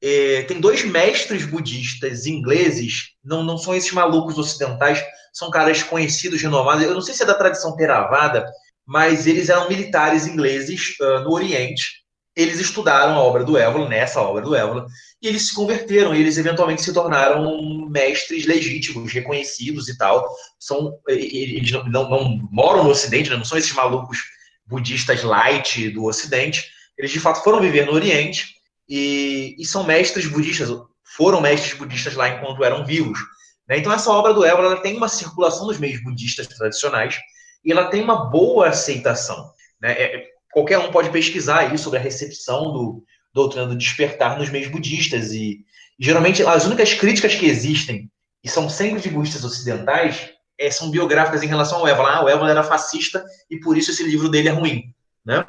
É, tem dois mestres budistas ingleses, não, não são esses malucos ocidentais, são caras conhecidos, renomados. Eu não sei se é da tradição Theravada, mas eles eram militares ingleses uh, no Oriente. Eles estudaram a obra do Évola, nessa obra do Évola, e eles se converteram, e eles eventualmente se tornaram mestres legítimos, reconhecidos e tal. São, eles não, não, não moram no Ocidente, né? não são esses malucos budistas light do Ocidente. Eles de fato foram viver no Oriente e, e são mestres budistas, foram mestres budistas lá enquanto eram vivos. Né? Então essa obra do Évola ela tem uma circulação nos meios budistas tradicionais e ela tem uma boa aceitação. Né? É, qualquer um pode pesquisar aí sobre a recepção do doutrina do despertar nos meios budistas e, e geralmente as únicas críticas que existem e são sempre de budistas ocidentais é, são biográficas em relação ao Évola. Ah, o Évola era fascista e por isso esse livro dele é ruim. Né?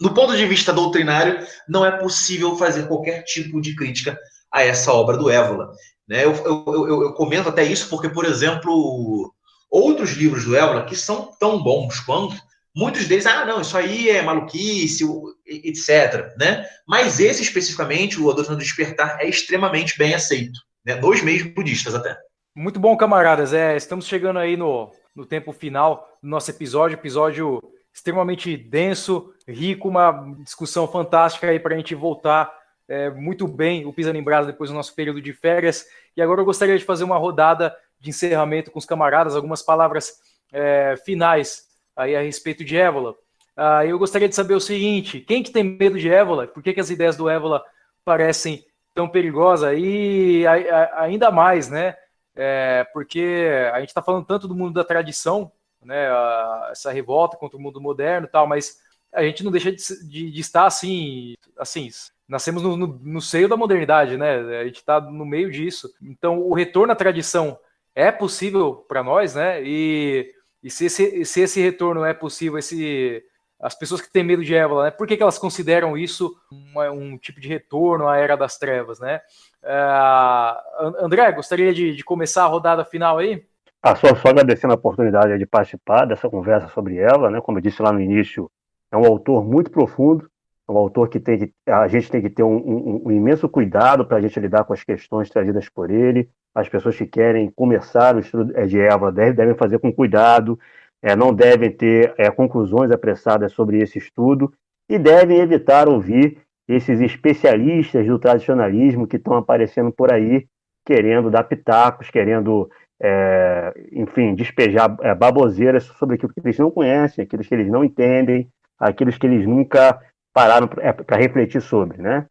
Do ponto de vista doutrinário, não é possível fazer qualquer tipo de crítica a essa obra do Évola. Né? Eu, eu, eu, eu comento até isso porque, por exemplo, outros livros do Évola, que são tão bons quanto, muitos deles, ah, não, isso aí é maluquice, etc. Né? Mas esse especificamente, o A Doutrina do Despertar, é extremamente bem aceito, né? nos meios budistas até. Muito bom, camaradas. É, estamos chegando aí no, no tempo final do nosso episódio, episódio extremamente denso, rico, uma discussão fantástica aí para a gente voltar é, muito bem o Pisando em depois do nosso período de férias. E agora eu gostaria de fazer uma rodada de encerramento com os camaradas, algumas palavras é, finais aí a respeito de Évola. Ah, eu gostaria de saber o seguinte: quem que tem medo de Évola? Por que, que as ideias do Évola parecem tão perigosas? E a, a, ainda mais, né? é, porque a gente está falando tanto do mundo da tradição, né, a, essa revolta contra o mundo moderno e tal, mas a gente não deixa de, de, de estar assim, assim, nascemos no, no, no, seio da modernidade, né, a gente está no meio disso, então o retorno à tradição é possível para nós, né, e, e se, esse, se esse retorno é possível, esse as pessoas que têm medo de Évola, né? Por que, que elas consideram isso uma, um tipo de retorno à Era das Trevas, né? Uh, André, gostaria de, de, começar a rodada final aí? Ah, só, só agradecendo a oportunidade de participar dessa conversa sobre Évola, né? Como eu disse lá no início, é um autor muito profundo, é um autor que, tem que a gente tem que ter um, um, um imenso cuidado para a gente lidar com as questões trazidas por ele. As pessoas que querem começar o estudo de Évola devem, devem fazer com cuidado, é, não devem ter é, conclusões apressadas sobre esse estudo e devem evitar ouvir esses especialistas do tradicionalismo que estão aparecendo por aí, querendo dar pitacos, querendo, é, enfim, despejar é, baboseiras sobre aquilo que eles não conhecem, aquilo que eles não entendem, aquilo que eles nunca pararam para é, refletir sobre, né?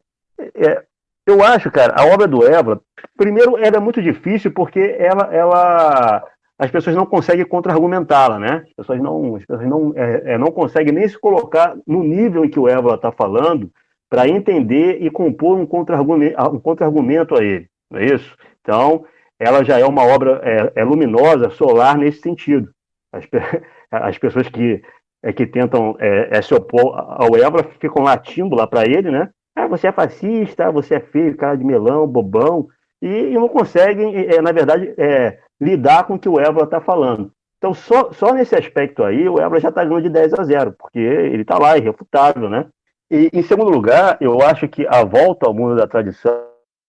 É, eu acho, cara, a obra do Évola, primeiro, era muito difícil porque ela, ela as pessoas não conseguem contra-argumentá-la, né? As pessoas não, as pessoas não, é, é, não conseguem nem se colocar no nível em que o Évola está falando para entender e compor um contra-argumento um contra a ele, não é isso? Então, ela já é uma obra é, é luminosa, solar nesse sentido. As, as pessoas que, é, que tentam é, é, se opor ao Évola ficam latindo lá para ele, né? Ah, você é fascista, você é feio, cara de melão, bobão, e, e não conseguem, é, na verdade, lidar com o que o Évora está falando. Então, só, só nesse aspecto aí, o Évora já está ganhando de 10 a 0, porque ele está lá, irrefutável, né? E, em segundo lugar, eu acho que a volta ao mundo da tradição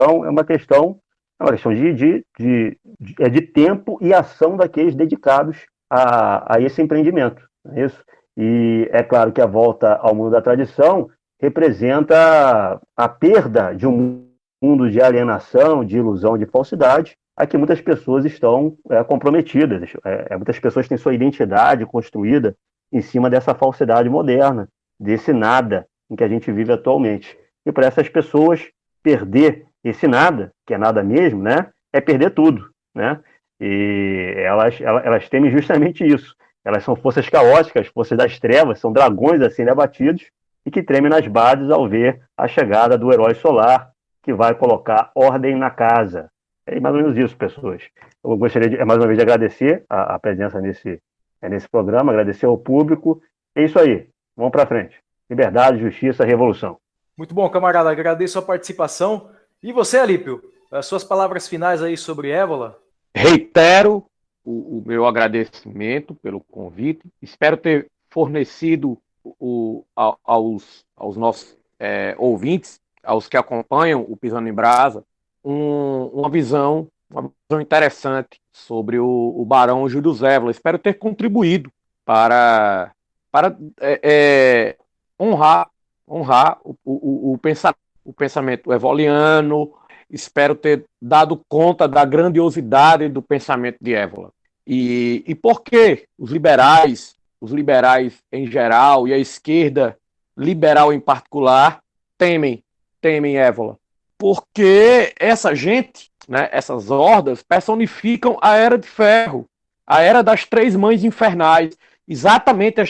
é uma questão, é uma questão de, de, de, de, é de tempo e ação daqueles dedicados a, a esse empreendimento. É isso? E é claro que a volta ao mundo da tradição representa a perda de um mundo de alienação, de ilusão, de falsidade, a que muitas pessoas estão é, comprometidas. É, muitas pessoas têm sua identidade construída em cima dessa falsidade moderna, desse nada em que a gente vive atualmente. E para essas pessoas, perder esse nada, que é nada mesmo, né, é perder tudo. Né? E elas, elas, elas temem justamente isso. Elas são forças caóticas, forças das trevas, são dragões assim abatidos e que tremem nas bases ao ver a chegada do herói solar, que vai colocar ordem na casa. É mais ou menos isso, pessoas. Eu gostaria, de, mais uma vez, de agradecer a, a presença nesse, é, nesse programa, agradecer ao público. É isso aí. Vamos para frente. Liberdade, justiça, revolução. Muito bom, camarada. Agradeço a participação. E você, Alípio, as suas palavras finais aí sobre Évola? Reitero o, o meu agradecimento pelo convite. Espero ter fornecido o, aos, aos nossos é, ouvintes, aos que acompanham o Pisando em Brasa, um, uma visão uma visão interessante sobre o, o Barão Júlio Zévola. Espero ter contribuído para, para é, é, honrar, honrar o, o, o, pensamento, o pensamento evoliano. Espero ter dado conta da grandiosidade do pensamento de Évola. E, e por que os liberais, os liberais em geral e a esquerda liberal em particular, temem, temem Évola? porque essa gente, né, essas hordas, personificam a Era de Ferro, a Era das Três Mães Infernais, exatamente,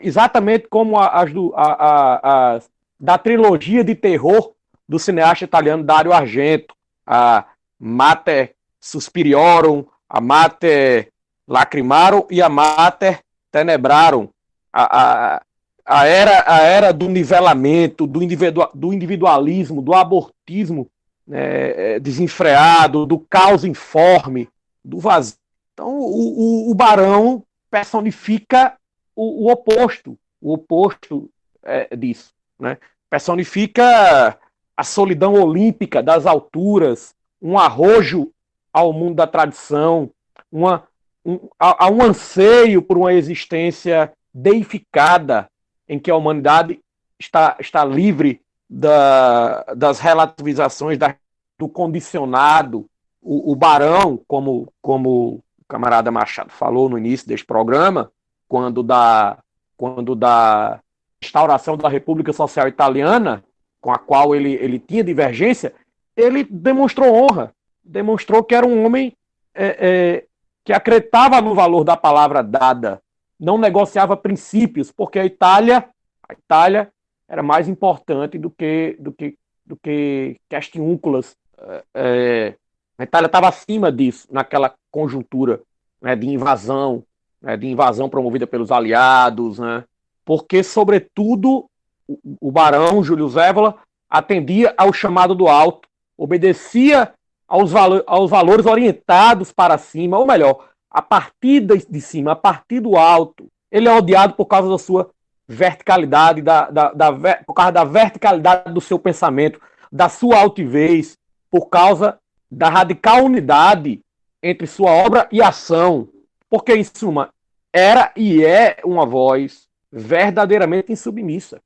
exatamente como as, do, a, a, a, da trilogia de terror do cineasta italiano Dario Argento, a Mater Suspiriorum, a Mater Lacrimarum e a Mater Tenebrarum. A, a, a era, a era do nivelamento, do, individua, do individualismo, do abortismo né, é, desenfreado, do caos informe, do vazio. Então, o, o, o Barão personifica o, o, oposto, o oposto é, disso. Né? Personifica a solidão olímpica das alturas, um arrojo ao mundo da tradição, uma, um, a, a um anseio por uma existência deificada, em que a humanidade está, está livre da, das relativizações da, do condicionado. O, o, Barão, como, como o camarada Machado falou no início deste programa, quando da, quando da instauração da República Social Italiana, com a qual ele, ele tinha divergência, ele demonstrou honra, demonstrou que era um homem é, é, que acreditava no valor da palavra dada, não negociava princípios, porque a Itália, a Itália era mais importante do que do que do que questiúnculas. É, é, a Itália estava acima disso naquela conjuntura né, de invasão, né, de invasão promovida pelos aliados, né, porque sobretudo o, barão Júlio Zévola atendia ao chamado do alto, obedecia aos, valo aos valores orientados para cima, ou melhor, a partir de cima, a partir do alto. Ele é odiado por causa da sua verticalidade, da, da, da, por causa da verticalidade do seu pensamento, da sua altivez, por causa da radical unidade entre sua obra e ação. Porque, em suma, era e é uma voz verdadeiramente insubmissa.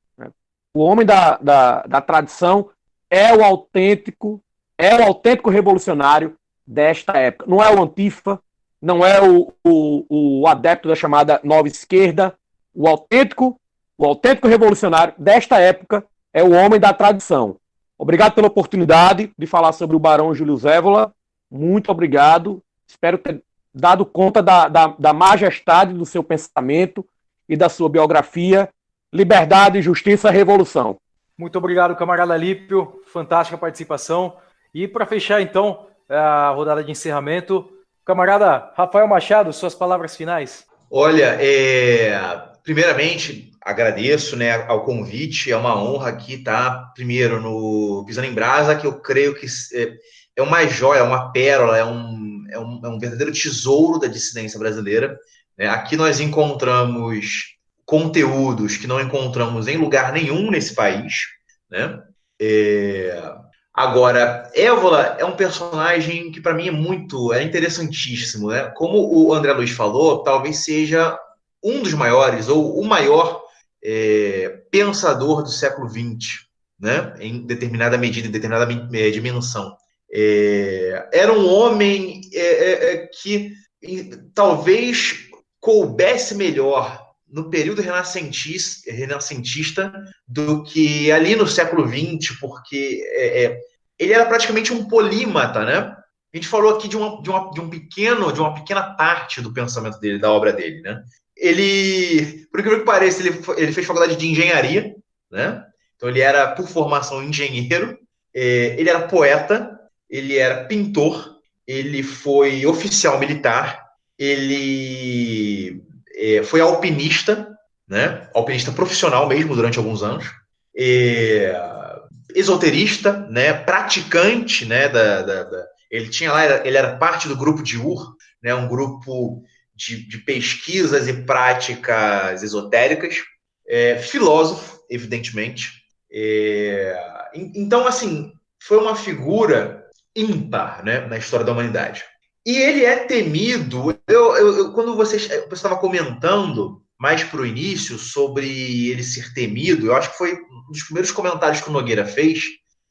O homem da, da, da tradição é o autêntico, é o autêntico revolucionário desta época. Não é o Antifa, não é o, o, o adepto da chamada nova esquerda, o autêntico, o autêntico revolucionário desta época é o homem da tradição. Obrigado pela oportunidade de falar sobre o Barão Júlio Zévola. Muito obrigado. Espero ter dado conta da, da, da majestade do seu pensamento e da sua biografia. Liberdade, justiça, revolução. Muito obrigado, camarada Lípio. Fantástica participação. E para fechar, então, a rodada de encerramento, Camarada Rafael Machado, suas palavras finais. Olha, é... primeiramente agradeço né, ao convite, é uma honra aqui estar tá? primeiro no Pisando em Brasa, que eu creio que é, é uma joia, uma pérola, é um, é um, é um verdadeiro tesouro da dissidência brasileira. Né? Aqui nós encontramos conteúdos que não encontramos em lugar nenhum nesse país, né? É... Agora, Évola é um personagem que para mim é muito, é interessantíssimo, né? Como o André Luiz falou, talvez seja um dos maiores ou o maior é, pensador do século XX, né? em determinada medida, em determinada eh, dimensão. É, era um homem é, é, é que talvez coubesse melhor no período renascentista, renascentista do que ali no século XX, porque é, é, ele era praticamente um polímata, né? A gente falou aqui de, uma, de, uma, de um pequeno, de uma pequena parte do pensamento dele, da obra dele, né? Ele, por incrível que pareça, ele, ele fez faculdade de engenharia, né? Então ele era, por formação, engenheiro. É, ele era poeta, ele era pintor, ele foi oficial militar, ele é, foi alpinista, né? Alpinista profissional mesmo durante alguns anos. É, esoterista, né? Praticante, né? Da, da, da, ele tinha lá, ele era parte do grupo de Ur, né? Um grupo de, de pesquisas e práticas esotéricas. É, filósofo, evidentemente. É, então, assim, foi uma figura ímpar né, na história da humanidade. E ele é temido. Eu, eu, eu quando você estava comentando mais para o início sobre ele ser temido, eu acho que foi um dos primeiros comentários que o Nogueira fez.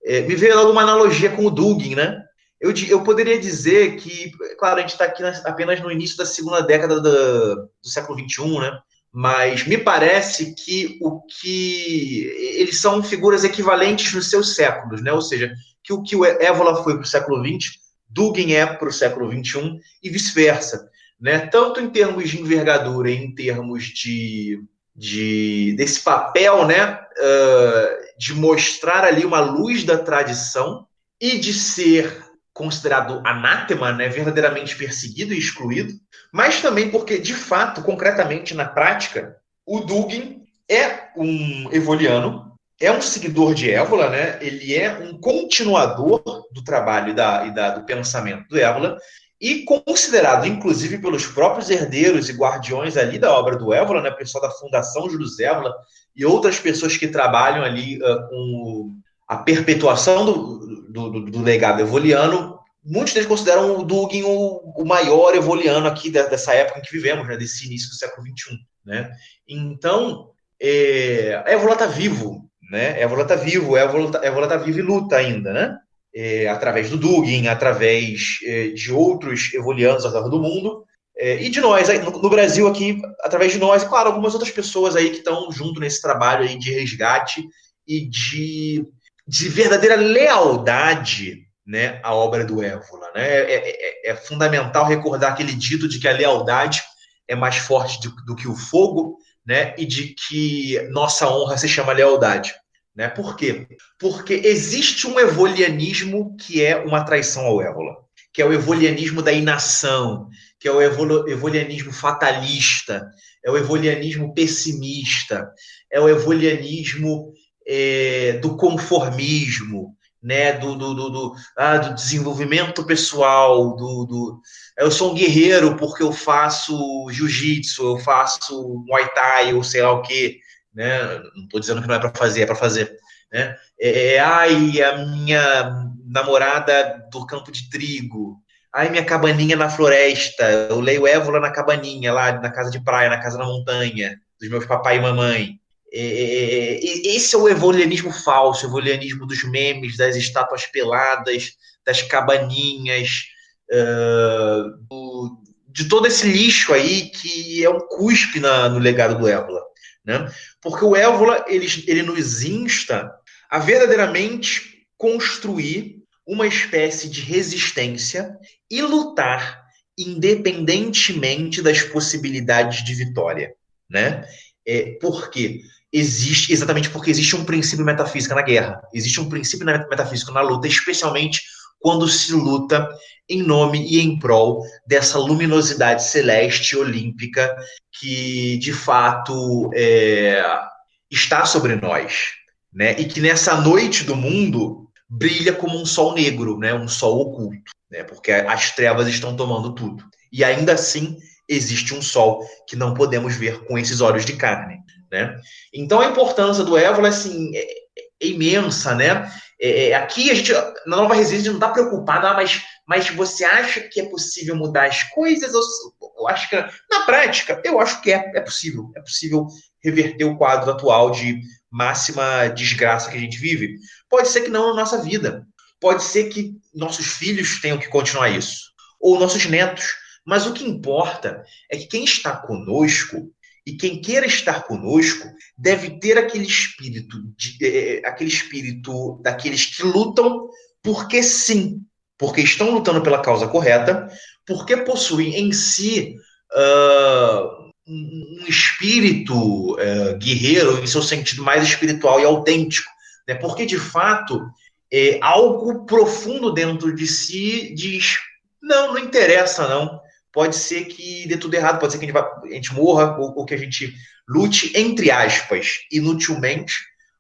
É, me veio logo uma analogia com o Dugin, né? Eu, eu poderia dizer que, claro, a gente está aqui apenas no início da segunda década do, do século XXI, né? Mas me parece que o que eles são figuras equivalentes nos seus séculos, né? Ou seja, que o que o Évola foi para o século XX, Dugin é para o século XXI e vice-versa. Né? Tanto em termos de envergadura, em termos de, de desse papel né, uh, de mostrar ali uma luz da tradição e de ser considerado anátema, né, verdadeiramente perseguido e excluído, mas também porque, de fato, concretamente na prática, o Dugin é um evoliano é um seguidor de Évola, né? Ele é um continuador do trabalho e, da, e da, do pensamento do Évola e considerado, inclusive, pelos próprios herdeiros e guardiões ali da obra do Évola, né? Pessoal da Fundação Júlio Évola e outras pessoas que trabalham ali uh, com a perpetuação do, do, do, do, legado evoliano. Muitos deles consideram o Dugin o, o maior evoliano aqui dessa época em que vivemos, né? Desse início do século XXI, né? Então, é, Évola está vivo, né? Évola está vivo, Évola está tá vivo e luta ainda, né? É, através do Dugin, através é, de outros evolianos ao redor do mundo, é, e de nós, no, no, Brasil aqui, através de nós, e claro, algumas outras pessoas aí que estão junto nesse trabalho aí de resgate e de, de verdadeira lealdade né, à obra do Évola. Né? É, é, é, fundamental recordar aquele dito de que a lealdade é mais forte do, do que o fogo, né, e de que nossa honra se chama lealdade. Né? Por quê? Porque existe um evolianismo que é uma traição ao Évola, que é o evolianismo da inação, que é o evolianismo fatalista, é o evolianismo pessimista, é o evolianismo é, do conformismo, né, do, do, do, do, ah, do desenvolvimento pessoal, do, do, eu sou um guerreiro porque eu faço jiu-jitsu, eu faço muay thai, ou sei lá o que, né, não estou dizendo que não é para fazer, é para fazer, né, é, é, ai, a minha namorada do campo de trigo, ai, minha cabaninha na floresta, eu leio Évola na cabaninha, lá na casa de praia, na casa na montanha, dos meus papai e mamãe, é, é, é, esse é o evolianismo falso, o evolianismo dos memes, das estátuas peladas, das cabaninhas, uh, do, de todo esse lixo aí que é um cuspe na, no legado do Évola. Né? Porque o Évola ele, ele nos insta a verdadeiramente construir uma espécie de resistência e lutar independentemente das possibilidades de vitória. Né? É, por quê? Existe exatamente porque existe um princípio metafísico na guerra, existe um princípio metafísico na luta, especialmente quando se luta em nome e em prol dessa luminosidade celeste olímpica que de fato é, está sobre nós, né? E que nessa noite do mundo brilha como um sol negro, né? Um sol oculto, né? Porque as trevas estão tomando tudo. E ainda assim existe um sol que não podemos ver com esses olhos de carne. Né? Então a importância do Évola assim, é, é imensa, né? É, é aqui a gente, na nova residência, não está preocupado, ah, mas, mas você acha que é possível mudar as coisas? Eu, eu acho que, na prática, eu acho que é, é possível. É possível reverter o quadro atual de máxima desgraça que a gente vive. Pode ser que não na nossa vida. Pode ser que nossos filhos tenham que continuar isso, ou nossos netos. Mas o que importa é que quem está conosco e quem queira estar conosco deve ter aquele espírito, de, é, aquele espírito daqueles que lutam porque sim, porque estão lutando pela causa correta, porque possuem em si uh, um espírito uh, guerreiro em seu sentido mais espiritual e autêntico, né? Porque de fato é, algo profundo dentro de si diz não, não interessa não pode ser que dê tudo errado, pode ser que a gente, vá, a gente morra ou, ou, que a gente lute, entre aspas, inutilmente,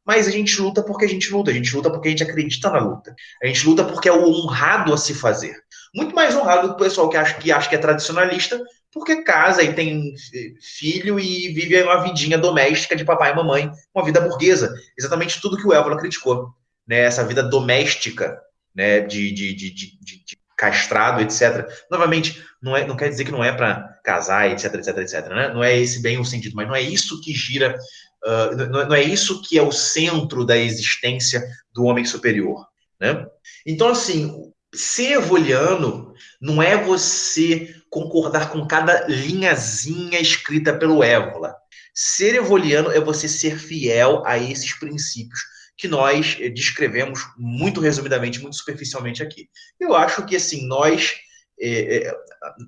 mas a gente luta porque a gente luta, a gente luta porque a gente acredita na luta, a gente luta porque é o honrado a se fazer. Muito mais honrado do que o pessoal que acha que, acha que é tradicionalista, porque casa e tem filho e vive uma vidinha doméstica de papai e mamãe, uma vida burguesa. Exatamente tudo que o Évola criticou. Né? Essa vida doméstica, né? de, de, de, de castrado, etc. Novamente, não, é, não quer dizer que não é para casar, etc, etc, etc. Né? Não é esse bem o sentido, mas não é isso que gira, uh, não, não, é isso que é o centro da existência do homem superior. Né? Então, assim, ser evoliano não é você concordar com cada linhazinha escrita pelo Évola. Ser evoliano é você ser fiel a esses princípios que nós eh, descrevemos muito resumidamente, muito superficialmente aqui. Eu acho que, assim, nós, é, é,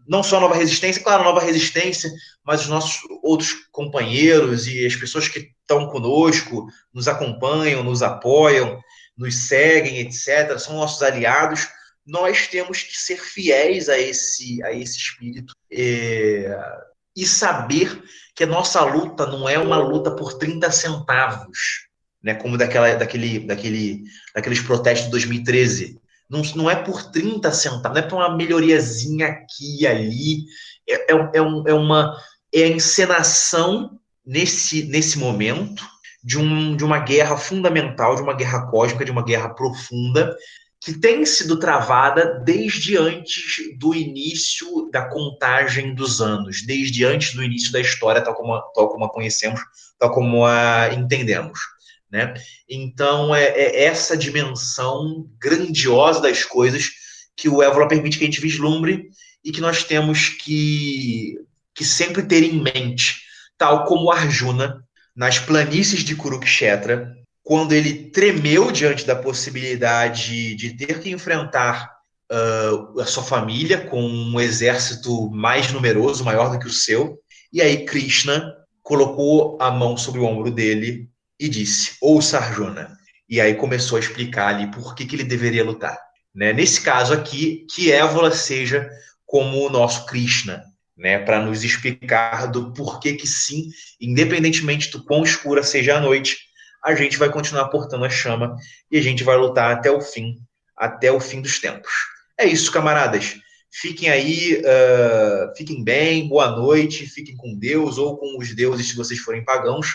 não só a Nova Resistência, claro, a Nova Resistência, mas os nossos outros companheiros e as pessoas que estão conosco, nos acompanham, nos apoiam, nos seguem, etc., são nossos aliados, nós temos que ser fiéis a esse, a esse espírito é, e saber que a nossa luta não é uma luta por 30 centavos, né, como daquela, daquele, daquele, daqueles protestos de 2013. Não, não é por 30 centavos, não é por uma melhoriazinha aqui e ali. É, é, é, um, é uma é a encenação nesse, nesse momento de, um, de uma guerra fundamental, de uma guerra cósmica, de uma guerra profunda, que tem sido travada desde antes do início da contagem dos anos, desde antes do início da história, tal como, tal como a conhecemos, tal como a entendemos. Né? Então, é, é, essa dimensão grandiosa das coisas que o Évola permite que a gente vislumbre e que nós temos que, que sempre ter em mente, tal como Arjuna, nas planícies de Kurukshetra, quando ele tremeu diante da possibilidade de ter que enfrentar uh, a sua família com um exército mais numeroso, maior do que o seu, e aí Krishna colocou a mão sobre o ombro dele e disse: Ouça Arjuna. E aí começou a explicar ali por que, que ele deveria lutar. Né? Nesse caso aqui, que Évola seja como o nosso Krishna, né? para nos explicar do porquê que sim, independentemente do quão escura seja a noite, a gente vai continuar portando a chama e a gente vai lutar até o fim, até o fim dos tempos. É isso, camaradas. Fiquem aí, uh, fiquem bem, boa noite, fiquem com Deus ou com os deuses se vocês forem pagãos.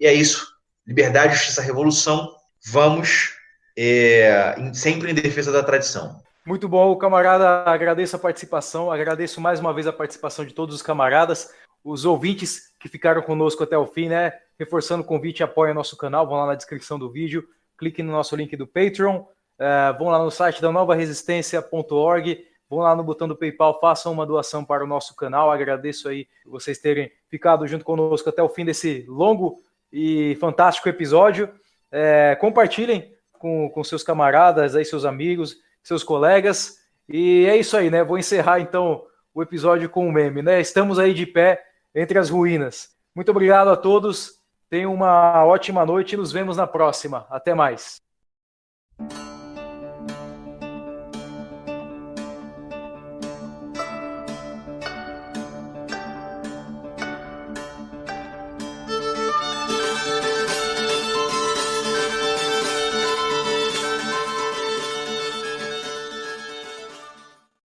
E é isso liberdade, justiça, revolução, vamos é, sempre em defesa da tradição. Muito bom, camarada. Agradeço a participação, agradeço mais uma vez a participação de todos os camaradas, os ouvintes que ficaram conosco até o fim, né? Reforçando o convite, apoiem nosso canal, vão lá na descrição do vídeo, cliquem no nosso link do Patreon, uh, vão lá no site da novaresistência.org, vão lá no botão do PayPal, façam uma doação para o nosso canal. Agradeço aí vocês terem ficado junto conosco até o fim desse longo e fantástico episódio. É, compartilhem com, com seus camaradas, aí, seus amigos, seus colegas. E é isso aí, né? Vou encerrar então o episódio com um meme, né? Estamos aí de pé entre as ruínas. Muito obrigado a todos. Tenham uma ótima noite e nos vemos na próxima. Até mais.